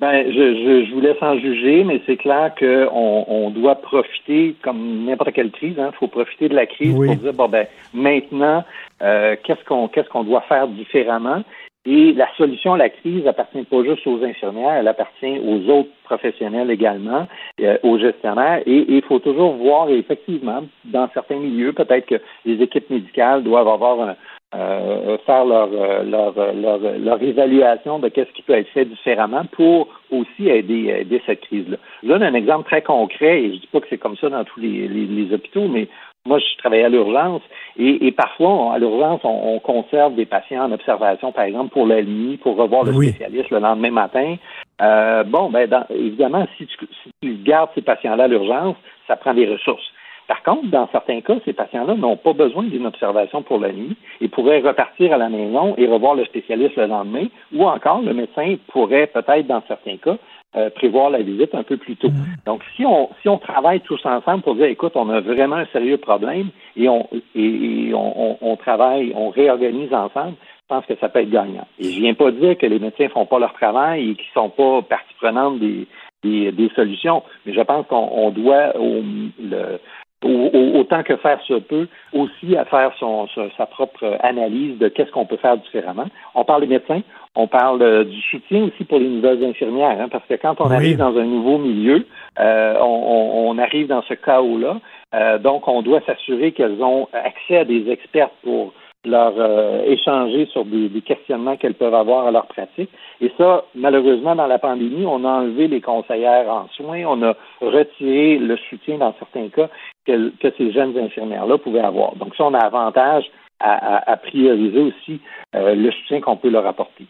Ben, je, je, vous laisse en juger, mais c'est clair qu'on on doit profiter, comme n'importe quelle crise, il hein, faut profiter de la crise pour dire bon ben maintenant, euh, qu'est-ce qu'on qu'est-ce qu'on doit faire différemment? Et la solution à la crise appartient pas juste aux infirmières, elle appartient aux autres professionnels également, euh, aux gestionnaires. Et il faut toujours voir, effectivement, dans certains milieux, peut-être que les équipes médicales doivent avoir un, euh, faire leur, euh, leur, leur, leur, évaluation de qu'est-ce qui peut être fait différemment pour aussi aider, aider cette crise-là. Je donne un exemple très concret, et je dis pas que c'est comme ça dans tous les, les, hôpitaux, mais moi, je travaille à l'urgence et, et, parfois, à l'urgence, on, conserve des patients en observation, par exemple, pour la nuit, pour revoir le spécialiste le lendemain matin. Euh, bon, ben, évidemment, si tu, si tu gardes ces patients-là à l'urgence, ça prend des ressources. Par contre, dans certains cas, ces patients-là n'ont pas besoin d'une observation pour la nuit et pourraient repartir à la maison et revoir le spécialiste le lendemain, ou encore le médecin pourrait peut-être, dans certains cas, euh, prévoir la visite un peu plus tôt. Mm. Donc, si on si on travaille tous ensemble pour dire, écoute, on a vraiment un sérieux problème et on et, on, on, travaille, on réorganise ensemble, je pense que ça peut être gagnant. Et je viens pas dire que les médecins font pas leur travail et qu'ils sont pas partie prenante des, des, des, solutions, mais je pense qu'on doit au, le, autant que faire se peut, aussi à faire son, sa propre analyse de qu'est-ce qu'on peut faire différemment. On parle des médecins, on parle euh, du soutien aussi pour les nouvelles infirmières, hein, parce que quand on arrive dans un nouveau milieu, euh, on, on, arrive dans ce chaos-là, euh, donc on doit s'assurer qu'elles ont accès à des experts pour leur euh, échanger sur des, questionnements qu'elles peuvent avoir à leur pratique. Et ça, malheureusement, dans la pandémie, on a enlevé les conseillères en soins, on a retiré le soutien dans certains cas que, que ces jeunes infirmières-là pouvaient avoir. Donc ça, on a avantage à, prioriser aussi euh, le soutien qu'on peut leur apporter.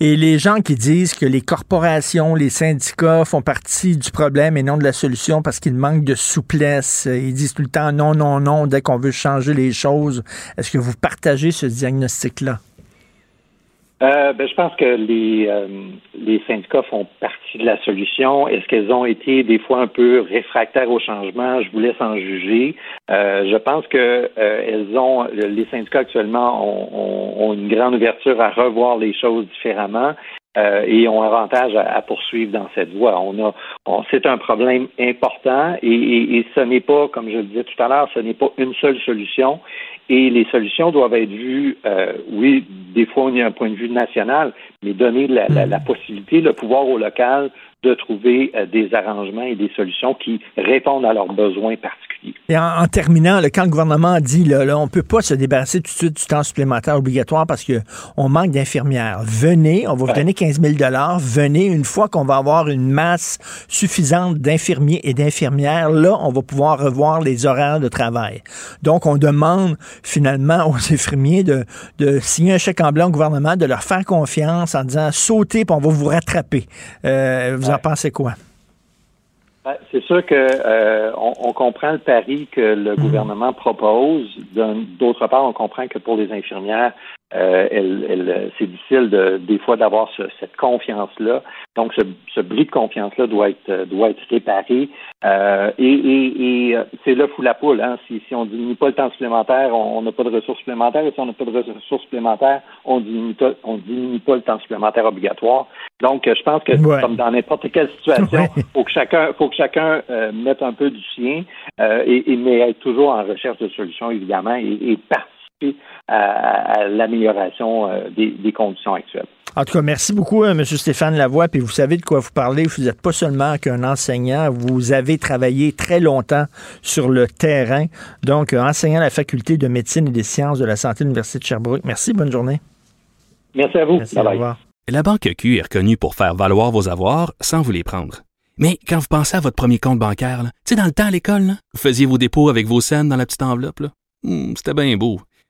Et les gens qui disent que les corporations, les syndicats font partie du problème et non de la solution parce qu'ils manquent de souplesse, ils disent tout le temps non, non, non dès qu'on veut changer les choses. Est-ce que vous partagez ce diagnostic-là? Euh, ben, je pense que les, euh, les syndicats font partie de la solution. Est-ce qu'elles ont été des fois un peu réfractaires au changement? Je vous laisse en juger. Euh, je pense que elles ont les syndicats actuellement ont, ont, une grande ouverture à revoir les choses différemment. et ont avantage à, poursuivre dans cette voie. On a, c'est un problème important et, et, et ce n'est pas, comme je le disais tout à l'heure, ce n'est pas une seule solution. Et les solutions doivent être vues, euh, oui, des fois on y a un point de vue national, mais donner la, la, la possibilité, le pouvoir au local de trouver euh, des arrangements et des solutions qui répondent à leurs besoins particuliers. Et en, terminant, quand le gouvernement dit là, là, on peut pas se débarrasser tout de suite du temps supplémentaire obligatoire parce qu'on manque d'infirmières. Venez, on va vous donner 15 000 Venez, une fois qu'on va avoir une masse suffisante d'infirmiers et d'infirmières, là, on va pouvoir revoir les horaires de travail. Donc, on demande finalement aux infirmiers de, de signer un chèque en blanc au gouvernement, de leur faire confiance en disant sautez, puis on va vous rattraper. Euh, vous en pensez quoi? Ben, c'est sûr que euh, on, comprend le pari que le hmm. gouvernement propose. D'autre part, on comprend que pour les infirmières, euh, c'est difficile de, des fois d'avoir cette confiance-là. Donc, ce, ce bris de confiance-là doit être doit être réparé. Euh, et, et, et euh, c'est là fou la poule. Hein. Si, si on diminue pas le temps supplémentaire, on n'a pas de ressources supplémentaires. Et si on n'a pas de ressources supplémentaires, on diminue pas, on diminue pas le temps supplémentaire obligatoire. Donc, je pense que comme dans n'importe quelle situation, faut que chacun, faut que chacun euh, mette un peu du sien, euh, et, et, mais être toujours en recherche de solutions évidemment et, et participer à, l'amélioration euh, des, conditions actuelles. En tout cas, merci beaucoup, hein, M. Stéphane Lavoie. Puis vous savez de quoi vous parlez. Vous n'êtes pas seulement qu'un enseignant. Vous avez travaillé très longtemps sur le terrain. Donc, euh, enseignant à la faculté de médecine et des sciences de la santé de l'Université de Sherbrooke. Merci. Bonne journée. Merci à vous. Merci, au revoir. La Banque Q est reconnue pour faire valoir vos avoirs sans vous les prendre. Mais quand vous pensez à votre premier compte bancaire, tu sais, dans le temps à l'école, vous faisiez vos dépôts avec vos scènes dans la petite enveloppe. Hmm, C'était bien beau.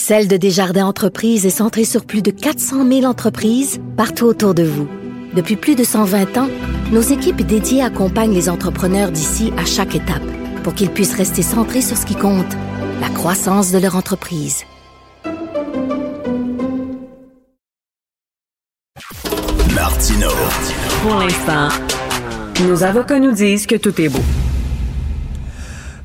Celle de Desjardins Entreprises est centrée sur plus de 400 000 entreprises partout autour de vous. Depuis plus de 120 ans, nos équipes dédiées accompagnent les entrepreneurs d'ici à chaque étape pour qu'ils puissent rester centrés sur ce qui compte, la croissance de leur entreprise. Martino. Pour l'instant, nos avocats nous disent que tout est beau.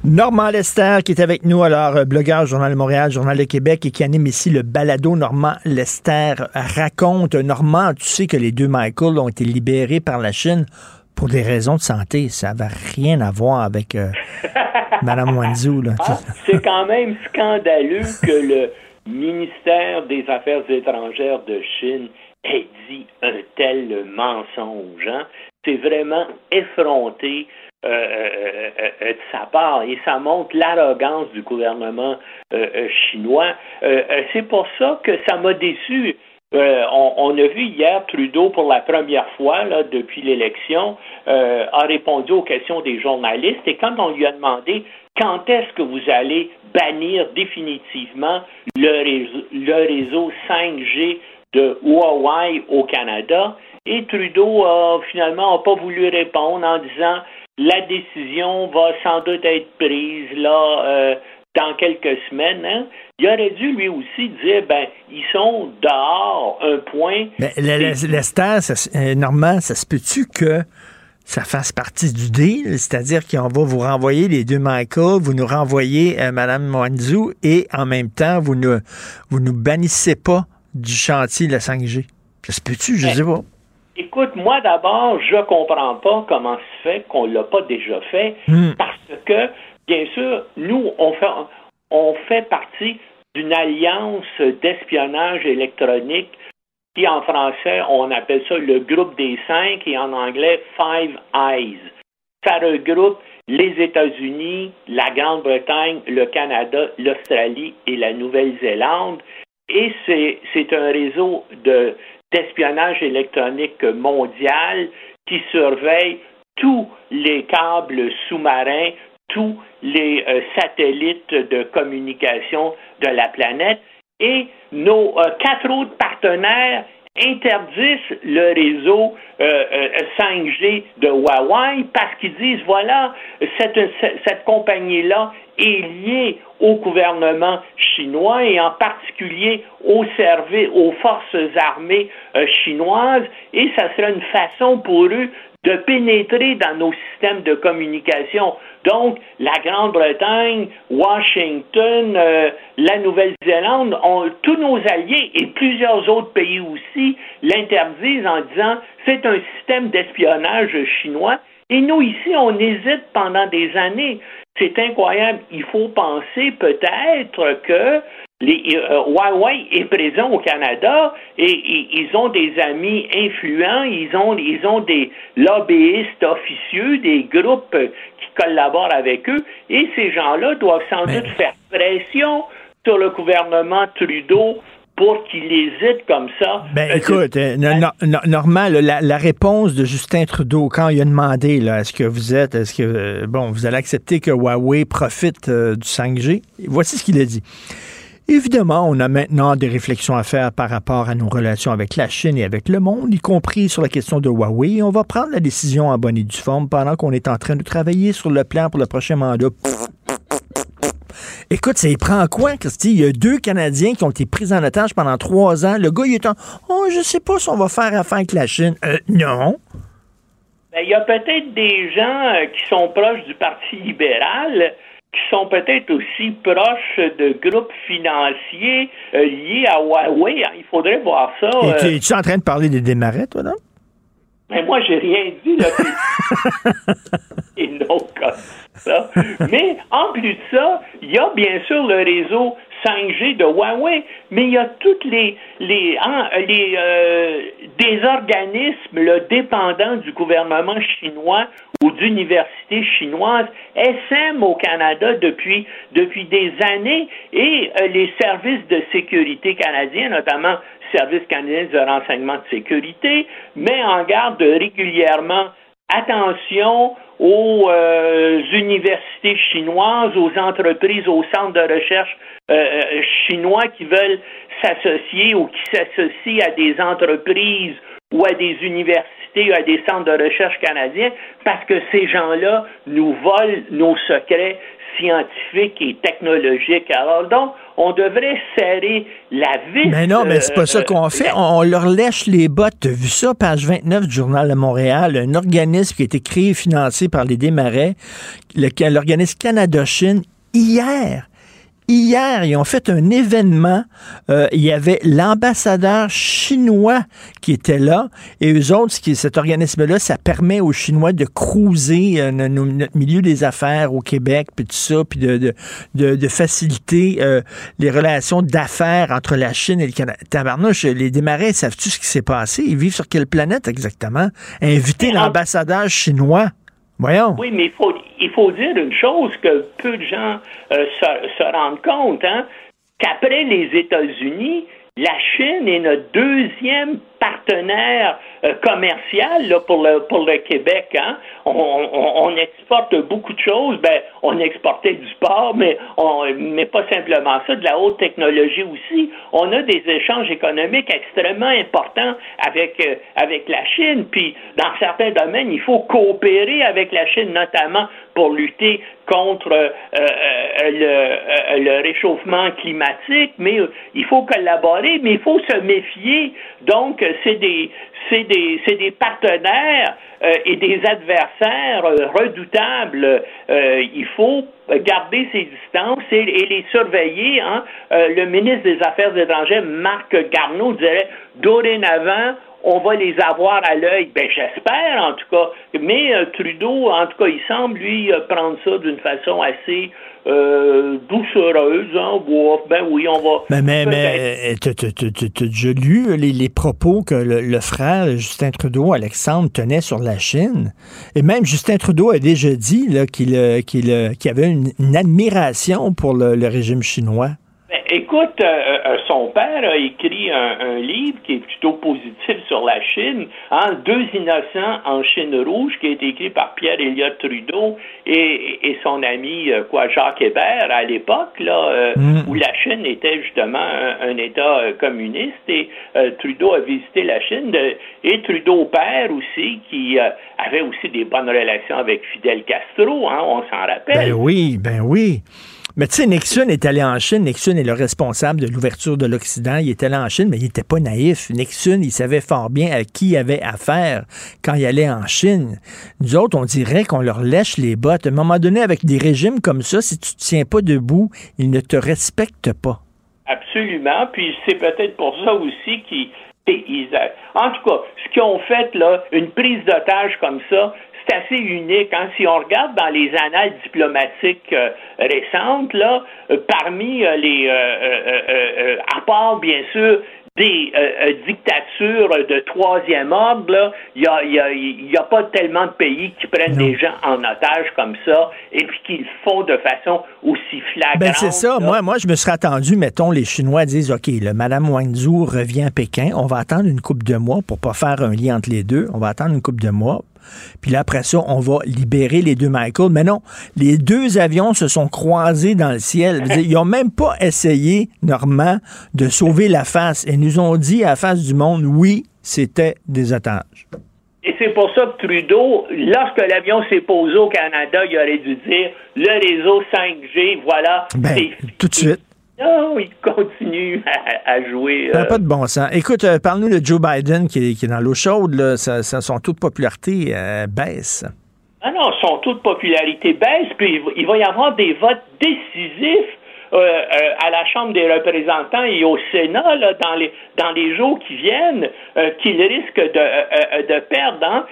Normand Lester qui est avec nous, alors euh, blogueur, Journal de Montréal, Journal de Québec et qui anime ici le balado Normand Lester raconte. Normand, tu sais que les deux Michael ont été libérés par la Chine pour des raisons de santé. Ça n'avait rien à voir avec euh, Mme Wanzhou. Ah, c'est quand même scandaleux que le ministère des Affaires étrangères de Chine ait dit un tel mensonge. hein. C'est vraiment effronté euh, euh, euh, de sa part et ça montre l'arrogance du gouvernement chinois. C'est pour ça que ça m'a déçu. On, a vu hier Trudeau pour la première fois là, depuis l'élection a répondu aux questions des journalistes et quand on lui a demandé quand est-ce que vous allez bannir définitivement le réseau, le réseau 5G de Huawei au Canada, et Trudeau a finalement a pas voulu répondre en disant la décision va sans doute être prise là euh, dans quelques semaines. hein. Il aurait dû lui aussi dire ben ils sont dehors un point. Mais le- le- Lester, ça se- euh, Normand, ça se peut-tu que ça fasse partie du deal? C'est-à-dire qu'on va vous renvoyer les deux Michael, vous nous renvoyez euh, Mme Wanzhou et en même temps, vous ne vous nous bannissez pas du chantier de la 5G. Ça se peut-tu? Je Ben, sais pas. Écoute, moi d'abord, je comprends pas comment se fait qu'on l'a pas déjà fait, Hmm. parce que, bien sûr, nous, on fait, on fait partie d'une alliance d'espionnage électronique qui, en français, on appelle ça le groupe des cinq et en anglais Five Eyes. Ça regroupe les États-Unis, la Grande-Bretagne, le Canada, l'Australie et la Nouvelle-Zélande. Et c'est c'est un réseau de d'espionnage électronique mondial qui surveille tous les câbles sous-marins, tous les euh, satellites de communication de la planète. Et nos euh, quatre autres partenaires interdisent le réseau euh, euh, 5G de Huawei parce qu'ils disent voilà cette, cette, cette compagnie-là est liée au gouvernement chinois et en particulier au service aux forces armées euh, chinoises et ça serait une façon pour eux de pénétrer dans nos systèmes de communication. Donc, la Grande-Bretagne, Washington, euh, la Nouvelle-Zélande, tous nos alliés et plusieurs autres pays aussi l'interdisent en disant c'est un système d'espionnage chinois. Et nous, ici, on hésite pendant des années. C'est incroyable. Il faut penser peut-être que les, euh, Huawei est présent au Canada et, et ils ont des amis influents, ils ont, ils ont des lobbyistes officieux, des groupes qui collaborent avec eux et ces gens-là doivent sans doute faire pression sur le gouvernement Trudeau pour qu'il hésite comme ça. Ben Euh, écoute, euh, no- no- no- Normand, là, la, la réponse de Justin Trudeau quand il a demandé là, est-ce que vous êtes, est-ce que euh, bon, vous allez accepter que Huawei profite euh, du 5G Voici ce qu'il a dit. Évidemment, on a maintenant des réflexions à faire par rapport à nos relations avec la Chine et avec le monde, y compris sur la question de Huawei. On va prendre la décision en bonne et due forme pendant qu'on est en train de travailler sur le plan pour le prochain mandat. Écoute, ça y prend quoi, Christy? Il y a deux Canadiens qui ont été pris en otage pendant trois ans. Le gars, il est en Oh, je sais pas si on va faire affaire avec la Chine. Euh, non. Ben, il y a peut-être des gens euh, qui sont proches du Parti libéral qui sont peut-être aussi proches de groupes financiers euh, liés à Huawei. Il faudrait voir ça. Et tu es en train de parler des démarrais, toi, non? Mais moi, j'ai rien dit, là. Et non, comme ça. Mais en plus de ça, il y a bien sûr le réseau 5G de Huawei, mais il y a toutes les, les, hein, les euh, des organismes le dépendants du gouvernement chinois ou d'universités chinoises, SM au Canada depuis, depuis des années, et euh, les services de sécurité canadiens, notamment Service canadien de renseignement de sécurité, met en garde régulièrement attention aux euh, universités chinoises, aux entreprises, aux centres de recherche euh, euh, chinois qui veulent s'associer ou qui s'associent à des entreprises ou à des universités ou à des centres de recherche canadiens parce que ces gens-là nous volent nos secrets scientifiques et technologiques. Alors donc, on devrait serrer la vis. Mais non, mais c'est pas ça qu'on fait. On, leur lèche les bottes. T'as vu ça, page 29 du Journal de Montréal, un organisme qui a été créé et financé par les Desmarais, l'organisme Canada-Chine, hier Hier, ils ont fait un événement. Euh, il y avait l'ambassadeur chinois qui était là. Et eux autres, cet organisme-là, ça permet aux Chinois de cruiser euh, notre milieu des affaires au Québec, puis tout ça, puis de, de, faciliter euh, les relations d'affaires entre la Chine et le Canada. Tabarnouche, les démarrais, savent-tu ce qui s'est passé? Ils vivent sur quelle planète exactement? Inviter l'ambassadeur chinois. Oui, mais il faut, il faut dire une chose que peu de gens euh, se, rendent compte, hein, qu'après les États-Unis, la Chine est notre deuxième partenaire euh, commercial là, pour, le, pour le Québec. Hein? On, exporte beaucoup de choses. Ben, on exportait du sport, mais, on, mais pas simplement ça, de la haute technologie aussi. On a des échanges économiques extrêmement importants avec, euh, avec la Chine. Puis, dans certains domaines, il faut coopérer avec la Chine, notamment pour lutter contre euh, le, le, réchauffement climatique, mais il faut collaborer, mais il faut se méfier. Donc, c'est des, c'est des, des, partenaires euh, et des adversaires euh, redoutables. Euh, il faut garder ses distances et, les surveiller. Hein. le ministre des Affaires étrangères, Marc Garneau, dirait dorénavant, on va les avoir à l'œil. Ben, j'espère, en tout cas. Mais Trudeau, en tout cas, il semble, lui, prendre ça d'une façon assez euh, doucereuse. Hein, ben oui, on va. Mais, mais, mais tu as déjà lu les, propos que le, frère Justin Trudeau, Alexandre, tenait sur la Chine? Et même Justin Trudeau a déjà dit qu'il avait une, admiration pour le régime chinois. Écoute, euh, euh, son père a écrit un, livre qui est plutôt positif sur la Chine, hein, Deux innocents en Chine rouge, qui a été écrit par Pierre Elliott Trudeau et, son ami euh, quoi Jacques Hébert à l'époque, là, mm. où la Chine était justement un, État communiste et Trudeau a visité la Chine et Trudeau père aussi, qui avait aussi des bonnes relations avec Fidel Castro, hein, on s'en rappelle. Ben oui, ben oui. Mais tu sais, Nixon est allé en Chine. Nixon est le responsable de l'ouverture de l'Occident. Il est allé en Chine, mais il n'était pas naïf. Nixon, il savait fort bien à qui il avait affaire quand il allait en Chine. Nous autres, on dirait qu'on leur lèche les bottes. À un moment donné, avec des régimes comme ça, si tu ne tiens pas debout, ils ne te respectent pas. Absolument. Puis c'est peut-être pour ça aussi qu'ils en tout cas, ce qu'ils ont fait, là, une prise d'otage comme ça, c'est assez unique. Hein. Si on regarde dans les annales diplomatiques euh, récentes, là, euh, parmi euh, les, à part bien sûr des dictatures de troisième ordre, il n'y a, pas tellement de pays qui prennent des gens en otage comme ça et puis qu'ils font de façon aussi flagrante. Ben c'est ça. Moi, moi, je me serais attendu, mettons, les Chinois disent, OK, le Madame Wangzhou revient à Pékin, on va attendre une coupe de mois pour pas faire un lien entre les deux. On va attendre une coupe de mois puis là, après ça, on va libérer les deux Michael. Mais non, les deux avions se sont croisés dans le ciel. Ils n'ont même pas essayé, Normand, de sauver la face. Et nous ont dit à la face du monde, oui, c'était des otages. Et c'est pour ça que Trudeau, lorsque l'avion s'est posé au Canada, il aurait dû dire le réseau 5G, voilà. Ben, tout de suite. Non, il continue à, jouer. Ça n'a pas de bon sens. Écoute, euh, parle-nous de Joe Biden qui est, dans l'eau chaude. Là. son taux de popularité euh, baisse. Ah non, son taux de popularité baisse, puis il va y avoir des votes décisifs euh, euh, à la Chambre des représentants et au Sénat là, dans, les, dans les jours qui viennent euh, qu'il risque de, de perdre. Hein.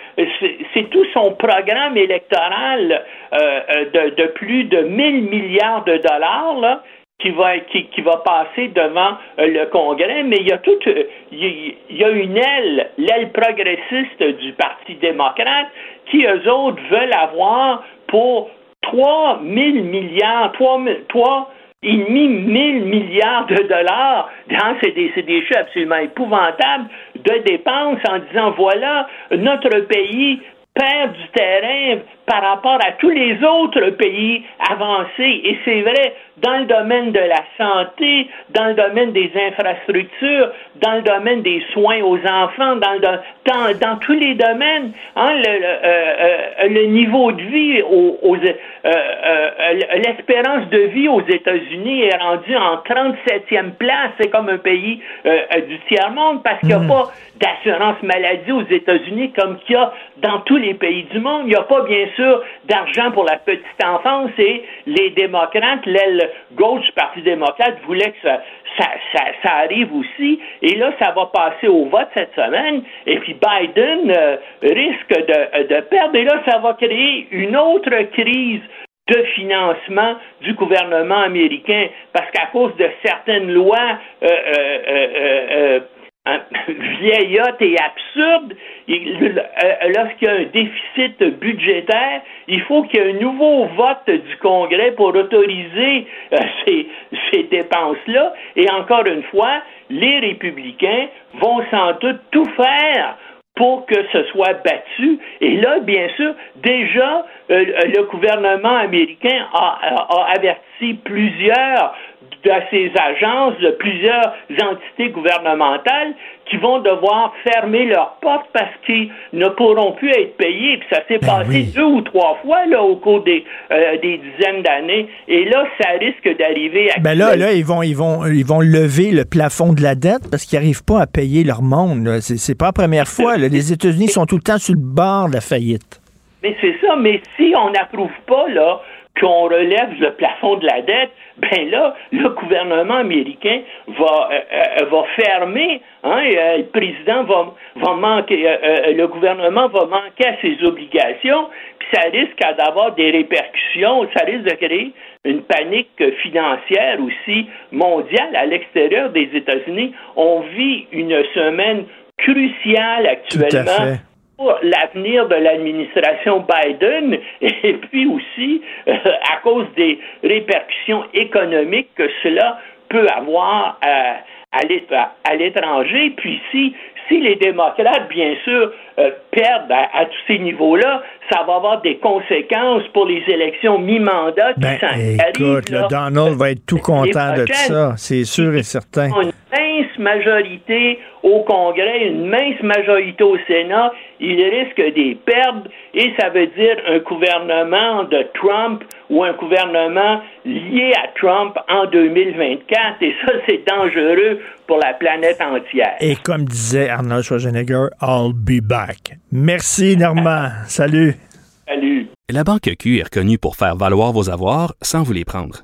C'est tout son programme électoral de, de, plus de 1000 milliards de dollars là, qui va qui, qui, va passer devant le Congrès, mais il y a toute il y a une aile, l'aile progressiste du Parti démocrate, qui eux autres veulent avoir pour 3 000 milliards, 3, 3 il mis 1000 milliards de dollars, des, des chiffres absolument épouvantables, de dépenses en disant voilà, notre pays perd du terrain par rapport à tous les autres pays avancés. Et c'est vrai dans le domaine de la santé, dans le domaine des infrastructures, dans le domaine des soins aux enfants, dans, dans, dans tous les domaines. Hein, le, euh, euh, le, niveau de vie, aux, euh, l'espérance de vie aux États-Nis est rendue en 37e place. C'est comme un pays du tiers-monde parce qu'il n'y a hmm. pas d'assurance maladie aux États-Unis comme qu'il y a dans tous les pays du monde. Il n'y a pas, bien sûr, d'argent pour la petite enfance et les démocrates, l'aile gauche du Parti démocrate voulait que ça, ça, arrive aussi. Et là, ça va passer au vote cette semaine. Et puis Biden euh, risque de, perdre. Et là, ça va créer une autre crise de financement du gouvernement américain parce qu'à cause de certaines lois euh, euh, vieillotte et absurde. Euh, lorsqu'il y a un déficit budgétaire, il faut qu'il y ait un nouveau vote du Congrès pour autoriser euh, ces dépenses-là. Et encore une fois, les républicains vont sans doute tout faire pour que ce soit battu. Et là, bien sûr, déjà, euh, le gouvernement américain a, averti plusieurs de ces agences, de plusieurs entités gouvernementales qui vont devoir fermer leurs portes parce qu'ils ne pourront plus être payés. Puis ça s'est ben passé deux ou trois fois là, au cours des, euh, des dizaines d'années. Et là, ça risque d'arriver à... Ben là, là, ils vont, ils, vont, ils vont lever le plafond de la dette parce qu'ils n'arrivent pas à payer leur monde. C'est pas la première fois. Les États-Unis sont tout le temps sur le bord de la faillite. Mais c'est ça. Mais si on n'approuve pas là qu'on relève le plafond de la dette, ben là, le gouvernement américain va, euh, euh, va fermer, hein, euh, le président va, va manquer, le gouvernement va manquer à ses obligations, puis ça risque d'avoir des répercussions, ça risque de créer une panique financière aussi mondiale à l'extérieur des États-Unis. On vit une semaine cruciale actuellement l'avenir de l'administration Biden et puis aussi euh, à cause des répercussions économiques que cela peut avoir euh, à l'étranger. Puis si, si les démocrates, bien sûr, euh, perdent à, tous ces niveaux-là, ça va avoir des conséquences pour les élections mi-mandat ben, Écoute, le Donald va être tout content de ça, c'est sûr et certain mince majorité au Congrès, une mince majorité au Sénat, il risque d'y perdre et ça veut dire un gouvernement de Trump ou un gouvernement lié à Trump en 2024 et ça c'est dangereux pour la planète entière. Et comme disait Arnold Schwarzenegger, I'll be back. Merci Normand. Salut. Salut. La Banque Q est reconnue pour faire valoir vos avoirs sans vous les prendre.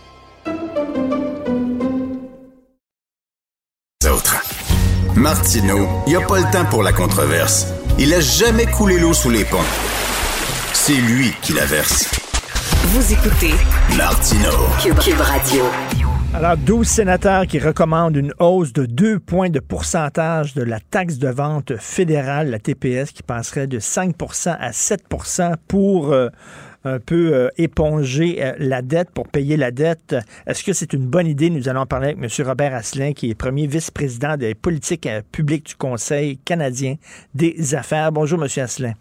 Martino, il n'y a pas le temps pour la controverse. Il a jamais coulé l'eau sous les ponts. C'est lui qui la verse. Vous écoutez Martino. Cube, Radio. Alors, 12 sénateurs qui recommandent une hausse de 2 points de pourcentage de la taxe de vente fédérale, la TPS, qui passerait de 5% à 7% pour euh, un peu euh, éponger euh, la dette, pour payer la dette. Est-ce que c'est une bonne idée? Nous allons parler avec M. Robert Asselin, qui est premier vice-président des politiques publiques du Conseil canadien des affaires. Bonjour, M. Asselin.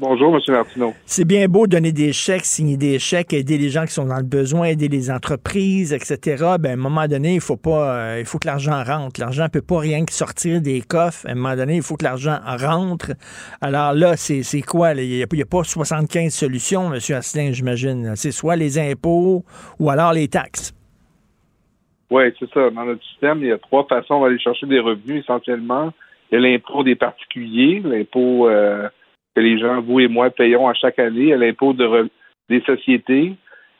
Bonjour, M. Martineau. C'est bien beau donner des chèques, signer des chèques, aider les gens qui sont dans le besoin, aider les entreprises, etc. Ben, à un moment donné, il faut pas, euh, il faut que l'argent rentre. L'argent ne peut pas rien que sortir des coffres. À un moment donné, il faut que l'argent rentre. Alors là, c'est quoi? Il n'y a, pas 75 solutions, M. Asselin, j'imagine. C'est soit les impôts ou alors les taxes. Oui, c'est ça. Dans notre système, il y a trois façons d'aller chercher des revenus essentiellement. Il y a l'impôt des particuliers, l'impôt euh, que les gens, vous et moi, payons à chaque année, l'impôt de des sociétés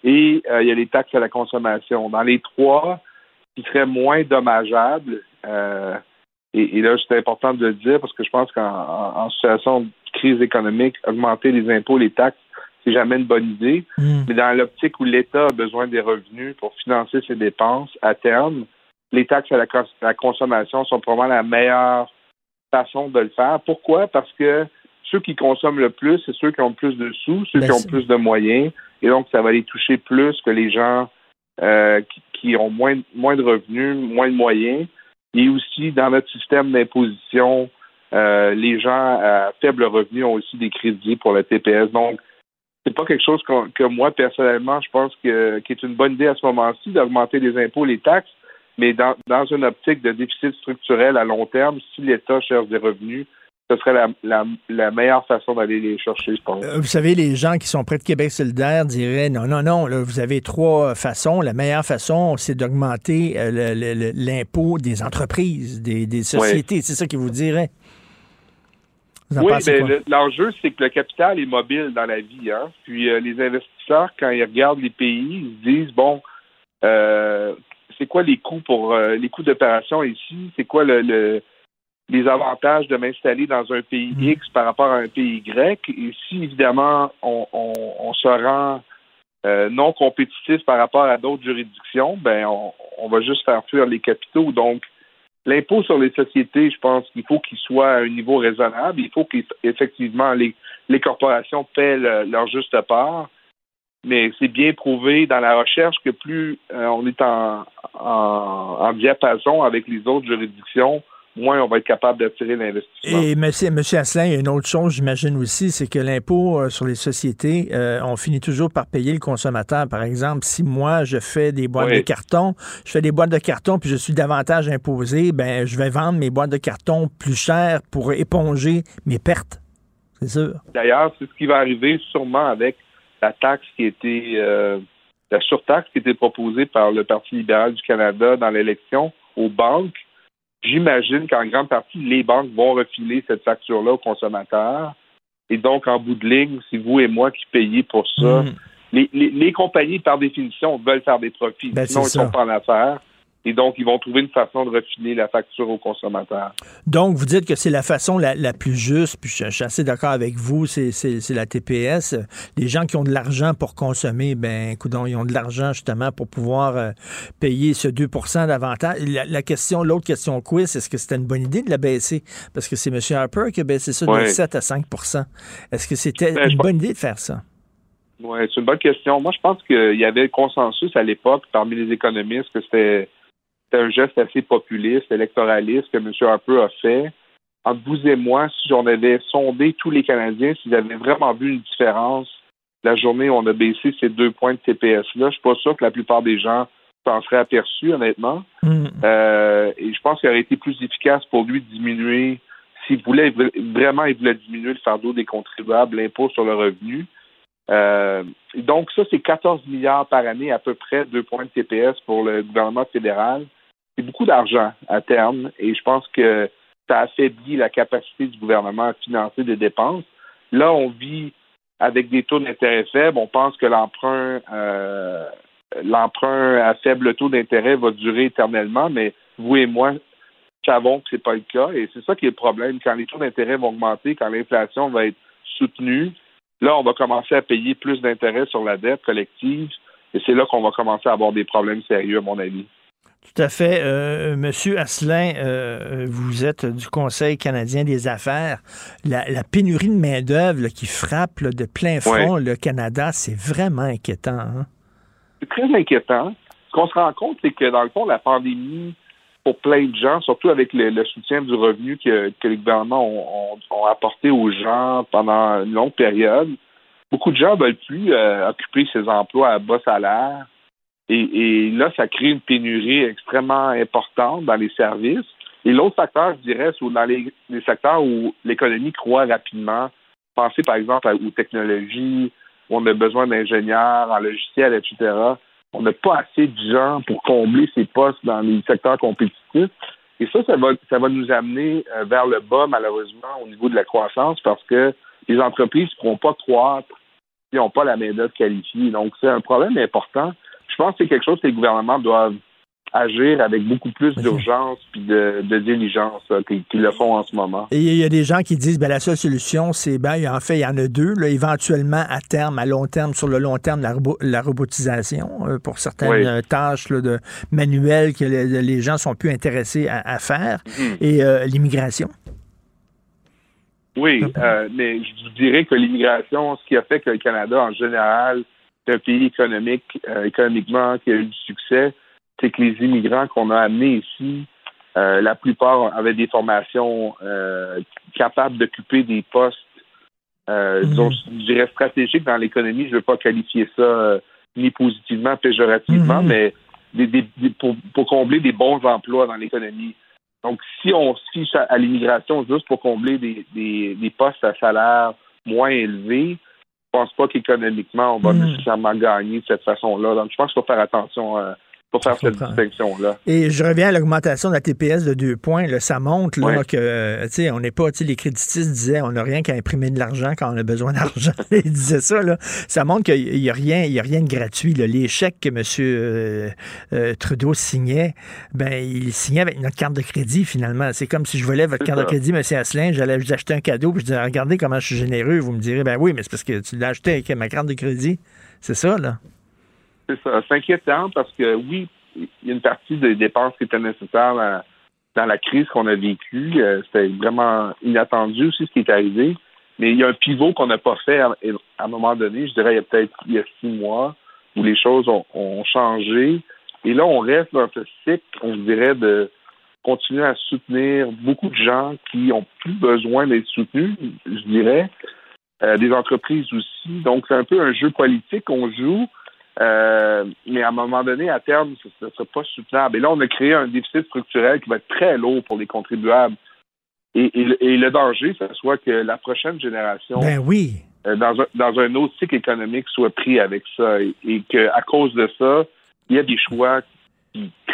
et euh, il y a les taxes à la consommation. Dans les trois, qui serait moins dommageable, euh, et, là, c'est important de le dire parce que je pense qu'en situation de crise économique, augmenter les impôts, les taxes, c'est jamais une bonne idée. Hmm. Mais dans l'optique où l'État a besoin des revenus pour financer ses dépenses à terme, les taxes à la, à la consommation sont probablement la meilleure façon de le faire. Pourquoi? Parce que ceux qui consomment le plus, c'est ceux qui ont plus de sous, ceux qui ont plus de moyens, et donc ça va les toucher plus que les gens euh, qui, ont moins, moins de revenus, moins de moyens. Et aussi, dans notre système d'imposition, euh, les gens à faible revenu ont aussi des crédits pour le TPS. Donc, c'est pas quelque chose que, moi, personnellement, je pense que qui est une bonne idée à ce moment-ci d'augmenter les impôts, les taxes, mais dans, dans une optique de déficit structurel à long terme, si l'État cherche des revenus, ce serait la, meilleure façon d'aller les chercher, je pense. Euh, vous savez, les gens qui sont près de Québec solidaire diraient non, non, non, là, vous avez trois façons. La meilleure façon, c'est d'augmenter euh, l'impôt des entreprises, des, sociétés. C'est ça qu'ils vous dirait. oui, mais l'enjeu, c'est que le capital est mobile dans la vie. Hein? Puis euh, les investisseurs, quand ils regardent les pays, ils se disent bon, c'est quoi les coûts pour les coûts d'opération ici? C'est quoi le les avantages de m'installer dans un pays mm. X par rapport à un pays Y. Et si, évidemment, on, on, se rend euh, non compétitif par rapport à d'autres juridictions, ben on, on, va juste faire fuir les capitaux. Donc, l'impôt sur les sociétés, je pense qu'il faut qu'il soit à un niveau raisonnable. Il faut qu'effectivement les, les corporations paient leur juste part. Mais c'est bien prouvé dans la recherche que plus euh, on est en, en, en diapason avec les autres juridictions, moins on va être capable d'attirer l'investissement. Et monsieur, monsieur Asselin, il y a une autre chose, j'imagine aussi, c'est que l'impôt euh, sur les sociétés, euh, on finit toujours par payer le consommateur. Par exemple, si moi, je fais des boîtes de carton, je fais des boîtes de carton, puis je suis davantage imposé, ben je vais vendre mes boîtes de carton plus chères pour éponger mes pertes. C'est sûr. D'ailleurs, c'est ce qui va arriver sûrement avec la taxe qui était... Euh, la surtaxe qui était proposée par le Parti libéral du Canada dans l'élection aux banques J'imagine qu'en grande partie, les banques vont refiler cette facture-là aux consommateurs. Et donc, en bout de ligne, c'est vous et moi qui payez pour ça. Hmm. Les, les, compagnies, par définition, veulent faire des profits. Ben, sinon, ils sont pas en affaires. Et donc, ils vont trouver une façon de refiler la facture aux consommateurs. Donc, vous dites que c'est la façon la, plus juste, puis je, suis assez d'accord avec vous, c'est la TPS. Les gens qui ont de l'argent pour consommer, ben, écoute, ils ont de l'argent justement pour pouvoir euh, payer ce 2% d'avantage. La, question, l'autre question quiz, est-ce que c'était une bonne idée de la baisser? Parce que c'est M. Harper qui a baissé ça de 7 à 5% Est-ce que c'était ben, une bonne idée de faire ça? Oui, c'est une bonne question. Moi, je pense qu'il y avait consensus à l'époque parmi les économistes que c'était c'est un geste assez populiste, électoraliste que M. Harper a fait. Entre vous et moi, si on avait sondé tous les Canadiens, s'ils avaient vraiment vu une différence la journée où on a baissé ces deux points de TPS-là, je suis pas sûr que la plupart des gens s'en seraient aperçus, honnêtement. Mm. Euh, et je pense qu'il aurait été plus efficace pour lui de diminuer, s'il voulait vraiment, il voulait diminuer le fardeau des contribuables, l'impôt sur le revenu. Euh, donc, ça, c'est 14 milliards par année, à peu près, deux points de TPS pour le gouvernement fédéral c'est beaucoup d'argent à terme et je pense que ça affaiblit la capacité du gouvernement à financer des dépenses. Là, on vit avec des taux d'intérêt faibles. On pense que l'emprunt euh, l'emprunt à faible taux d'intérêt va durer éternellement, mais vous et moi, savons que c'est pas le cas et c'est ça qui est le problème. Quand les taux d'intérêt vont augmenter, quand l'inflation va être soutenue, là, on va commencer à payer plus d'intérêts sur la dette collective et c'est là qu'on va commencer à avoir des problèmes sérieux, à mon avis. Tout à fait. Euh, Monsieur Asselin, euh, vous êtes du Conseil canadien des affaires. La, pénurie de main-d'œuvre qui frappe de plein front le Canada, c'est vraiment inquiétant. Hein? C'est très inquiétant. Ce qu'on se rend compte, c'est que dans le fond, la pandémie, pour plein de gens, surtout avec le, soutien du revenu que, les gouvernements ont, apporté aux gens pendant une longue période, beaucoup de gens ne veulent plus euh, occuper ces emplois à bas salaire et, là, ça crée une pénurie extrêmement importante dans les services. Et l'autre facteur, je dirais, c'est dans les, secteurs où l'économie croît rapidement. Pensez par exemple aux technologies, où on a besoin d'ingénieurs en logiciel, etc. On n'a pas assez de gens pour combler ces postes dans les secteurs compétitifs. Et ça, ça va, ça va nous amener euh, vers le bas, malheureusement, au niveau de la croissance, parce que les entreprises ne pourront pas croître si n'ont pas la main-d'œuvre qualifiée. Donc, c'est un problème important je pense que c'est quelque chose que les gouvernements doivent agir avec beaucoup plus d'urgence puis de, diligence qu'ils le font en ce moment. Et il y a des gens qui disent ben la seule solution, c'est ben en fait, il y en a deux. Là, éventuellement, à terme, à long terme, sur le long terme, la, robotisation euh, pour certaines tâches de manuelles que les, gens sont plus intéressés à, faire. Mhm. Et euh, l'immigration. Oui, euh, mais je vous dirais que l'immigration, ce qui a fait que le Canada, en général, un pays économique, euh, économiquement qui a eu du succès, c'est que les immigrants qu'on a amenés ici, euh, la plupart avaient des formations euh, capables d'occuper des postes, mhm. je dirais, stratégiques dans l'économie. Je ne veux pas qualifier ça ni positivement, péjorativement, mhm. mais pour, combler des bons emplois dans l'économie. Donc, si on se fiche à, l'immigration juste pour combler des postes à salaire moins élevé, pense pas qu'économiquement, on va hmm. nécessairement gagner de cette façon-là. Donc, je pense qu'il faut faire attention euh, pour faire cette distinction-là. Et je reviens à l'augmentation de la TPS de deux points. ça montre là, que, euh, tu sais, on n'est pas, les créditistes disaient, on n'a rien qu'à imprimer de l'argent quand on a besoin d'argent. Ils disaient ça, là. Ça montre qu'il n'y a rien, il y a rien de gratuit, Les chèques que M. Euh, euh, Trudeau signait, ben, il signait avec notre carte de crédit, finalement. C'est comme si je volais votre carte de crédit, M. Asselin, j'allais vous acheter un cadeau, puis je disais, regardez comment je suis généreux. Vous me direz, ben oui, mais c'est parce que tu l'as acheté avec ma carte de crédit. C'est ça, là. C'est ça. C'est inquiétant parce que oui, il y a une partie des dépenses qui étaient nécessaires dans, la crise qu'on a vécue. Euh, c'était vraiment inattendu aussi ce qui est arrivé. Mais il y a un pivot qu'on n'a pas fait à, un moment donné, je dirais il y a peut-être il y a six mois, où les choses ont, changé. Et là, on reste dans ce cycle, on dirait, de continuer à soutenir beaucoup de gens qui ont plus besoin d'être soutenus, je dirais. Euh, des entreprises aussi. Donc, c'est un peu un jeu politique qu'on joue. Euh, mais à un moment donné, à terme, ce ne sera pas soutenable. Et là, on a créé un déficit structurel qui va être très lourd pour les contribuables. Et, le danger, ce soit que la prochaine génération, ben oui. Euh, dans, un, dans un autre cycle économique, soit pris avec ça. Et, et qu'à cause de ça, il y a des choix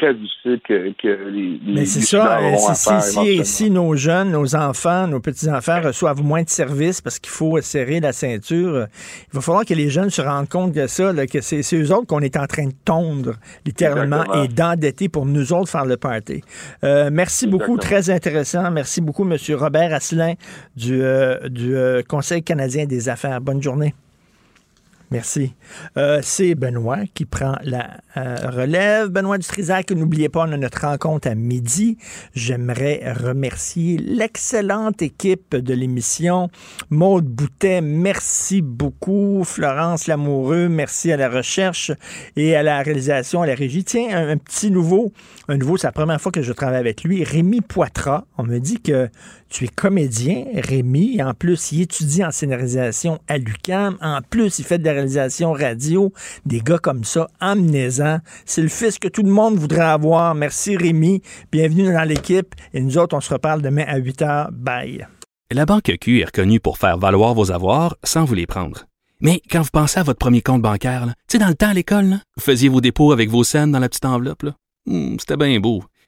très difficile que, les, Mais c'est ça. Si, si, nos jeunes, nos enfants, nos petits-enfants reçoivent moins de services parce qu'il faut serrer la ceinture, il va falloir que les jeunes se rendent compte de ça, que c'est eux autres qu'on est en train de tondre, littéralement, et d'endetter pour nous autres faire le party. Euh, merci beaucoup, très intéressant. Merci beaucoup, M. Robert Asselin du, euh, du euh, Conseil canadien des affaires. Bonne journée. Merci. Euh, c'est Benoît qui prend la euh, relève. Benoît Dutrisac, n'oubliez pas, on a notre rencontre à midi. J'aimerais remercier l'excellente équipe de l'émission. Maude Boutet, merci beaucoup. Florence Lamoureux, merci à la recherche et à la réalisation, à la régie. Tiens, un, petit nouveau, un nouveau, c'est la première fois que je travaille avec lui. Rémi Poitras, on me dit que tu es comédien, Rémi, en plus, il étudie en scénarisation à l'UQAM. En plus, il fait de la réalisation radio. Des gars comme ça, emmenez-en. C'est le fils que tout le monde voudrait avoir. Merci, Rémi. Bienvenue dans l'équipe. Et nous autres, on se reparle demain à 8 h. Bye. La Banque Q est reconnue pour faire valoir vos avoirs sans vous les prendre. Mais quand vous pensez à votre premier compte bancaire, tu sais, dans le temps à l'école, vous faisiez vos dépôts avec vos scènes dans la petite enveloppe. Hmm, c'était bien beau.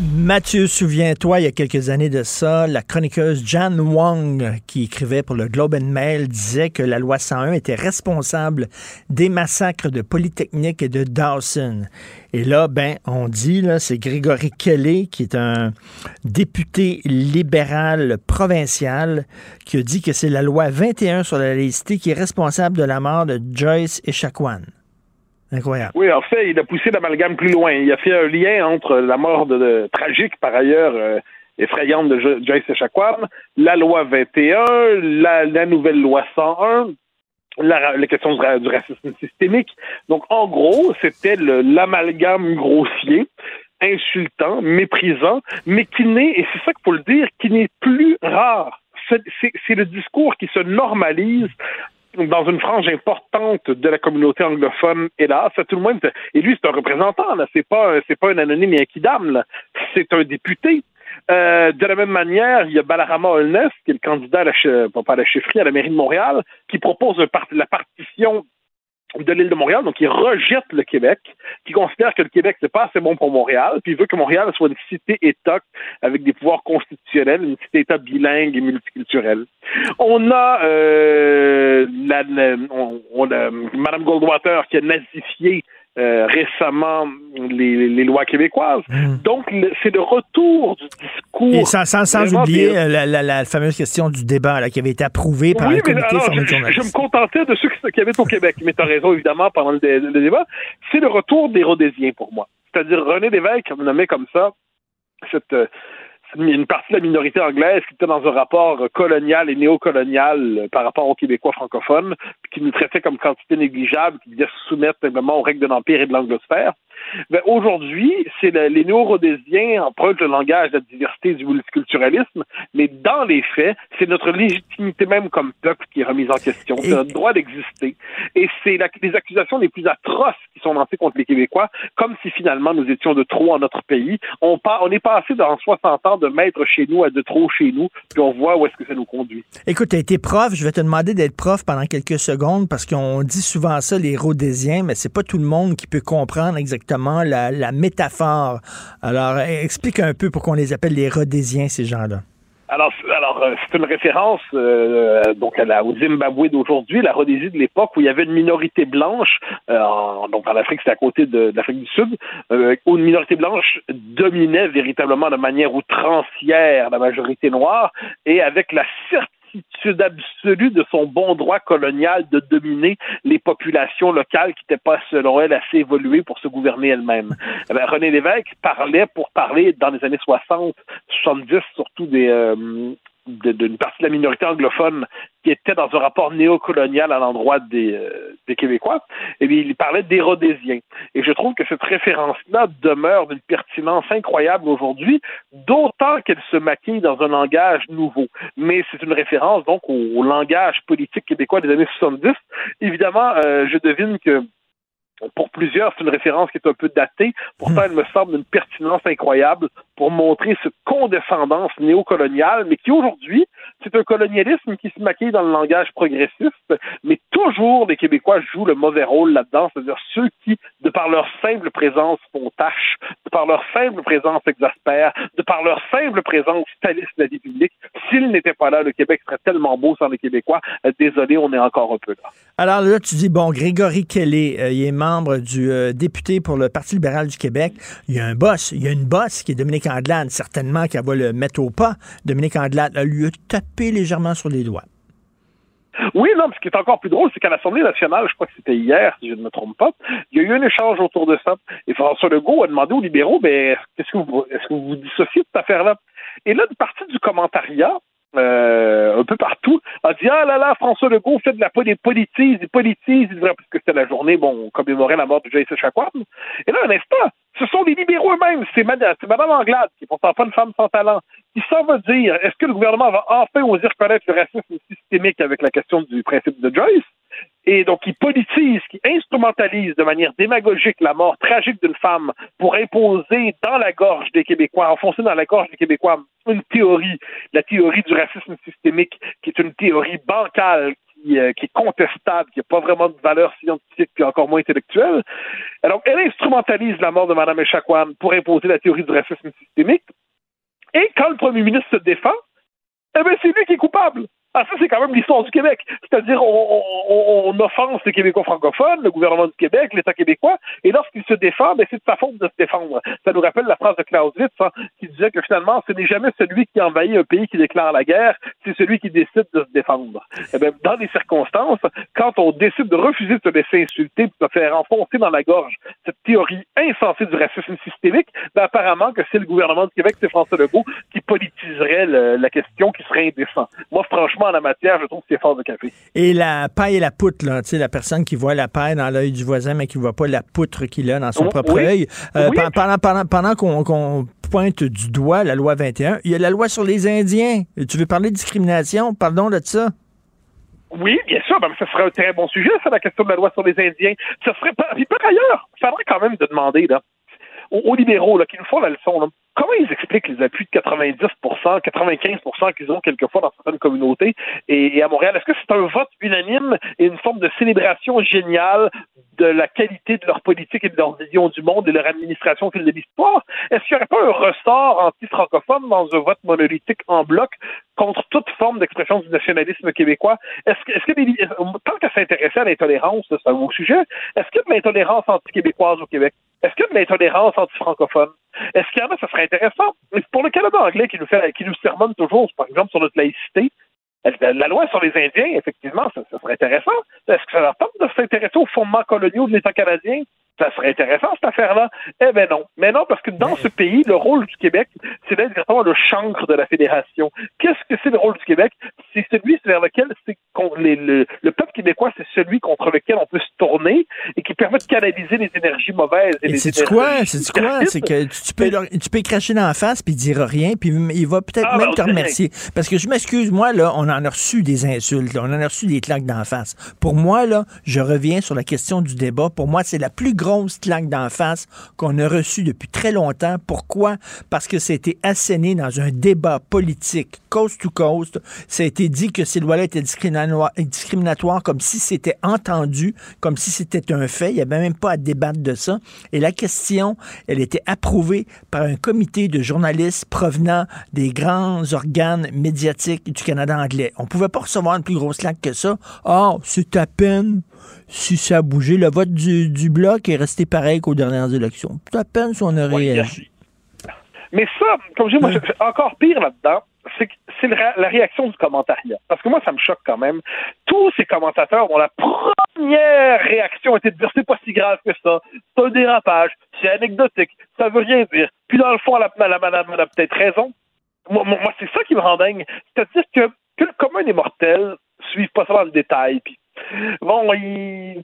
Mathieu, souviens-toi, il y a quelques années de ça, la chroniqueuse Jan Wong, qui écrivait pour le Globe and Mail, disait que la loi 101 était responsable des massacres de Polytechnique et de Dawson. Et là, ben, on dit, là, c'est Grégory Kelly, qui est un député libéral provincial, qui a dit que c'est la loi 21 sur la laïcité qui est responsable de la mort de Joyce Echaquan. Incroyable. Oui, en fait, il a poussé l'amalgame plus loin. Il a fait un lien entre la mort tragique, par ailleurs, euh, effrayante de Jo- Joyce Echaquan, la loi 21, la, nouvelle loi 101, la, question du, ra- du racisme systémique. Donc, en gros, c'était l'amalgame grossier, insultant, méprisant, mais qui n'est, et c'est ça qu'il faut le dire, qui n'est plus rare. C'est le discours qui se normalise dans une frange importante de la communauté anglophone, hélas, tout le monde. Et lui, c'est un représentant, là. C'est pas, c'est pas un anonyme là. C'est un député. Euh, de la même manière, il y a Balarama Holness, qui est le candidat à la, pas à la chefferie, à la mairie de Montréal, qui propose la partition de l'île de Montréal, donc il rejette le Québec, qui considère que le Québec c'est pas assez bon pour Montréal, puis il veut que Montréal soit une cité-État avec des pouvoirs constitutionnels, une cité-État bilingue et multiculturelle. On a, euh, la, la- on, on a Madame Goldwater qui a nazifié euh, récemment les, les lois québécoises. Donc le- c'est le retour du discours. Et sans, sans, oublier des- euh, la, la- la fameuse question du débat là, qui avait été approuvée par oui, mais comité alors, formé je, je me contentais de ceux qui, qui habitent au Québec. Mais tu as raison, évidemment, pendant le, dé- le débat. C'est le retour des Rhodésiens pour moi. C'est-à-dire René Lévesque, nommé comme ça, cette, euh, une partie de la minorité anglaise qui était dans un rapport colonial et néocolonial euh, par rapport aux Québécois francophones, qui nous traitait comme quantité négligeable, qui devait se soumettre simplement aux règles de l'Empire et de l'anglosphère. Ben, aujourd'hui, c'est le- les néo-rhodésiens empruntent le langage de la diversité du multiculturalisme, mais dans les faits, c'est notre légitimité même comme peuple qui est remise en question. C'est notre droit d'exister. Et c'est la- les accusations les plus atroces qui sont lancées contre les Québécois, comme si finalement nous étions de trop en notre pays. On, on est passé dans 60 ans de maître chez nous à de trop chez nous, puis on voit où est-ce que ça nous conduit. Écoute, tu as été prof, je vais te demander d'être prof pendant quelques secondes parce qu'on dit souvent ça, les Rhodésiens, mais c'est pas tout le monde qui peut comprendre exactement la, la métaphore. Alors, eh, explique un peu pourquoi on les appelle les Rhodésiens, ces gens-là. Alors, alors euh, c'est une référence euh, donc à la, au Zimbabwe d'aujourd'hui, la Rhodésie de l'époque où il y avait une minorité blanche, euh, donc en Afrique, c'est à côté de, l'Afrique du Sud, euh, où une minorité blanche dominait véritablement de manière outrancière la majorité noire, et avec la certitude absolue de son bon droit colonial de dominer les populations locales qui n'étaient pas, selon elle, assez évoluées pour se gouverner elles-mêmes. Eh ben, René Lévesque parlait pour parler dans les années 60, 70, surtout des, euh, d'une partie de la minorité anglophone qui était dans un rapport néocolonial à l'endroit des, euh, des Québécois, et bien, il parlait des Rhodésiens. Et je trouve que cette référence-là demeure d'une pertinence incroyable aujourd'hui, d'autant qu'elle se maquille dans un langage nouveau. Mais c'est une référence donc au, au langage politique québécois des années 70. Évidemment, euh, je devine que pour plusieurs, c'est une référence qui est un peu datée. Pourtant, elle me semble d'une pertinence incroyable pour montrer cette condescendance néocoloniale, mais qui aujourd'hui, c'est un colonialisme qui se maquille dans le langage progressiste, mais toujours les Québécois jouent le mauvais rôle là-dedans, c'est-à-dire ceux qui, de par leur simple présence, font tâche, de par leur simple présence exaspèrent, de par leur simple présence salissent la vie publique. S'ils n'étaient pas là, le Québec serait tellement beau sans les Québécois. Euh, désolé, on est encore un peu là. Alors là, tu dis, bon, Grégory Kelly, euh, il est membre du euh, député pour le Parti libéral du Québec. Il y a un boss, il y a une boss qui est Dominique Andelade, certainement qu'elle va le mettre au pas. Dominique Andelade a lui a légèrement sur les doigts. Oui, non, ce qui est encore plus drôle, c'est qu'à l'Assemblée nationale, je crois que c'était hier, si je ne me trompe pas, il y a eu un échange autour de ça. Et François Legault a demandé aux libéraux, ben, qu'est-ce que vous, est-ce que vous vous dissociez de cette affaire-là? Et là, une partie du commentariat, euh, un peu partout, a dit Ah là là, François Legault fait de la politise, il politise, il parce que c'était la journée, bon, on la mort de Jason Chakwam. Et là, un instant, ce sont les libéraux eux-mêmes, c'est Madame Anglade, qui est pourtant pas une femme sans talent, qui s'en va dire est-ce que le gouvernement va enfin oser reconnaître le racisme systémique avec la question du principe de Joyce? Et donc qui politise, qui instrumentalise de manière démagogique la mort tragique d'une femme pour imposer dans la gorge des Québécois, enfoncer dans la gorge des Québécois une théorie, la théorie du racisme systémique, qui est une théorie bancale, qui, euh, est contestable, qui n'a pas vraiment de valeur scientifique, puis encore moins intellectuelle. Alors, elle instrumentalise la mort de Mme Echaquan pour imposer la théorie du racisme systémique. Et quand le premier ministre se défend, eh bien, c'est lui qui est coupable. Ah, ça, c'est quand même l'histoire du Québec. C'est-à-dire, on, offense les Québécois francophones, le gouvernement du Québec, l'État québécois, et lorsqu'ils se défendent, ben, c'est de sa faute de se défendre. Ça nous rappelle la phrase de Clausewitz, hein, qui disait que finalement, ce n'est jamais celui qui envahit un pays qui déclare la guerre, c'est celui qui décide de se défendre. Eh bien, dans des circonstances, quand on décide de refuser de se laisser insulter, de se faire enfoncer dans la gorge cette théorie insensée du racisme systémique, ben, apparemment que c'est le gouvernement du Québec, c'est François Legault, qui politiserait la question, qui serait indécent. Moi, franchement, en la matière, je trouve que c'est fort de café. Et la paille et la poutre, là, tu sais, la personne qui voit la paille dans l'œil du voisin, mais qui ne voit pas la poutre qu'il a dans son propre œil. Euh, pendant, pendant, pendant qu'on pointe du doigt la loi 21, il y a la loi sur les Indiens. Tu veux parler de discrimination? Pardon de ça. Oui, bien sûr, ben, ce serait un très bon sujet, ça, la question de la loi sur les Indiens. Ce serait pas. Puis par ailleurs, il faudrait quand même de demander là, aux, libéraux là, qui nous font la leçon. Là, comment ils expliquent les appuis de 90% 95% qu'ils ont quelquefois dans certaines communautés et, à Montréal? Est-ce que c'est un vote unanime et une forme de célébration géniale de la qualité de leur politique et de leur vision du monde et de leur administration fil de l'histoire? Est-ce qu'il n'y aurait pas un ressort anti-francophone dans un vote monolithique en bloc contre toute forme d'expression du nationalisme québécois? Est-ce que, est-ce que tant qu'à s'intéresser à l'intolérance, c'est un beau sujet, est-ce qu'il y a de l'intolérance anti-québécoise au Québec? Est-ce qu'il y a de l'intolérance anti-francophone? Est-ce qu'il y en a, ça serait intéressant. Pour le Canada anglais qui nous fait, qui nous sermonne toujours, par exemple, sur notre laïcité, la loi sur les Indiens, effectivement, ça, serait intéressant. Est-ce que ça leur tente de s'intéresser aux fondements coloniaux de l'État canadien? Ça serait intéressant, cette affaire-là. Eh bien non. Mais non, parce que dans ce pays, le rôle du Québec, c'est d'être exactement le chancre de la fédération. Qu'est-ce que c'est le rôle du Québec? C'est celui vers lequel c'est le, le, peuple québécois, c'est celui contre lequel on peut se tourner et qui permet de canaliser les énergies mauvaises. Et, c'est quoi? C'est quoi? C'est que tu peux, tu peux cracher dans la face puis il dira rien puis il va peut-être ah, même ben, te remercier. Parce que je m'excuse, moi, là, on en a reçu des insultes, on en a reçu des claques d'en face. Pour moi, là, je reviens sur la question du débat. Pour moi, c'est la plus grande grosse claque d'en face qu'on a reçue depuis très longtemps. Pourquoi? Parce que c'était asséné dans un débat politique coast to coast. Ça a été dit que ces lois-là étaient discriminatoires, comme si c'était entendu, comme si c'était un fait. Il n'y avait même pas à débattre de ça. Et la question, elle était approuvée par un comité de journalistes provenant des grands organes médiatiques du Canada anglais. On ne pouvait pas recevoir une plus grosse claque que ça. Oh, c'est à peine si ça a bougé. Le vote du, du bloc est resté pareil qu'aux dernières élections. C'est à peine si on a réagi. Mais ça, comme je dis, moi, encore pire là-dedans, c'est c'est la réaction du commentariat. Parce que moi, ça me choque quand même. Tous ces commentateurs ont la première réaction était de dire c'est pas si grave que ça, c'est un dérapage, c'est anecdotique, ça veut rien dire. Puis dans le fond, la, la madame a peut-être raison. Moi, moi c'est ça qui me rend dingue. C'est-à-dire que, que le commun des mortels suivent pas ça dans le détail, puis Bon,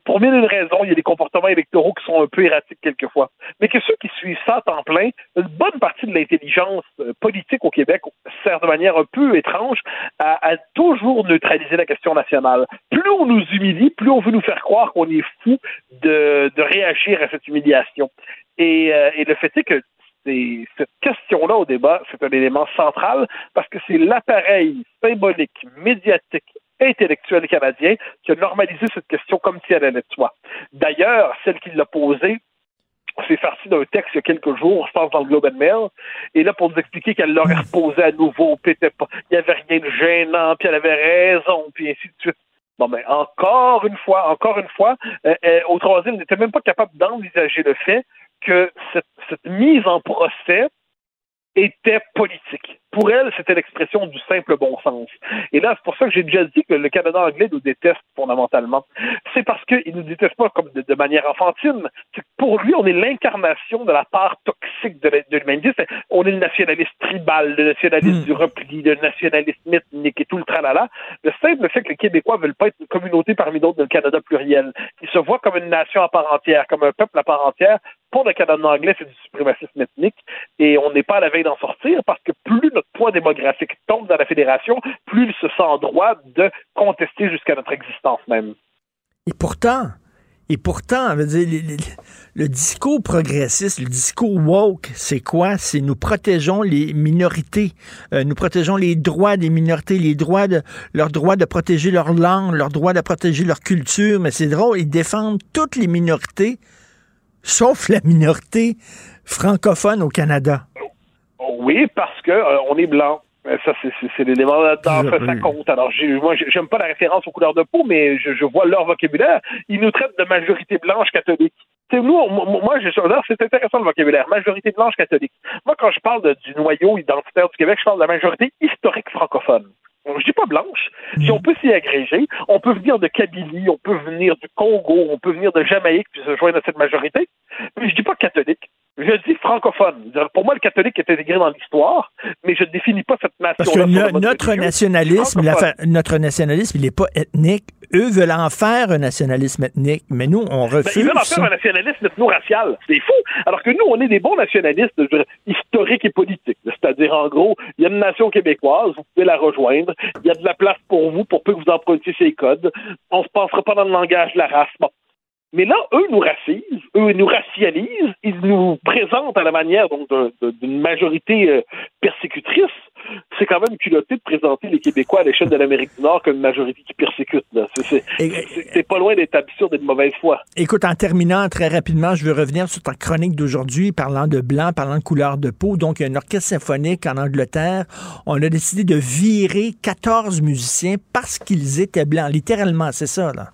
pour mille une raisons, il y a des comportements électoraux qui sont un peu erratiques quelquefois. Mais que ceux qui suivent ça en plein, une bonne partie de l'intelligence euh, politique au Québec sert de manière un peu étrange à, toujours neutraliser la question nationale. Plus on nous humilie, plus on veut nous faire croire qu'on est fou de, réagir à cette humiliation. Et, euh, et le fait est que cette question-là au débat, c'est un élément central parce que c'est l'appareil symbolique, médiatique, intellectuel canadien qui a normalisé cette question comme si elle allait de soi. D'ailleurs, celle qui l'a posée s'est farci d'un texte il y a quelques jours, je pense dans le Globe and Mail, et là pour nous expliquer qu'elle l'aurait reposé à nouveau, puis il n'y avait rien de gênant, puis elle avait raison, puis ainsi de suite. Bon, mais encore une fois, encore une fois, euh, euh, au troisième, n'était même pas capable d'envisager le fait que cette mise en procès était politique pour elle, c'était l'expression du simple bon sens. Et là, c'est pour ça que j'ai déjà dit que le Canada anglais nous déteste fondamentalement. C'est parce qu'il nous déteste pas comme de, manière enfantine. Pour lui, on est l'incarnation de la part toxique de l'humanité. On est le nationaliste tribal, le nationaliste hmm. du repli, le nationaliste ethnique et tout le tralala. Le simple fait que les Québécois veulent pas être une communauté parmi d'autres dans le Canada pluriel. Ils se voient comme une nation à part entière, comme un peuple à part entière. Pour le Canada anglais, c'est du suprémacisme ethnique et on n'est pas à la veille d'en sortir parce que plus notre poids démographique tombe dans la fédération, plus il se sent en droit de contester jusqu'à notre existence même. Et pourtant, et pourtant, le, discours progressiste, le discours woke, c'est quoi? C'est nous protégeons les minorités, euh, nous protégeons les droits des minorités, les droits de leur droit de protéger leur langue, leur droit de protéger leur culture. Mais c'est drôle, ils défendent toutes les minorités, sauf la minorité francophone au Canada. Oui, parce que euh, on est blanc. Euh, ça, c'est l'élément là-dedans, ça, compte. Alors, moi, j'aime pas la référence aux couleurs de peau, mais je, vois leur vocabulaire. Ils nous traitent de majorité blanche catholique. C'est nous, moi, c'est intéressant le vocabulaire, majorité blanche catholique. Moi, quand je parle du noyau identitaire du Québec, je parle de la majorité historique francophone. Je dis pas blanche. Si on peut s'y agréger, on peut venir de Kabylie, on peut venir du Congo, on peut venir de Jamaïque puis se joindre à cette majorité. Mais je dis pas catholique. Je dis francophone. Pour moi, le catholique est intégré dans l'histoire, mais je ne définis pas cette nation. Parce que notre nationalisme, notre nationalisme, il n'est pas ethnique. Eux veulent en faire un nationalisme ethnique, mais nous, on refuse. Ben, ils veulent en faire un nationalisme ethno-racial. C'est fou. Alors que nous, on est des bons nationalistes historiques et politiques. C'est-à-dire, en gros, il y a une nation québécoise, vous pouvez la rejoindre. Il y a de la place pour vous pour peu que vous empruntiez ses codes. On ne se passera pas dans le langage de la race. Bon, mais là, eux nous racisent, eux nous racialisent, ils nous présentent à la manière donc d'une majorité euh, persécutrice. C'est quand même culotté de présenter les Québécois à l'échelle de l'Amérique du Nord comme une majorité qui persécute. C'est pas loin d'être absurde et de mauvaise foi. Écoute, en terminant très rapidement, je veux revenir sur ta chronique d'aujourd'hui, parlant de blanc, parlant de couleur de peau. Donc, il y a un orchestre symphonique en Angleterre. On a décidé de virer 14 musiciens parce qu'ils étaient blancs. Littéralement, c'est ça, là.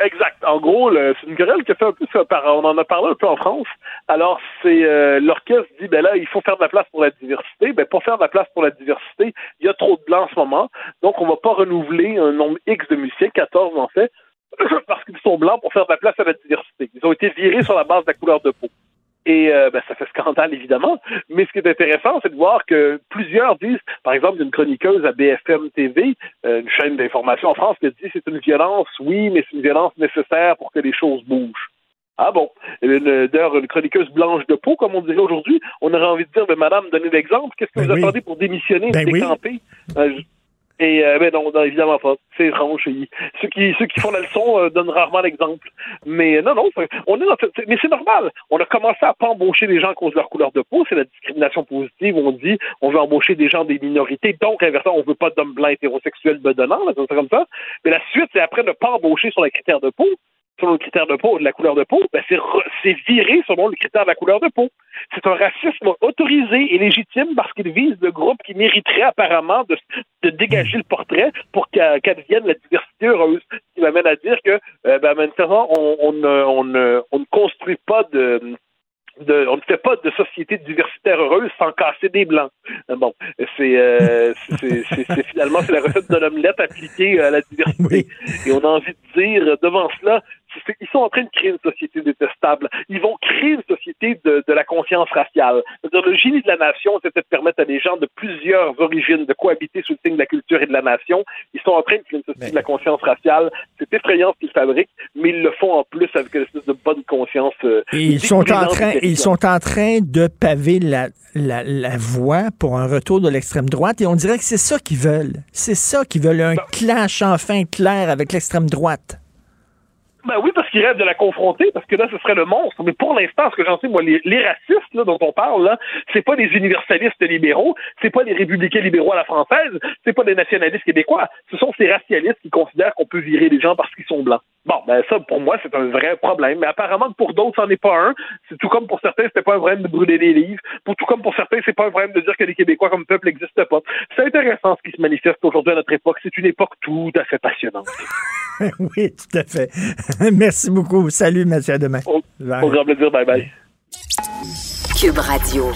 Exact. En gros, c'est une querelle qui a fait un peu on en a parlé un peu en France. Alors, c'est euh, l'orchestre dit ben là, il faut faire de la place pour la diversité. Ben pour faire de la place pour la diversité, il y a trop de blancs en ce moment. Donc, on va pas renouveler un nombre X de musiciens, 14 en fait, parce qu'ils sont blancs pour faire de la place à la diversité. Ils ont été virés sur la base de la couleur de peau. Et euh, ben, ça fait scandale, évidemment. Mais ce qui est intéressant, c'est de voir que plusieurs disent, par exemple, une chroniqueuse à BFM TV, euh, une chaîne d'information en France, qui dit c'est une violence, oui, mais c'est une violence nécessaire pour que les choses bougent. Ah bon? D'ailleurs, une chroniqueuse blanche de peau, comme on dirait aujourd'hui, on aurait envie de dire, ben, madame, donnez l'exemple. Qu'est-ce que ben vous attendez pour démissionner, ben décamper? Euh, et euh, ben non, évidemment pas. C'est étrange. Ceux qui, ceux qui font la leçon euh, donnent rarement l'exemple. Mais non, non, on est dans mais c'est normal. On a commencé à pas embaucher des gens à cause de leur couleur de peau. C'est la discrimination positive. On dit on veut embaucher des gens des minorités. Donc, inversement, on veut pas d'hommes blancs hétérosexuels bedonnants, comme ça. Mais la suite, c'est après ne pas embaucher sur les critères de peau selon le critère de peau, de la couleur de peau, ben c'est viré selon le critère de la couleur de peau. C'est un racisme autorisé et légitime parce qu'il vise le groupe qui mériterait apparemment de, de dégager le portrait pour qu'advienne la diversité heureuse. Ce qui m'amène à dire que, euh, ben, maintenant, on, on, on, on ne construit pas de on ne fait pas de société diversitaire heureuse sans casser des blancs. Euh, bon, c'est euh, finalement c'est la recette de l'omelette appliquée à la diversité. Et on a envie de dire devant cela, ils sont en train de créer une société détestable. Ils vont créer une société de, de la conscience raciale. le génie de la nation, c'était de permettre à des gens de plusieurs origines de cohabiter sous le signe de la culture et de la nation. Ils sont en train de créer une société de la conscience raciale. C'est effrayant ce qu'ils fabriquent, mais ils le font en plus avec une espèce de bonne conscience. Euh, ils sont en train, ils sont en train de paver la, la, la voie pour un retour de l'extrême droite et on dirait que c'est ça qu'ils veulent. C'est ça qu'ils veulent, un clash enfin clair avec l'extrême droite. Ben oui, parce qu'ils rêvent de la confronter, parce que là, ce serait le monstre. Mais pour l'instant, ce que j'en sais, moi, les, les racistes là, dont on parle, là, c'est pas des universalistes libéraux, c'est pas les républicains libéraux à la française, c'est pas des nationalistes québécois. Ce sont ces racialistes qui considèrent qu'on peut virer les gens parce qu'ils sont blancs. Bon, ben ça, pour moi, c'est un vrai problème. Mais apparemment que pour d'autres, c'en est pas un. C'est tout comme pour certains, c'était pas un problème de brûler des livres. Pour tout comme pour certains, c'est pas un problème de dire que les Québécois comme peuple n'existent pas. C'est intéressant ce qui se manifeste aujourd'hui à notre époque. C'est une époque tout à fait passionnante. oui, tout à fait. Merci beaucoup. Salut, Mathieu. À demain. Au, au grand plaisir. Bye bye. Cube Radio.